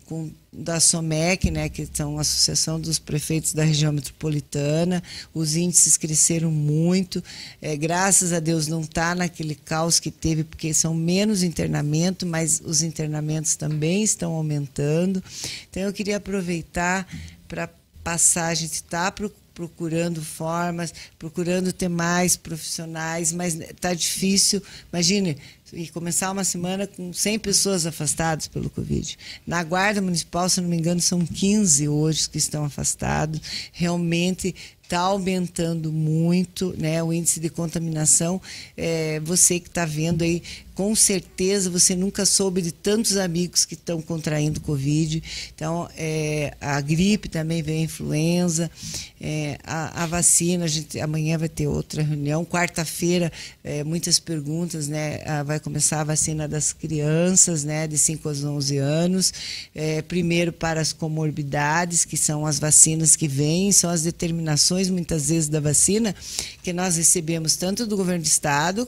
Speaker 3: com, da SOMEC, né, que são a Associação dos Prefeitos da Região Metropolitana. Os índices cresceram muito. É, graças a Deus não está naquele caos que teve, porque são menos internamentos, mas os internamentos também estão aumentando. Então eu queria aproveitar para passar, a gente está procurando formas, procurando ter mais profissionais, mas está difícil. Imagine, e começar uma semana com 100 pessoas afastadas pelo Covid. Na Guarda Municipal, se não me engano, são 15 hoje que estão afastados. Realmente está aumentando muito né, o índice de contaminação. É, você que está vendo aí, com certeza você nunca soube de tantos amigos que estão contraindo Covid. Então, é, a gripe também vem a influenza, é, a, a, vacina, a gente, amanhã vai ter outra reunião. Quarta-feira, é, muitas perguntas, né? vai começar a vacina das crianças, né, de 5 aos 11 anos. É, primeiro para as comorbidades, que são as vacinas que vêm, são as determinações muitas vezes da vacina que nós recebemos tanto do governo do estado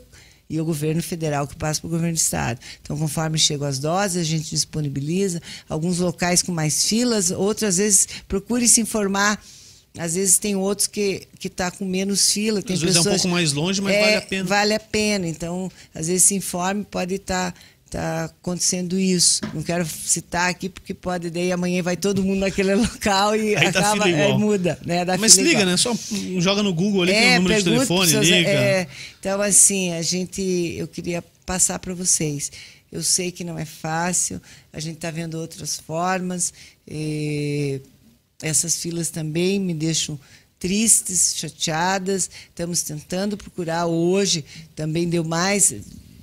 Speaker 3: e o governo federal que passa para o governo do estado. Então, conforme chegam as doses, a gente disponibiliza. Alguns locais com mais filas, outros às vezes procure se informar. Às vezes tem outros que que está com menos fila. Tem
Speaker 1: Às vezes é um
Speaker 3: pessoas-
Speaker 1: pouco mais longe, mas
Speaker 3: É,
Speaker 1: vale a pena.
Speaker 3: Vale a pena. Então, às vezes se informe, pode estar tá acontecendo isso. Não quero citar aqui porque pode daí amanhã vai todo mundo naquele <laughs> local e
Speaker 1: Aí dá
Speaker 3: acaba
Speaker 1: fila
Speaker 3: é, muda, né? Dá
Speaker 1: Mas liga,
Speaker 3: igual.
Speaker 1: né? Só joga no Google ali, tem o número de telefone, liga.
Speaker 3: é, então, assim, a gente. Eu queria passar para vocês. Eu sei que não é fácil, a gente está vendo outras formas. essas filas também me deixam tristes, chateadas. Estamos tentando procurar hoje, também deu mais.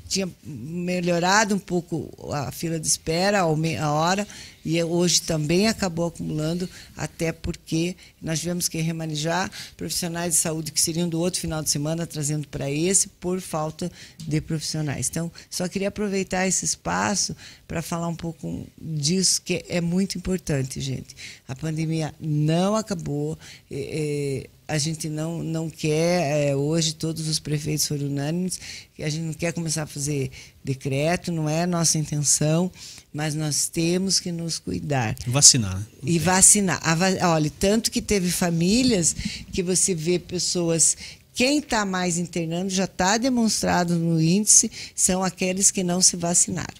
Speaker 3: Tinha melhorado um pouco a fila de espera, a hora, e hoje também acabou acumulando, até porque nós tivemos que remanejar profissionais de saúde que seriam do outro final de semana, trazendo para esse, por falta de profissionais. Então, só queria aproveitar esse espaço para falar um pouco disso, que é muito importante, gente. A pandemia não acabou. eh, a gente não, não quer, eh, hoje todos os prefeitos foram unânimes, a gente não quer começar a fazer decreto, não é nossa intenção, mas nós temos que nos cuidar.
Speaker 1: Vacinar, né?
Speaker 3: E vacinar. A va- Olha, tanto que teve famílias que você vê pessoas. Quem está mais internando já está demonstrado no índice, são aqueles que não se vacinaram.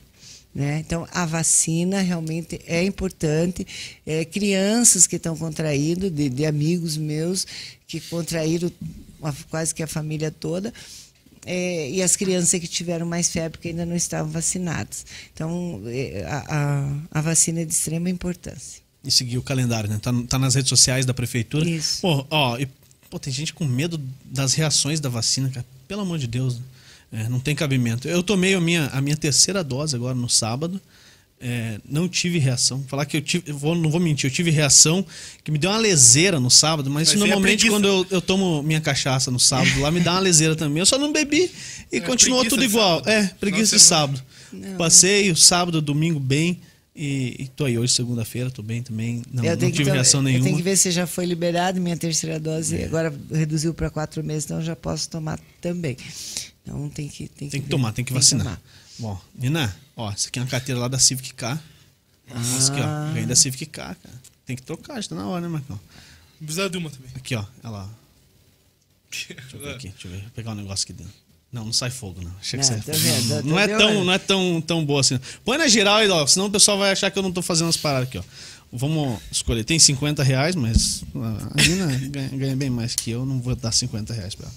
Speaker 3: Né? Então, a vacina realmente é importante. É, crianças que estão contraído, de, de amigos meus que contraíram quase que a família toda, é, e as crianças que tiveram mais febre que ainda não estavam vacinadas. Então, é, a, a, a vacina é de extrema importância.
Speaker 1: E seguir o calendário, né? Tá, tá nas redes sociais da prefeitura.
Speaker 3: Isso.
Speaker 1: Pô, ó, e, pô, tem gente com medo das reações da vacina, cara. Pelo amor de Deus, né? É, não tem cabimento. Eu tomei a minha, a minha terceira dose agora no sábado. É, não tive reação. Falar que eu tive. eu vou- não vou mentir, eu tive reação que me deu uma leseira no sábado, mas,
Speaker 2: Mas é
Speaker 1: normalmente quando eu, eu tomo minha cachaça no sábado lá, me dá uma leseira também. Eu só não bebi e
Speaker 2: É,
Speaker 1: continuou tudo
Speaker 2: de
Speaker 1: igual.
Speaker 2: sábado.
Speaker 1: É, preguiça de
Speaker 2: Final de
Speaker 1: sábado. Passei o sábado, domingo bem. E, e tô aí hoje, segunda-feira, tô bem também. Não,
Speaker 3: eu
Speaker 1: não tive
Speaker 3: que,
Speaker 1: reação
Speaker 3: Eu
Speaker 1: nenhuma.
Speaker 3: tenho que ver se já foi liberado minha terceira dose.
Speaker 1: É.
Speaker 3: Agora reduziu para quatro meses, então já posso tomar também. Então tem que tem
Speaker 1: Tem que tomar, tem que vacinar.
Speaker 3: tomar.
Speaker 1: Bom, Nina, ó, essa aqui é uma carteira lá da Civic Car. Essa aqui, ó, ganhei da Civic Car, cara. Tem que trocar, já tá na hora, né, Marcão?
Speaker 2: Precisa de uma também.
Speaker 1: Aqui, ó, ela. Deixa eu ver aqui, deixa eu ver. Vou pegar um negócio aqui dentro. Não, não sai fogo, não. Achei que sai
Speaker 3: tá
Speaker 1: fogo. Não,
Speaker 3: tá
Speaker 1: não é tão, não é tão, tão boa assim. Põe na geral aí, ó, senão o pessoal vai achar que eu não tô fazendo as paradas aqui, ó. Vamos escolher. Tem 50 reais, mas a Nina <laughs> ganha, ganha bem mais que eu. Não vou dar 50 reais pra ela.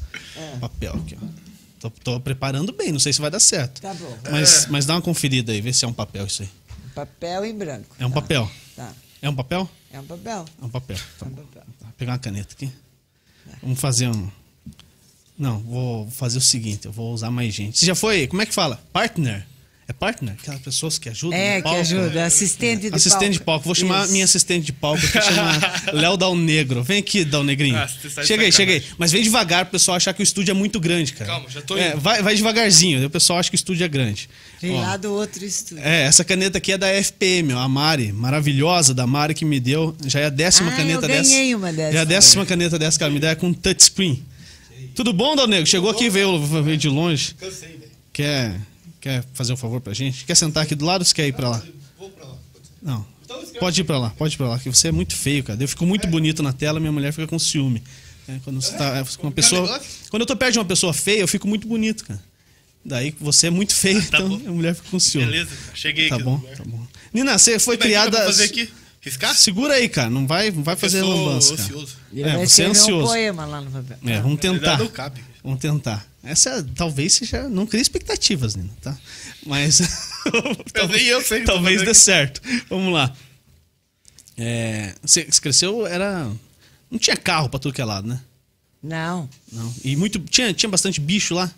Speaker 3: É.
Speaker 1: Papel aqui, ó. Tô, tô preparando bem, não sei se vai dar certo.
Speaker 3: Tá bom.
Speaker 1: Mas, mas dá uma conferida aí, vê se é um papel isso aí.
Speaker 3: Papel em branco.
Speaker 1: É um
Speaker 3: Tá,
Speaker 1: papel.
Speaker 3: Tá.
Speaker 1: É um papel?
Speaker 3: É um papel.
Speaker 1: É um papel. Tá
Speaker 3: É um papel.
Speaker 1: Tá, Vou pegar uma caneta aqui. Vamos fazer um. Não, vou fazer o seguinte, eu vou usar mais gente. Você já foi, como é que fala? Partner? É partner? Aquelas pessoas que ajudam
Speaker 3: É,
Speaker 1: no
Speaker 3: que
Speaker 1: palco?
Speaker 3: ajuda. Assistente de
Speaker 1: Assistente de palco. Vou chamar
Speaker 3: Isso.
Speaker 1: minha assistente de palco, que chama <laughs> Léo Dal Negro. Vem aqui, Dal Negrinho.
Speaker 2: Ah,
Speaker 1: chega aí, chega aí. Mas vem devagar pro pessoal achar que o estúdio é muito grande, cara.
Speaker 2: Calma, já tô
Speaker 1: É,
Speaker 2: indo.
Speaker 1: vai, vai devagarzinho, o pessoal acha que o estúdio é grande.
Speaker 3: Vem
Speaker 1: Ó,
Speaker 3: lá do outro estúdio.
Speaker 1: é, essa caneta aqui é da FPM, ó, a Mari, maravilhosa da Mari que me deu. Já é a décima
Speaker 3: Ah,
Speaker 1: caneta
Speaker 3: eu ganhei
Speaker 1: dessa.
Speaker 3: uma dessa.
Speaker 1: Já é a décima caneta dessa que ela me deu é com touchscreen. Tudo bom, Dal Negro? Chegou aqui, veio, veio de longe.
Speaker 2: Cansei, velho.
Speaker 1: Quer, quer fazer um favor pra gente? Quer sentar aqui do lado ou você quer ir pra lá?
Speaker 2: Vou pra lá.
Speaker 1: Não. Pode ir pra lá, pode ir pra lá, que você é muito feio, cara. Eu fico muito bonito na tela, minha mulher fica com ciúme. É, quando você tá com uma pessoa. Quando eu tô perto de uma pessoa feia, eu fico muito bonito, cara. Daí você é muito feio, <laughs>
Speaker 2: Tá
Speaker 1: então
Speaker 2: bom.
Speaker 1: a mulher fica com ciúme.
Speaker 2: Beleza, cara. cheguei
Speaker 1: Tá
Speaker 2: aqui.
Speaker 1: bom,
Speaker 2: no lugar.
Speaker 1: tá bom. Nina, você foi
Speaker 2: Como é
Speaker 1: criada.
Speaker 2: pra fazer aqui? Riscar?
Speaker 1: Segura aí, cara. Não vai, não vai fazer
Speaker 2: eu sou
Speaker 1: lambança. cara.
Speaker 2: ocioso.
Speaker 3: Ele
Speaker 1: É, você é ansioso.
Speaker 3: um poema lá no papel.
Speaker 1: É, vamos tentar.
Speaker 2: Não cabe.
Speaker 1: Vamos tentar. Essa talvez seja. Não crie expectativas, Nina, tá? Mas. <laughs>
Speaker 2: nem eu sei
Speaker 1: Talvez
Speaker 2: fazendo
Speaker 1: dê
Speaker 2: aqui.
Speaker 1: certo. Vamos lá. É, você cresceu, era. Não tinha carro pra tudo que é lado, né?
Speaker 3: Não.
Speaker 1: Não. E muito. Tinha, tinha bastante bicho lá.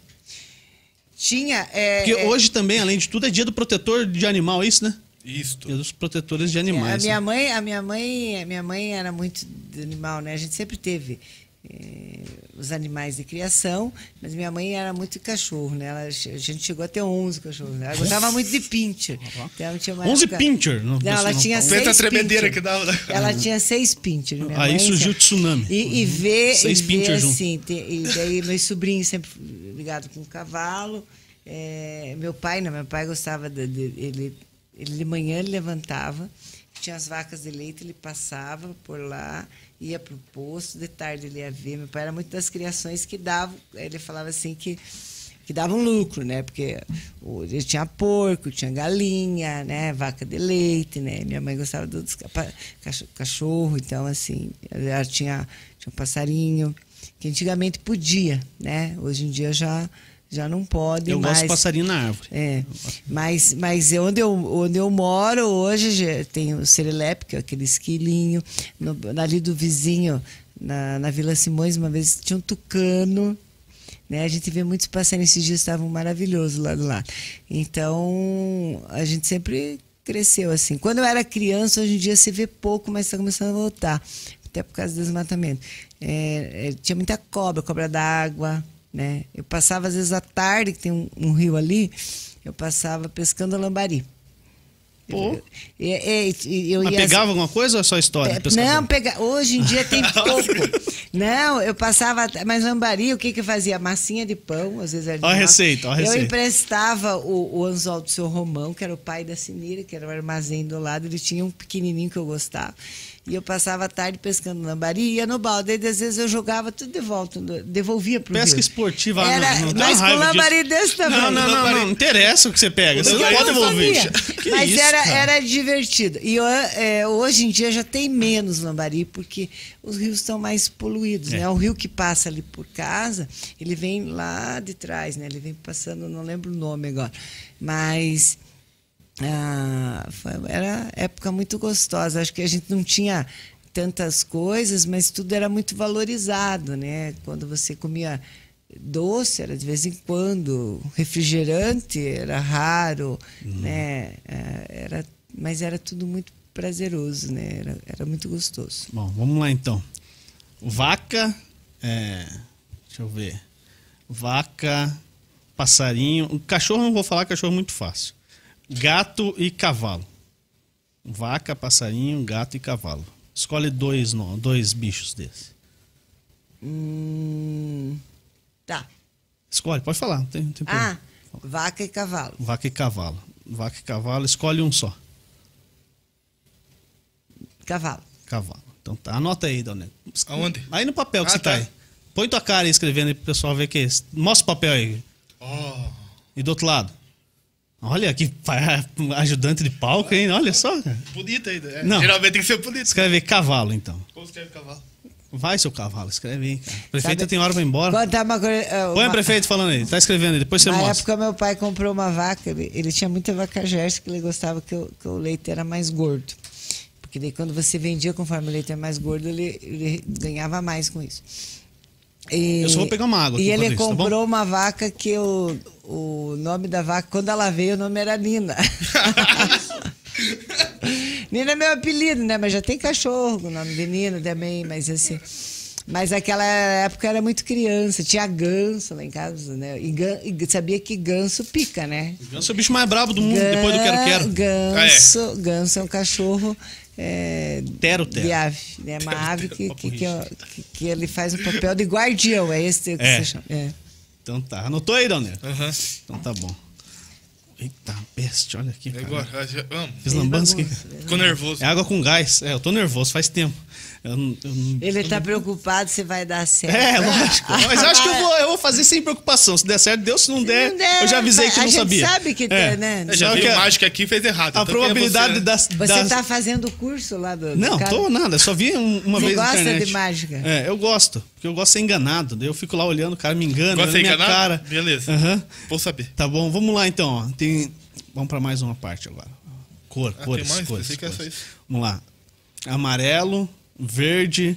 Speaker 3: Tinha. É,
Speaker 1: Porque
Speaker 3: é,
Speaker 1: hoje também, além de tudo, é dia do protetor de animal, é isso, né?
Speaker 2: Isso.
Speaker 1: Dia dos protetores de
Speaker 3: a
Speaker 1: animais.
Speaker 3: minha
Speaker 1: né?
Speaker 3: mãe, a minha mãe, a minha mãe era muito de animal, né? A gente sempre teve eh, os animais de criação, mas minha mãe era muito de cachorro, né? Ela, a gente chegou a ter 11 cachorros. Né? Ela gostava muito de pincher. Então, tinha uma
Speaker 1: 11
Speaker 3: época-
Speaker 1: pincher. Não,
Speaker 3: Não, ela
Speaker 1: não-
Speaker 3: tinha seis
Speaker 2: tremedeira
Speaker 3: pincher.
Speaker 2: que dava. né?
Speaker 3: Ela tinha seis pincher. minha
Speaker 1: Aí
Speaker 3: mãe,
Speaker 1: surgiu o tsunami.
Speaker 3: E, e ver,
Speaker 1: Seis
Speaker 3: e ver
Speaker 1: junto.
Speaker 3: assim, te- e daí meus sobrinhos sempre ligados com cavalo. É, meu pai, não, meu pai gostava de, de- ele, ele de manhã ele levantava, tinha as vacas de leite, ele passava por lá, ia pro posto, de tarde ele ia ver. Meu pai era muito das criações que davam, ele falava assim que que davam lucro, né? Porque o- ele tinha porco, tinha galinha, né? Vaca de leite, né? Minha mãe gostava cacho- cachorro, então assim, ela tinha tinha um passarinho que antigamente podia, né? Hoje em dia já já não pode
Speaker 1: Eu
Speaker 3: mais.
Speaker 1: gosto de passarinho na árvore.
Speaker 3: É, mas, mas onde, eu, onde eu moro hoje já tem o Serelepe, que é aquele esquilinho. No, ali do vizinho, na, na Vila Simões, uma vez tinha um tucano. Né? A gente vê muitos passarinhos, esses dias estavam maravilhosos lá do lado. Então, a gente sempre cresceu assim. Quando eu era criança, hoje em dia se vê pouco, mas está começando a voltar. Até por causa do desmatamento. É, é, tinha muita cobra, cobra d'água, né? Eu passava às vezes à tarde, que tem um, um rio ali, eu passava pescando lambari.
Speaker 1: Pô.
Speaker 3: Eu, é, é, e eu
Speaker 1: Mas pegava alguma coisa ou é só história? pescador?
Speaker 3: não, pega, hoje em dia tem <laughs> pouco. não, eu passava. Mas lambari, o que que eu fazia? Massinha de pão, às vezes era
Speaker 1: Ó receita, ó a
Speaker 3: Eu
Speaker 1: receita.
Speaker 3: emprestava o, o anzol do seu Romão, que era o pai da Sinira, que era o armazém do lado. Ele tinha um pequenininho que eu gostava. E eu passava a tarde pescando lambari, ia no balde. Aí, às vezes, eu jogava tudo de volta, devolvia pro
Speaker 1: Pesca
Speaker 3: rio.
Speaker 1: esportiva,
Speaker 3: Era,
Speaker 1: não, não dá
Speaker 3: mas com
Speaker 1: raiva disso.
Speaker 3: lambari desse tamanho.
Speaker 1: Não, não, não, não, não interessa o que você pega. Você não pode
Speaker 3: não
Speaker 1: devolver. <laughs>
Speaker 3: Mas
Speaker 1: isso,
Speaker 3: era,
Speaker 1: cara?
Speaker 3: era divertido. E eu, é, hoje em dia já tem menos lambari, porque os rios estão mais poluídos.
Speaker 1: É.
Speaker 3: Né? O rio que passa ali por casa, ele vem lá de trás, né? Ele vem passando, não lembro o nome agora. Mas ah, foi- era época muito gostosa. Acho que a gente não tinha tantas coisas, mas tudo era muito valorizado, né? Quando você comia doce era de vez em quando, refrigerante era raro, né? É, Era, mas era tudo muito prazeroso, né? Era, era muito gostoso.
Speaker 1: Bom, vamos lá então. Vaca, é, deixa eu ver. Vaca, passarinho. O cachorro não vou falar, cachorro é muito fácil. Gato e cavalo. Vaca, passarinho, gato e cavalo. Escolhe dois, não, dois bichos desses.
Speaker 3: Hum, tá.
Speaker 1: Escolhe, pode falar. Tem, tem.
Speaker 3: Ah, vaca e cavalo.
Speaker 1: Vaca e cavalo. Vaca e cavalo, escolhe um só.
Speaker 3: Cavalo.
Speaker 1: Cavalo. Então tá, anota aí, Dona.
Speaker 2: Aonde?
Speaker 1: Aí no papel que
Speaker 2: Ah,
Speaker 1: você tá
Speaker 2: tá.
Speaker 1: aí. Põe tua cara aí escrevendo aí pro pessoal ver que é esse. Mostra o papel aí.
Speaker 2: Ó.
Speaker 1: E do outro lado. Olha que <laughs> ajudante de palco, hein? Olha só. cara.
Speaker 2: bonito ainda. É.
Speaker 1: Não.
Speaker 2: Geralmente tem que ser bonito.
Speaker 1: Escreve cavalo, então.
Speaker 2: Como escreve cavalo?
Speaker 1: Vai, seu cavalo, escreve aí, cara. Prefeita
Speaker 3: Sabe-
Speaker 1: tem hora pra ir embora.
Speaker 3: Contar uma coisa. eh,
Speaker 1: Põe o prefeito falando aí. Tá escrevendo aí, depois você
Speaker 3: Na
Speaker 1: mostra.
Speaker 3: época, meu pai comprou uma vaca. Ele, ele tinha muita vaca Jersey que ele gostava que, o- que o leite era mais gordo. Porque daí, quando você vendia conforme o leite é mais gordo, ele, ele ganhava mais com isso. E,
Speaker 1: Eu só vou pegar uma água
Speaker 3: E ele
Speaker 1: isso, tá
Speaker 3: comprou uma vaca que o, o nome da vaca, quando ela veio, o nome era Nina. <laughs> Nina é meu apelido, né? Mas já tem cachorro o nome de Nina também, mas assim. Mas naquela época era muito criança, tinha ganso lá em casa, né? E, gan- e sabia que ganso pica, né?
Speaker 1: Ganso é o bicho mais brabo do mundo, depois do quero-quero.
Speaker 3: Ganso, ganso é um cachorro é,
Speaker 1: Tero, tero.
Speaker 3: de ave. né? uma ave que, que, que, que- que ele faz o papel de guardião, é esse que
Speaker 1: É.
Speaker 3: você chama. É.
Speaker 1: Então tá. Anotou aí, Dona?
Speaker 2: Aham.
Speaker 1: Então tá bom. Eita, peste, olha aqui.
Speaker 2: É
Speaker 1: cara.
Speaker 2: Agora, já- vamos.
Speaker 1: Fiz lambança aqui.
Speaker 2: Ficou nervoso.
Speaker 1: É água com gás. É, eu tô nervoso, faz tempo. Eu não- eu não-
Speaker 3: Ele tá preocupado se vai dar certo.
Speaker 1: É, lógico. <laughs> Mas acho que eu vou, eu vou fazer sem preocupação. Se der certo, deu. Se não der,
Speaker 3: Não der,
Speaker 1: eu já avisei que
Speaker 3: a
Speaker 1: não
Speaker 3: gente
Speaker 1: sabia.
Speaker 3: sabe que
Speaker 1: é.
Speaker 3: tem, né?
Speaker 2: É, já
Speaker 1: que a-
Speaker 2: mágica aqui fez errado.
Speaker 1: A
Speaker 2: Então, é
Speaker 1: probabilidade
Speaker 2: você?
Speaker 1: das.
Speaker 3: Você
Speaker 1: das-
Speaker 3: tá fazendo o curso lá do. do
Speaker 1: Não,
Speaker 3: cara?
Speaker 1: tô nada. Só vi um- uma
Speaker 3: Você
Speaker 1: vez na
Speaker 3: gosta
Speaker 1: internet.
Speaker 3: de mágica?
Speaker 1: É, eu gosto. Porque eu gosto de ser enganado. Daí eu fico lá olhando, o cara me engana,
Speaker 2: Gosta de
Speaker 1: minha
Speaker 2: enganar?
Speaker 1: cara.
Speaker 2: Beleza.
Speaker 1: Aham.
Speaker 2: Vou saber.
Speaker 1: Tá bom, vamos lá então. ó. Tem... Vamos pra mais uma parte agora. Cor,
Speaker 2: Ah,
Speaker 1: cores,
Speaker 2: mais?
Speaker 1: cores. Cores.
Speaker 2: só isso.
Speaker 1: Vamos lá. Amarelo, verde,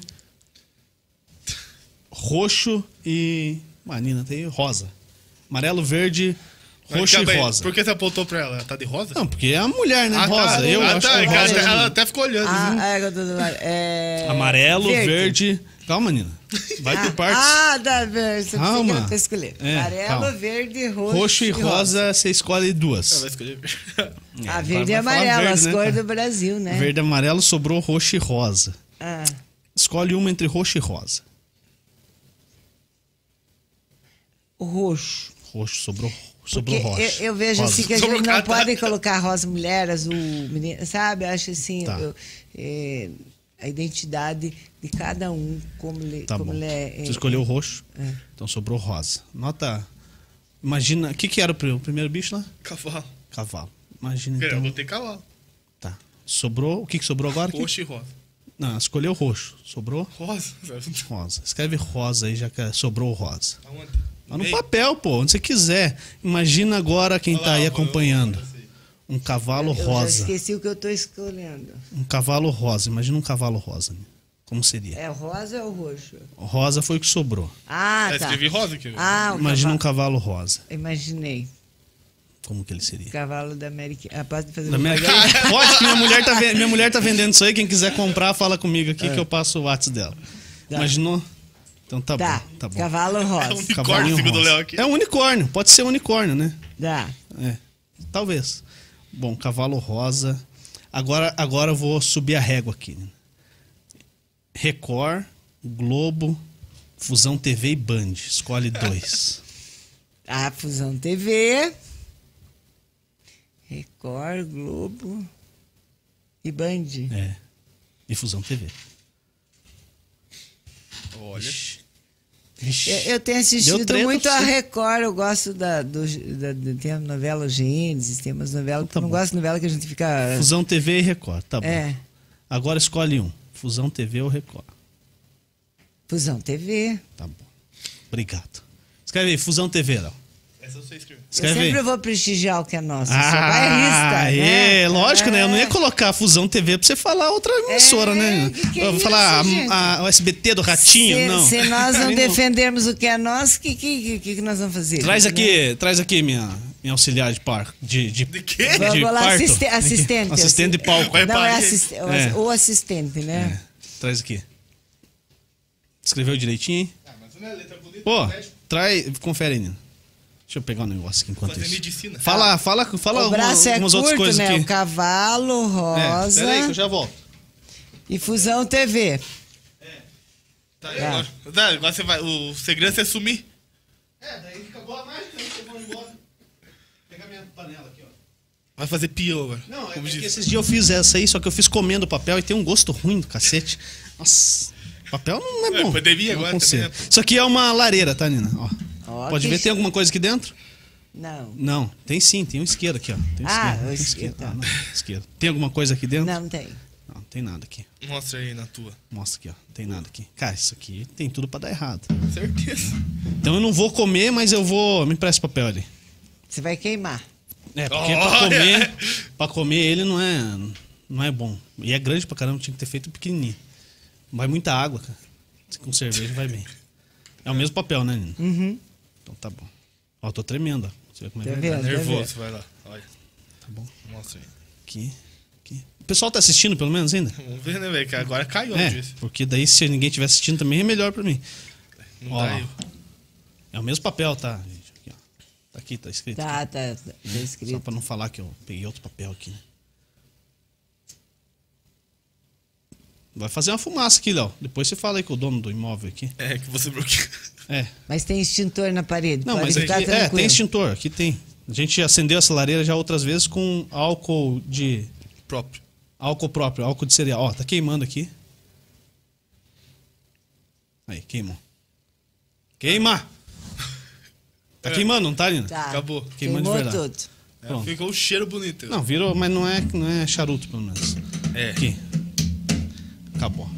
Speaker 1: roxo e. Manina, tem rosa. Amarelo, verde, roxo e rosa.
Speaker 2: Por que você apontou pra ela? Ela tá de rosa?
Speaker 1: Não, porque é a mulher, né?
Speaker 2: Ah,
Speaker 1: rosa.
Speaker 2: tá.
Speaker 1: Eu
Speaker 2: ah,
Speaker 1: acho
Speaker 2: tá.
Speaker 1: que
Speaker 2: Ela,
Speaker 1: rosa.
Speaker 2: até-
Speaker 1: é-
Speaker 2: ela até ficou olhando.
Speaker 3: Ah, é. É...
Speaker 1: Amarelo, verde. Calma, Nina. Vai por
Speaker 3: ah,
Speaker 1: partes.
Speaker 3: Ah, dá, você
Speaker 1: Calma.
Speaker 3: precisa escolher.
Speaker 1: É,
Speaker 3: Amarelo,
Speaker 1: calma.
Speaker 3: verde, roxo,
Speaker 1: roxo e rosa, você escolhe
Speaker 2: Ela
Speaker 1: duas.
Speaker 2: vai escolher.
Speaker 3: Ah,
Speaker 1: vai-
Speaker 3: verde e amarelo,
Speaker 1: verde,
Speaker 3: as
Speaker 1: né,
Speaker 3: cores
Speaker 1: cara?
Speaker 3: do Brasil, né?
Speaker 1: Verde e amarelo sobrou roxo e rosa.
Speaker 3: Ah,
Speaker 1: Escolhe uma entre roxo e rosa.
Speaker 3: o roxo.
Speaker 1: Roxo sobrou Sobrou
Speaker 3: Porque
Speaker 1: rocha.
Speaker 3: eu, eu vejo
Speaker 1: Rosa.
Speaker 3: assim que a
Speaker 2: Sobrou
Speaker 3: gente não
Speaker 2: cada-
Speaker 3: pode colocar rosa mulher, azul menina, sabe? Eu acho assim,
Speaker 1: Tá.
Speaker 3: eu- é, a identidade de cada um, como ele,
Speaker 1: Tá
Speaker 3: como
Speaker 1: bom.
Speaker 3: ele é.
Speaker 1: Você
Speaker 3: é-
Speaker 1: escolheu o roxo,
Speaker 3: É.
Speaker 1: então sobrou rosa. Nota. Imagina. O que, que era o pri- o primeiro bicho lá?
Speaker 2: Cavalo.
Speaker 1: Cavalo. Imagina
Speaker 2: Eu
Speaker 1: então.
Speaker 2: botei cavalo.
Speaker 1: Tá. Sobrou. O que, que sobrou agora?
Speaker 2: Roxo e rosa.
Speaker 1: Não, escolheu roxo. Sobrou
Speaker 2: Rosa?
Speaker 1: rosa. Escreve rosa aí, já que sobrou rosa.
Speaker 2: Aonde?
Speaker 1: Mas no papel, pô, onde você quiser. Imagina agora quem
Speaker 2: Olha
Speaker 1: tá aí acompanhando. Um cavalo
Speaker 3: eu já
Speaker 1: rosa.
Speaker 3: esqueci o que eu estou escolhendo.
Speaker 1: Um cavalo rosa. Imagina um cavalo rosa. né? Como seria?
Speaker 3: É rosa ou roxo?
Speaker 1: Rosa foi o que sobrou.
Speaker 3: Ah,
Speaker 2: Eu
Speaker 3: tá.
Speaker 2: escrevi rosa aqui.
Speaker 3: Ah, o
Speaker 1: Imagina um
Speaker 3: cavalo.
Speaker 1: cavalo rosa.
Speaker 3: Imaginei.
Speaker 1: Como que ele seria?
Speaker 3: Cavalo da América. Ah, pode fazer
Speaker 1: Da América-? Pode, <laughs> que minha mulher, tá, minha mulher tá vendendo isso aí. Quem quiser comprar, fala comigo aqui
Speaker 3: É.
Speaker 1: que eu passo o WhatsApp dela.
Speaker 3: Tá.
Speaker 1: Imaginou? Então tá,
Speaker 3: Tá,
Speaker 1: bom. Tá bom.
Speaker 3: cavalo
Speaker 2: É um
Speaker 3: rosa.
Speaker 2: unicórnio,
Speaker 1: Cavalinho
Speaker 2: segundo o
Speaker 1: rosa.
Speaker 2: Léo aqui.
Speaker 1: É um unicórnio. Pode ser um unicórnio, né?
Speaker 3: Dá.
Speaker 1: É. Talvez. Bom, cavalo rosa. Agora, agora eu vou subir a régua aqui. Record, Globo, Fusão TV e Band. Escolhe dois.
Speaker 3: A <laughs> Fusão TV, Record, Globo e Band.
Speaker 1: É. E Fusão TV.
Speaker 2: Olha.
Speaker 3: Eu, eu tenho assistido muito a. Record, eu gosto da, do, da, da- tem a novela Gênesis, tem umas novelas,
Speaker 1: Tá
Speaker 3: eu não
Speaker 1: bom.
Speaker 3: gosto de novela que a gente fica...
Speaker 1: Fusão TV e Record. Tá bom.
Speaker 3: É,
Speaker 1: Agora escolhe um. Fusão TV ou Record.
Speaker 3: Fusão TV.
Speaker 1: Tá bom. Obrigado. Escreve aí, Fusão TV, Léo.
Speaker 2: Essa eu sei escrever.
Speaker 3: Eu
Speaker 1: aí.
Speaker 3: sempre vou prestigiar o que é nosso, eu sou
Speaker 1: Ah,
Speaker 3: bairrista, né?
Speaker 1: é, lógico, né? Eu não ia
Speaker 3: É.
Speaker 1: colocar Fusão TV pra você falar outra emissora, né?
Speaker 3: que que é
Speaker 1: Eu vou
Speaker 3: isso,
Speaker 1: falar
Speaker 3: gente?
Speaker 1: a, a- o SBT do Ratinho,
Speaker 3: se,
Speaker 1: não.
Speaker 3: se nós não <laughs>
Speaker 1: Aí
Speaker 3: defendermos o que é nosso, o que, que, que, que nós vamos fazer?
Speaker 1: Traz
Speaker 3: Né?
Speaker 1: aqui, traz aqui minha, minha auxiliar de par, de, de,
Speaker 2: De quê?
Speaker 1: de
Speaker 3: Vou, vou lá,
Speaker 1: parto.
Speaker 3: assiste- assistente.
Speaker 1: Assistente de palco.
Speaker 3: Não, é assist,
Speaker 1: É.
Speaker 3: o assistente, né?
Speaker 1: É, traz aqui. Escreveu direitinho, hein?
Speaker 2: Ah, mas não é letra bonita.
Speaker 1: Pô,
Speaker 2: médico.
Speaker 1: traz, confere, Nino. Deixa eu pegar um negócio aqui enquanto
Speaker 2: Fazer
Speaker 1: isso.
Speaker 2: medicina.
Speaker 1: Fala, fala, fala
Speaker 3: o braço
Speaker 1: uma-
Speaker 3: é
Speaker 1: umas
Speaker 3: curto,
Speaker 1: outras coisas
Speaker 3: né?
Speaker 1: aqui.
Speaker 3: O cavalo
Speaker 1: É,
Speaker 3: rosa
Speaker 1: pera aí que eu já volto.
Speaker 3: e Fusão TV.
Speaker 2: Tá, agora, tá, agora você vai. O segredo é sumir.
Speaker 1: É, daí acabou a mágica, né? Vocês vão embora. Vou pegar minha panela aqui, ó.
Speaker 2: Vai fazer pior agora.
Speaker 1: Não, é
Speaker 2: Como
Speaker 1: que esses dias eu fiz essa aí, só que eu fiz comendo papel e tem um gosto ruim do cacete. Nossa, papel não é
Speaker 2: É,
Speaker 1: bom.
Speaker 2: pandemia
Speaker 1: Não
Speaker 2: agora
Speaker 1: aconselho.
Speaker 2: também, né?
Speaker 1: Isso aqui é uma lareira, tá, Nina? Ó.
Speaker 3: Ó,
Speaker 1: Pode ver, tem alguma coisa aqui dentro?
Speaker 3: Não.
Speaker 1: Não, tem sim, tem um isqueiro aqui, ó. Tem um
Speaker 3: Ah,
Speaker 1: isqueiro,
Speaker 3: o
Speaker 1: tem
Speaker 3: isqueiro,
Speaker 1: isqueiro.
Speaker 3: tá.
Speaker 1: Ah, não, isqueiro. Tem alguma coisa aqui dentro?
Speaker 3: Não, não tem.
Speaker 1: Não, tem nada aqui.
Speaker 2: Mostra aí na tua.
Speaker 1: Mostra aqui, ó. Tem nada aqui. Cara, isso aqui tem tudo pra dar errado.
Speaker 2: Certeza.
Speaker 1: Então eu não vou comer, mas eu vou. Me empresta papel ali.
Speaker 3: Você vai queimar.
Speaker 1: É, porque pra
Speaker 2: Olha!
Speaker 1: comer, pra comer ele não é, não é bom. E é grande pra caramba, tinha que ter feito pequenininho. Vai muita água, cara. Com cerveja vai bem. É o mesmo papel, né, Nina?
Speaker 3: Uhum.
Speaker 1: Então tá bom. Ó, eu tô tremendo, ó. Você vê como é
Speaker 3: Tá
Speaker 1: verdade.
Speaker 3: vendo?
Speaker 2: Nervoso, vai lá. Olha.
Speaker 1: Tá bom.
Speaker 2: Mostra aí.
Speaker 1: Aqui, aqui. O pessoal tá assistindo pelo menos ainda?
Speaker 2: Vamos ver, né, velho? Que agora caiu
Speaker 1: É, porque daí se ninguém estiver assistindo também é melhor pra mim.
Speaker 2: Não
Speaker 1: Ó,
Speaker 2: tá aí.
Speaker 1: É o mesmo papel, tá, gente? Aqui, ó. Tá aqui, tá escrito.
Speaker 3: Tá, tá, tá
Speaker 1: Só
Speaker 3: escrito.
Speaker 1: pra não falar que eu peguei outro papel aqui, né? Vai fazer uma fumaça aqui, Léo. Depois você fala aí com o dono do imóvel aqui.
Speaker 2: É, que você bloqueou.
Speaker 1: É.
Speaker 3: Mas tem extintor na parede.
Speaker 1: Não, mas aqui, é, tem extintor, aqui tem. A gente acendeu essa lareira já outras vezes com álcool de.
Speaker 2: Próprio.
Speaker 1: Álcool próprio, álcool de cereal. Ó, tá queimando aqui. Aí, queimou. Queima! Tá queimando, não tá, Nina?
Speaker 3: Tá.
Speaker 2: Acabou.
Speaker 1: Queimando de
Speaker 3: Queimou
Speaker 1: verdade.
Speaker 3: tudo.
Speaker 2: É,
Speaker 1: Pronto.
Speaker 2: ficou um cheiro bonito.
Speaker 1: Não, virou, mas não é, não é charuto, pelo menos.
Speaker 2: É.
Speaker 1: Aqui. Acabou.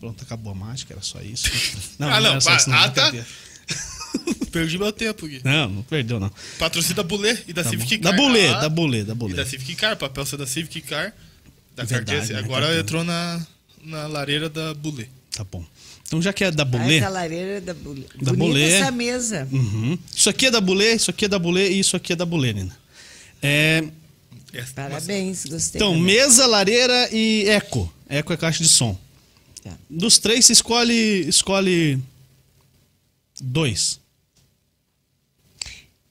Speaker 1: Pronto, acabou a mágica, era só isso. <laughs>
Speaker 2: Ah, não,
Speaker 1: era só
Speaker 2: pa-
Speaker 1: isso, não,
Speaker 2: ah, tá. <laughs> Perdi meu tempo aqui.
Speaker 1: Não, não perdeu, não.
Speaker 2: Patrocínio da Bulê e da
Speaker 1: Tá
Speaker 2: Civic
Speaker 1: bom.
Speaker 2: Car.
Speaker 1: Da Bulê,
Speaker 2: Ah,
Speaker 1: da Bulê, da
Speaker 2: E
Speaker 1: Bulê.
Speaker 2: da Civic Car, papel da Civic Car. Da
Speaker 1: Verdade,
Speaker 2: carteira.
Speaker 1: né,
Speaker 2: Agora
Speaker 1: carteira.
Speaker 2: entrou na, na lareira da Bulê.
Speaker 1: Tá bom. Então já que é da
Speaker 3: Ah,
Speaker 1: Bulê.
Speaker 3: essa lareira é da Bulê.
Speaker 1: Da
Speaker 3: Bonita
Speaker 1: Bulê.
Speaker 3: essa mesa.
Speaker 1: Uhum. Isso aqui é da Bulê, isso aqui é da Bulê e isso aqui é da Bulê, Nina. É,
Speaker 3: Parabéns, gostei.
Speaker 1: então,
Speaker 3: também.
Speaker 1: mesa, lareira e eco. Eco é caixa de som.
Speaker 3: Tá.
Speaker 1: Dos três, você escolhe, escolhe dois.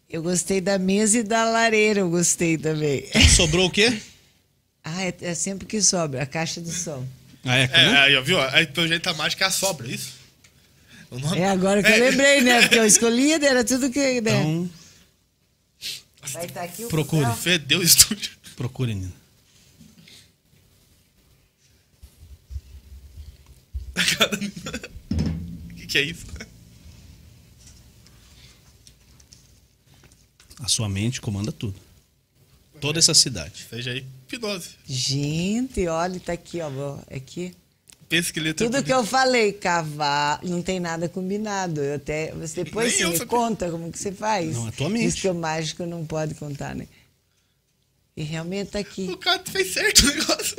Speaker 3: Eu gostei da mesa e da lareira, eu gostei também.
Speaker 1: Sobrou o quê? <laughs>
Speaker 3: Ah, é, é sempre que sobra, a caixa do som.
Speaker 1: A eco,
Speaker 2: É,
Speaker 1: né?
Speaker 2: aí, viu? Aí, pelo jeito, a mágica é a sobra, isso? O nome?
Speaker 3: É agora que eu
Speaker 2: É.
Speaker 3: lembrei, né? Porque eu <laughs> escolhi, era tudo que. Né?
Speaker 1: Então,
Speaker 3: Vai estar aqui o
Speaker 1: Procure.
Speaker 2: Fedeu o estúdio.
Speaker 1: Procure, Nina.
Speaker 2: O <laughs> que, que é isso?
Speaker 1: A sua mente comanda tudo. Toda essa cidade.
Speaker 2: Seja aí, hipnose.
Speaker 3: Gente, olha, tá aqui, ó. ó, Aqui.
Speaker 2: Pensa que letra
Speaker 3: Tudo que eu falei, cavalo, não tem nada combinado. Eu até, você depois
Speaker 2: Nem
Speaker 3: você
Speaker 2: eu
Speaker 3: me
Speaker 2: sabia.
Speaker 3: conta como que você faz.
Speaker 1: Não, é tua mente.
Speaker 3: Diz que o mágico não pode contar, né? E realmente tá aqui.
Speaker 2: O cara fez certo o negócio.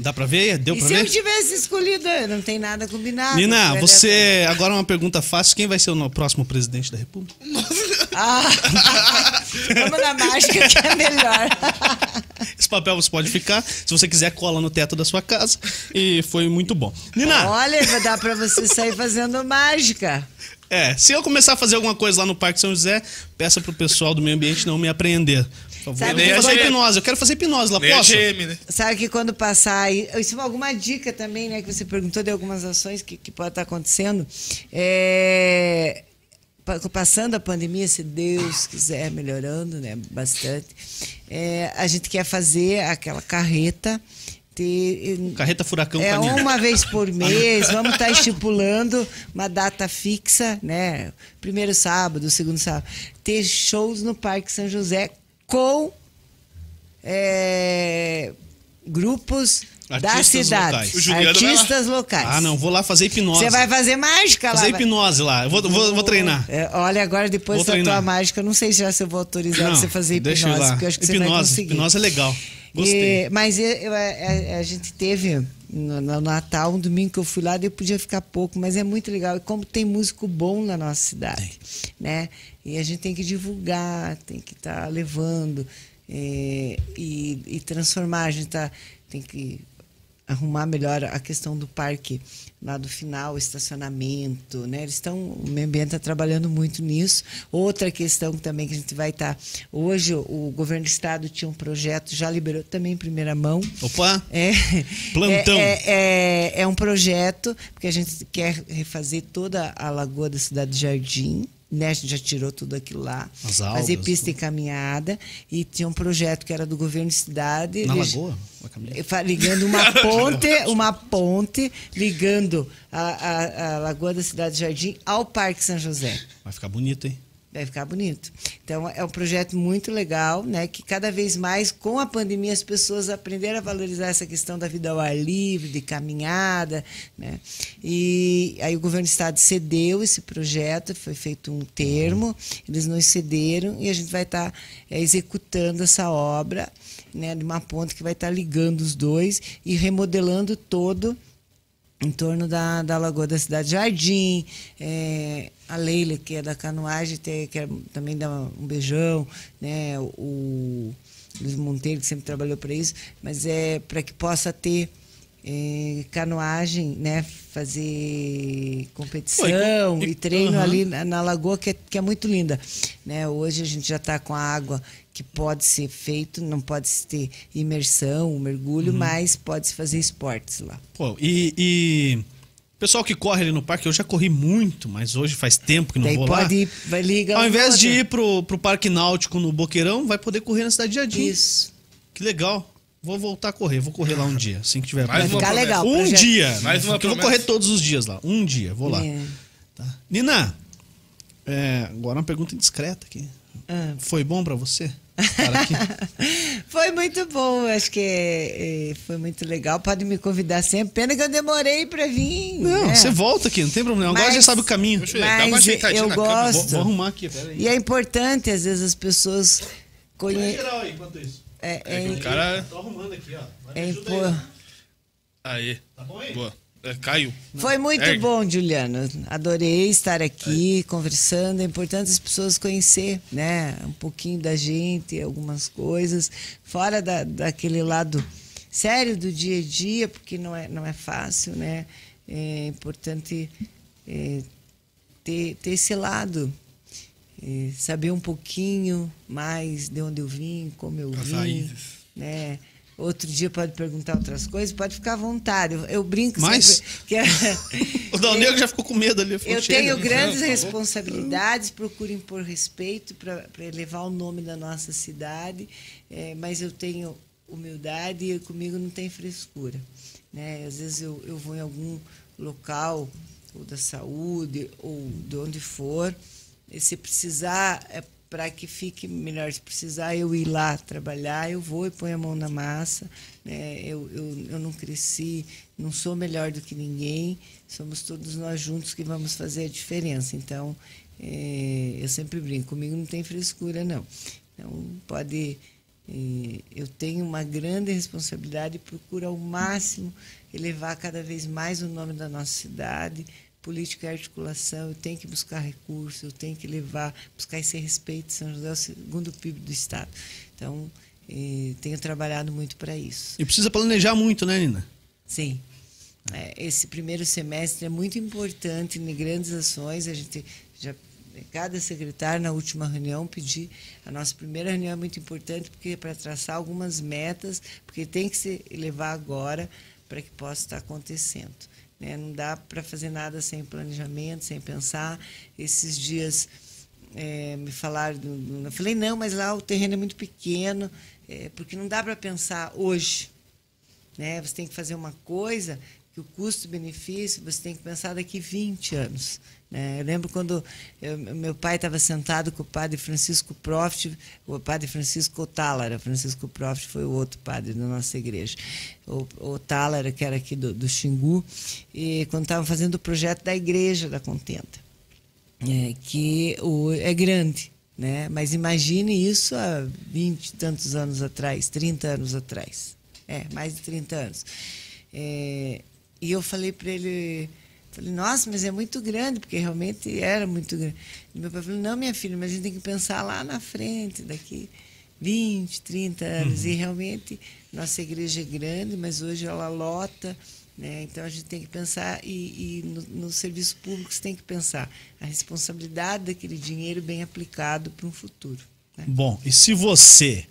Speaker 1: Dá pra ver? Deu
Speaker 3: E
Speaker 1: pra
Speaker 3: se eu
Speaker 1: ver?
Speaker 3: tivesse escolhido, não tem nada combinado.
Speaker 1: Nina,
Speaker 3: Vai
Speaker 1: você. Agora uma pergunta fácil: quem vai ser o próximo presidente da República?
Speaker 3: Ah, <laughs> vamos na mágica que é melhor.
Speaker 1: Esse papel você pode ficar. Se você quiser, cola no teto da sua casa. E foi muito bom. Nina,
Speaker 3: Olha, vai dar pra você sair fazendo mágica.
Speaker 1: é, se eu começar a fazer alguma coisa lá no Parque São José, peça pro pessoal do meio ambiente não me apreender.
Speaker 3: Sabe
Speaker 1: fazer
Speaker 2: GM.
Speaker 1: hipnose. Eu quero fazer hipnose lá,
Speaker 2: Nem a
Speaker 1: posso?
Speaker 2: GM, né?
Speaker 3: Sabe que quando passar aí. Isso é alguma dica também, né? Que você perguntou de algumas ações que, que pode estar acontecendo. É, pa- passando a pandemia, se Deus quiser, melhorando, né? Bastante. é, a gente quer fazer aquela carreta. Ter,
Speaker 1: Carreta Furacão
Speaker 3: é uma vez por <laughs> mês, vamos estar estipulando uma data fixa, né? Primeiro sábado, segundo sábado. Ter shows no Parque São José com é, grupos da
Speaker 1: Artistas
Speaker 3: cidade.
Speaker 1: locais.
Speaker 3: Artistas locais.
Speaker 1: Ah, não, vou lá fazer hipnose.
Speaker 3: Você vai fazer mágica lá?
Speaker 1: fazer hipnose lá. Eu vou, vou, vou treinar.
Speaker 3: É, olha, agora depois
Speaker 1: Vou
Speaker 3: da
Speaker 1: treinar.
Speaker 3: tua mágica, eu não sei já se eu vou autorizar
Speaker 1: Não,
Speaker 3: você fazer hipnose,
Speaker 1: deixa eu lá.
Speaker 3: porque eu acho que você vai
Speaker 1: hipnose,
Speaker 3: conseguir.
Speaker 1: hipnose é legal. Gostei.
Speaker 3: E- mas eu- eu- a, a gente teve no, no Natal, um domingo que eu fui lá, eu podia ficar pouco, mas é muito legal. E como tem músico bom na nossa cidade, né? E a gente tem que divulgar, tem que estar levando é, e, e transformar. A gente tá, tem que arrumar melhor a questão do parque lá do final, estacionamento, né? Eles estão, o meio ambiente está trabalhando muito nisso. Outra questão também que a gente vai estar hoje o governo do estado tinha um projeto, já liberou também em primeira mão.
Speaker 1: Opa!
Speaker 3: É,
Speaker 1: Plantão.
Speaker 3: É, é, é, é um projeto, porque a gente quer refazer toda a lagoa da cidade de Jardim. Né? A gente já tirou tudo aquilo lá.
Speaker 1: As
Speaker 3: fazer
Speaker 1: algas,
Speaker 3: pista e caminhada. E tinha um projeto que era do governo de cidade.
Speaker 1: Na
Speaker 3: eles-
Speaker 1: lagoa?
Speaker 3: Eh, ligando uma <laughs> ponte, uma ponte ligando a, a, a Lagoa da Cidade de Jardim ao Parque São José.
Speaker 1: Vai ficar bonito, hein?
Speaker 3: Vai ficar bonito. Então, é um projeto muito legal, né? Que cada vez mais, com a pandemia, as pessoas aprenderam a valorizar essa questão da vida ao ar livre, de caminhada, né? E aí o governo do estado cedeu esse projeto, foi feito um termo, eles nos cederam e a gente vai estar eh, executando essa obra, né? De uma ponte que vai estar ligando os dois e remodelando todo em torno da, da Lagoa da Cidade Jardim, é, a Leila, que é da canoagem, tem, quer também dar um beijão, né? o Luiz Monteiro, que sempre trabalhou para isso, mas é para que possa ter é, canoagem, né? fazer competição
Speaker 1: e-
Speaker 3: e, treino
Speaker 1: Aham.
Speaker 3: ali na, na lagoa, que é, que é muito linda. Né? Hoje a gente já está com a água que pode ser feito, não pode se ter imersão, mergulho, mas pode se fazer esportes lá.
Speaker 1: Pô, e, e pessoal que corre ali no parque, eu já corri muito, mas hoje faz tempo que não
Speaker 3: Daí
Speaker 1: vou lá.
Speaker 3: pode ir, vai ligar
Speaker 1: Ao invés de ir pro, pro Parque Náutico no Boqueirão, vai poder correr na cidade de Jardim.
Speaker 3: Isso.
Speaker 1: Que legal. Vou voltar a correr, vou correr lá um dia, assim que tiver.
Speaker 2: Mais
Speaker 3: Vai ficar
Speaker 2: promessa.
Speaker 3: legal.
Speaker 1: um
Speaker 3: projeto.
Speaker 1: dia.
Speaker 2: Mais uma
Speaker 1: porque eu vou correr todos os dias lá. Um dia, vou lá.
Speaker 3: É.
Speaker 1: Tá. Nina, é, agora uma pergunta indiscreta aqui.
Speaker 3: Ah.
Speaker 1: Foi bom pra você? <laughs>
Speaker 3: Foi muito bom, acho que é, é, foi muito legal. Pode me convidar sempre. Pena que eu demorei para vir.
Speaker 1: Não,
Speaker 3: né?
Speaker 1: você volta aqui, não tem problema. Agora
Speaker 3: Mas-
Speaker 1: já sabe o caminho.
Speaker 2: Poxa, dá uma ajeitadinha
Speaker 3: eu
Speaker 2: na câmera.
Speaker 1: Vou,
Speaker 3: gosto.
Speaker 1: vou arrumar aqui, peraí.
Speaker 3: E é importante, às vezes, as pessoas conhecerem.
Speaker 1: geral aí, enquanto isso.
Speaker 3: É,
Speaker 2: É que
Speaker 3: é,
Speaker 2: o cara.
Speaker 1: Tô arrumando aqui, ó. Vai me
Speaker 3: é
Speaker 1: ajuda
Speaker 3: impor-
Speaker 2: Aí.
Speaker 1: Tá bom aí?
Speaker 2: Boa. É, caiu.
Speaker 3: Foi muito
Speaker 2: Ergue.
Speaker 3: bom, Juliano. Adorei estar aqui conversando. É importante as pessoas conhecer, né? Um pouquinho da gente, algumas coisas, fora da, daquele lado sério do dia a dia, porque não é, não é fácil, né? É importante é, ter, ter esse lado. é, saber um pouquinho mais de onde eu vim, como eu
Speaker 2: As
Speaker 3: vim,
Speaker 2: raízes.
Speaker 3: né? Outro dia pode perguntar outras coisas, pode ficar à vontade. Eu, eu brinco
Speaker 1: Mas-
Speaker 3: sempre que é- <laughs>
Speaker 1: O Dal Negro já ficou com medo ali. falou,
Speaker 3: eu tenho grandes <laughs>
Speaker 2: tá
Speaker 3: responsabilidades, procuro impor respeito para elevar o nome da nossa cidade, eh, mas eu tenho humildade e comigo não tem frescura. Né? Às vezes eu, eu vou em algum local, ou da saúde, ou de onde for, e se precisar, é para que fique melhor, se precisar eu ir lá trabalhar, eu vou e ponho a mão na massa. Né? Eu, eu, eu não cresci, não sou melhor do que ninguém, somos todos nós juntos que vamos fazer a diferença. Então, eh, eu sempre brinco, comigo não tem frescura, não. Então, pode. eh, eu tenho uma grande responsabilidade e procuro ao máximo elevar cada vez mais o nome da nossa cidade. Política e articulação, eu tenho que buscar recursos, eu tenho que levar, buscar esse respeito. São José é o segundo PIB do Estado. Então, eh, tenho trabalhado muito para isso.
Speaker 1: E precisa planejar muito, né, Nina?
Speaker 3: Sim. É, esse primeiro semestre é muito importante em grandes ações. A gente já cada secretário na última reunião pedir a nossa primeira reunião é muito importante porque é para traçar algumas metas, porque tem que se levar agora para que possa estar acontecendo. Né? Não dá para fazer nada sem planejamento, sem pensar. Esses dias é, me falaram, eu falei não, mas lá o terreno é muito pequeno, é, porque não dá para pensar hoje né? Você tem que fazer uma coisa o custo-benefício você tem que pensar daqui 20 anos. Né? Eu lembro quando eu- meu pai estava sentado com o padre Francisco Profit, o padre Francisco Otálara, Francisco Profit foi o outro padre da nossa igreja, o, Otálara, que era aqui do, do Xingu, e quando estavam fazendo o projeto da igreja da Contenta é, que o, é grande. Né? Mas imagine isso há 20 e tantos anos atrás, 30 anos atrás. É, mais de 30 anos. É, e eu falei para ele, falei, nossa, mas é muito grande, porque realmente era muito grande. E meu pai falou, não, minha filha, mas a gente tem que pensar lá na frente, daqui 20, 30 anos. E realmente, nossa igreja é grande, mas hoje ela lota. Né? Então a gente tem que pensar, e, e no, no serviço público você tem que pensar a responsabilidade daquele dinheiro bem aplicado para um futuro. né?
Speaker 1: Bom, e se você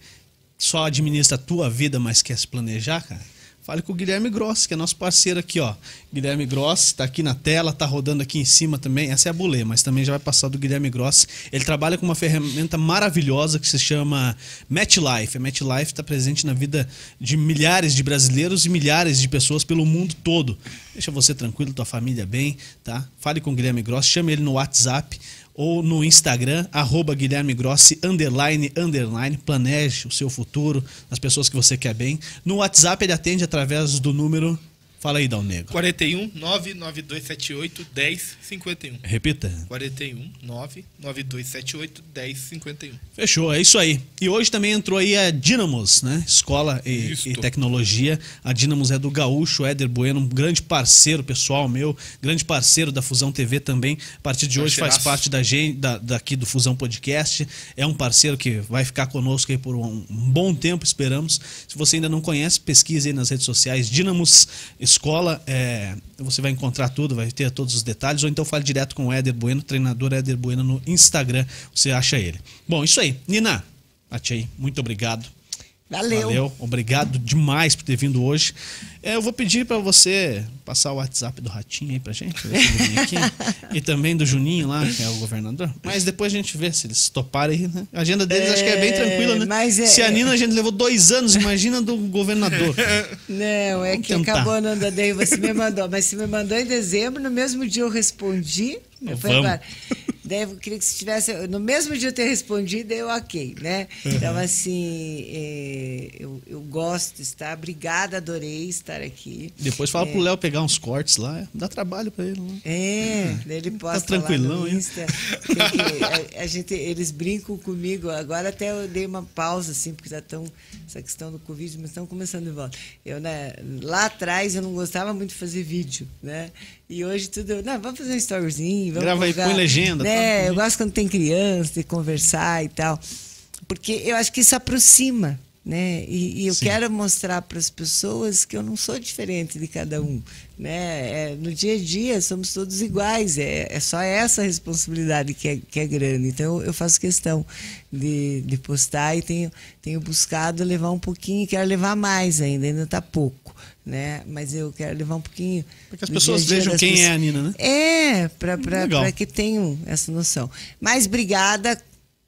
Speaker 1: só administra a tua vida, mas quer se planejar, cara, fale com o Guilherme Grossi, que é nosso parceiro aqui, ó. Guilherme Grossi tá aqui na tela, tá rodando aqui em cima também. Essa é a Bulê, mas também já vai passar do Guilherme Grossi. Ele trabalha com uma ferramenta maravilhosa que se chama MatchLife. A MatchLife está presente na vida de milhares de brasileiros e milhares de pessoas pelo mundo todo. Deixa você tranquilo, tua família bem, tá? Fale com o Guilherme Grossi, chame ele no WhatsApp ou no Instagram, arroba Guilherme Grossi, underline, underline, planeje o seu futuro, as pessoas que você quer bem. No WhatsApp ele atende através do número, fala aí, Dal Negro.
Speaker 2: 41 99278 1051.
Speaker 1: Repita.
Speaker 2: 41 99278 1051.
Speaker 1: Fechou, é isso aí. E hoje também entrou aí a Dynamos, né? Escola e, e Tecnologia. A Dynamos é do Gaúcho, Éder Bueno, um grande parceiro pessoal meu, grande parceiro da Fusão TV também. A partir de hoje faz
Speaker 2: Parceiraço.
Speaker 1: parte da gente, da, daqui do Fusão Podcast. É um parceiro que vai ficar conosco aí por um, um bom tempo, esperamos. Se você ainda não conhece, pesquise aí nas redes sociais. Dynamos Escola, é, você vai encontrar tudo, vai ter todos os detalhes. Ou então fale direto com o Éder Bueno, treinador Éder Bueno no Instagram. Você acha ele. Bom, isso aí. Nina, Atiei, muito obrigado.
Speaker 3: Valeu.
Speaker 1: Valeu, obrigado demais por ter vindo hoje. É, eu vou pedir para você passar o WhatsApp do Ratinho aí pra gente, aqui. <laughs> e também do Juninho lá, que é o governador. Mas depois a gente vê se eles toparem né? A agenda deles acho que é bem
Speaker 3: É,
Speaker 1: tranquila, né?
Speaker 3: é-
Speaker 1: se a Nina a gente levou dois anos, imagina do governador.
Speaker 3: Não, é
Speaker 1: Vamos
Speaker 3: que
Speaker 1: tentar.
Speaker 3: acabou não dando aí, você me mandou. Mas você me mandou em dezembro, no mesmo dia eu respondi.
Speaker 1: Vamos.
Speaker 3: agora, daí eu queria que se tivesse. No mesmo dia eu ter respondido, eu ok, né? Então, assim, é, eu, eu gosto de estar. Obrigada, adorei estar aqui.
Speaker 1: Depois fala pro Léo pegar uns cortes lá, dá trabalho para ele. Né?
Speaker 3: É, daí ele posta
Speaker 1: tranquilão,
Speaker 3: lá? Insta. A, a gente, eles brincam comigo. Agora até eu dei uma pausa, assim, porque já estão essa questão do Covid, mas estão começando de volta. Eu, né, lá atrás eu não gostava muito de fazer vídeo, né? E hoje tudo. Não, vamos fazer um storyzinho, vamos
Speaker 1: Grava aí,
Speaker 3: colocar",
Speaker 1: põe legenda,
Speaker 3: Né?
Speaker 1: Tá?
Speaker 3: Eu gosto quando tem criança, de conversar e tal. Porque eu acho que isso aproxima. né? E, e eu
Speaker 1: Sim.
Speaker 3: quero mostrar para as pessoas que eu não sou diferente de cada um, né? É, no dia a dia somos todos iguais, é, é só essa responsabilidade que é, que é grande. Então eu faço questão de, de postar e tenho, tenho buscado levar um pouquinho, quero levar mais ainda, ainda está pouco, né? Mas eu quero levar um pouquinho.
Speaker 1: Para que as pessoas vejam quem é
Speaker 3: pessoas.
Speaker 1: a Nina, né?
Speaker 3: É, para que tenham essa noção. Mas obrigada.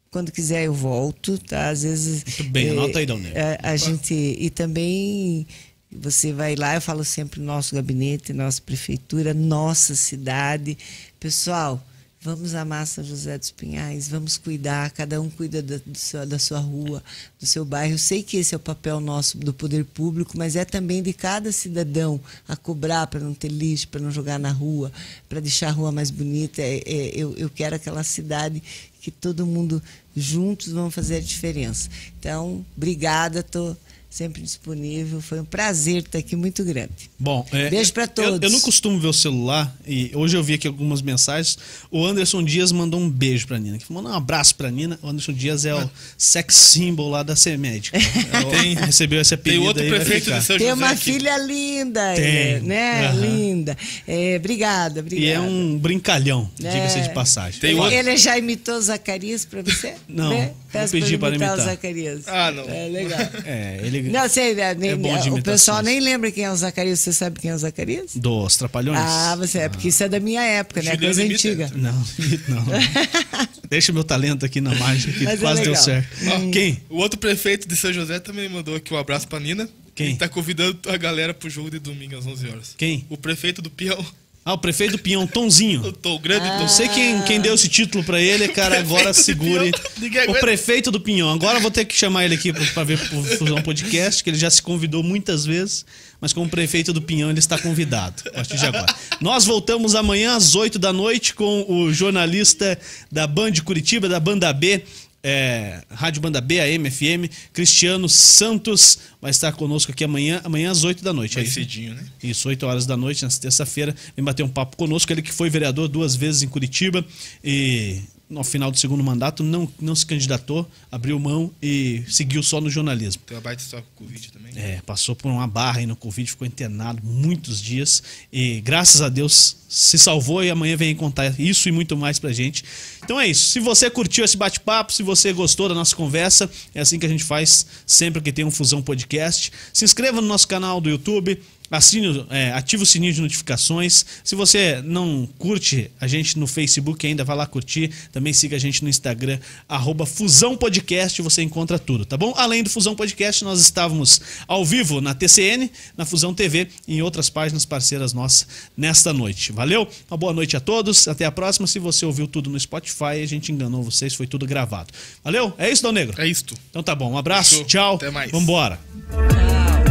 Speaker 3: Quando quiser eu volto, tá? Às vezes.
Speaker 1: Muito bem,
Speaker 3: eh,
Speaker 1: anota aí, Dalneiro.
Speaker 3: a, a gente. E também você vai lá, eu falo sempre nosso gabinete, nossa prefeitura, nossa cidade. Pessoal, vamos amar São José dos Pinhais, vamos cuidar, cada um cuida da, seu- da sua rua, do seu bairro. Eu sei que esse é o papel nosso do poder público, mas é também de cada cidadão a cobrar para não ter lixo, para não jogar na rua, para deixar a rua mais bonita. É- é- eu, eu quero aquela cidade que todo mundo juntos vão fazer a diferença. Então, obrigada, estou sempre disponível. Foi um prazer estar aqui, muito grande.
Speaker 1: Bom, é,
Speaker 3: Beijo pra
Speaker 1: eu-
Speaker 3: todos.
Speaker 1: Eu, não costumo ver o celular e hoje eu vi aqui algumas mensagens. O Anderson Dias mandou um beijo pra Nina. Que mandou um abraço pra Nina. O Anderson Dias é o sex symbol lá da CEMED. <laughs> Tem, recebeu esse
Speaker 2: Tem outro
Speaker 1: aí,
Speaker 2: prefeito de São
Speaker 3: Tem uma
Speaker 2: aqui.
Speaker 3: filha linda,
Speaker 1: Tem.
Speaker 3: é, né?
Speaker 1: Aham.
Speaker 3: Linda. É, obrigada, obrigada.
Speaker 1: E é um brincalhão, diga-se
Speaker 3: É.
Speaker 1: de passagem.
Speaker 2: Tem
Speaker 3: ele,
Speaker 2: outro-
Speaker 3: ele já imitou o Zacarias para você?
Speaker 1: Não,
Speaker 3: Né?
Speaker 1: vou
Speaker 3: Peço
Speaker 1: pedir para
Speaker 3: ele imitar o
Speaker 1: imitar.
Speaker 3: Zacarias.
Speaker 2: Ah, não.
Speaker 3: É legal.
Speaker 1: É, ele
Speaker 3: Não, sei, nem,
Speaker 1: É bom de
Speaker 3: o pessoal nem lembra quem é o Zacarias. Você sabe quem é o Zacarias?
Speaker 1: dos Trapalhões.
Speaker 3: Ah, você é, porque isso é da minha época, né? Coisa
Speaker 2: imita.
Speaker 3: antiga.
Speaker 1: Não, não. <laughs> Deixa o meu talento aqui na mágica que
Speaker 3: Mas é
Speaker 1: quase deu
Speaker 3: legal.
Speaker 1: certo. Quem?
Speaker 2: O outro prefeito de São José também mandou aqui um abraço pra Nina.
Speaker 1: Quem?
Speaker 2: Ele tá convidando a galera pro jogo de domingo às 11 horas.
Speaker 1: Quem?
Speaker 2: O prefeito do Peão,
Speaker 1: Ah, o prefeito do Pinhão, Tonzinho. <laughs>
Speaker 2: o Tom, grande
Speaker 3: Ah.
Speaker 2: Tom.
Speaker 1: Não sei quem, quem deu esse título pra ele, cara. Agora segure. O prefeito do Pinhão. Agora vou ter que chamar ele aqui pra- pra ver pro Fusão Podcast, que ele já se convidou muitas vezes, mas como prefeito do Pinhão ele está convidado a partir de agora. Nós voltamos amanhã às 8 da noite com o jornalista da Band de Curitiba, da Banda B. é, Rádio Banda B, a MFM, Cristiano Santos vai estar conosco aqui amanhã, amanhã às 8 da noite. é
Speaker 2: Mais
Speaker 1: isso?
Speaker 2: cedinho, né?
Speaker 1: Isso, 8 horas da noite, nessa terça-feira, vem bater um papo conosco. Ele que foi vereador duas vezes em Curitiba e no final do segundo mandato não, não se candidatou, abriu mão e seguiu só no jornalismo.
Speaker 2: Tem uma baita história com o Covid também.
Speaker 1: É, passou por uma barra aí no Covid, ficou internado muitos dias e graças a Deus se salvou e amanhã vem contar isso e muito mais pra gente. Então é isso. Se você curtiu esse bate-papo, se você gostou da nossa conversa, é assim que a gente faz sempre que tem um Fusão Podcast. Se inscreva no nosso canal do YouTube. Assine, é, ative o sininho de notificações. Se você não curte a gente no Facebook ainda, vai lá curtir. Também siga a gente no Instagram, arroba Fusão Podcast, você encontra tudo, tá bom? Além do Fusão Podcast, nós estávamos ao vivo na TCN, na Fusão TV e em outras páginas parceiras nossas nesta noite. Valeu? Uma boa noite a todos. Até a próxima. Se você ouviu tudo no Spotify, a gente enganou vocês, foi tudo gravado. Valeu? É isso, Dal Negro?
Speaker 2: É isto.
Speaker 1: Então tá bom. Um abraço,
Speaker 2: Fechou.
Speaker 1: tchau.
Speaker 2: Até mais.
Speaker 1: Vambora.
Speaker 3: Tchau.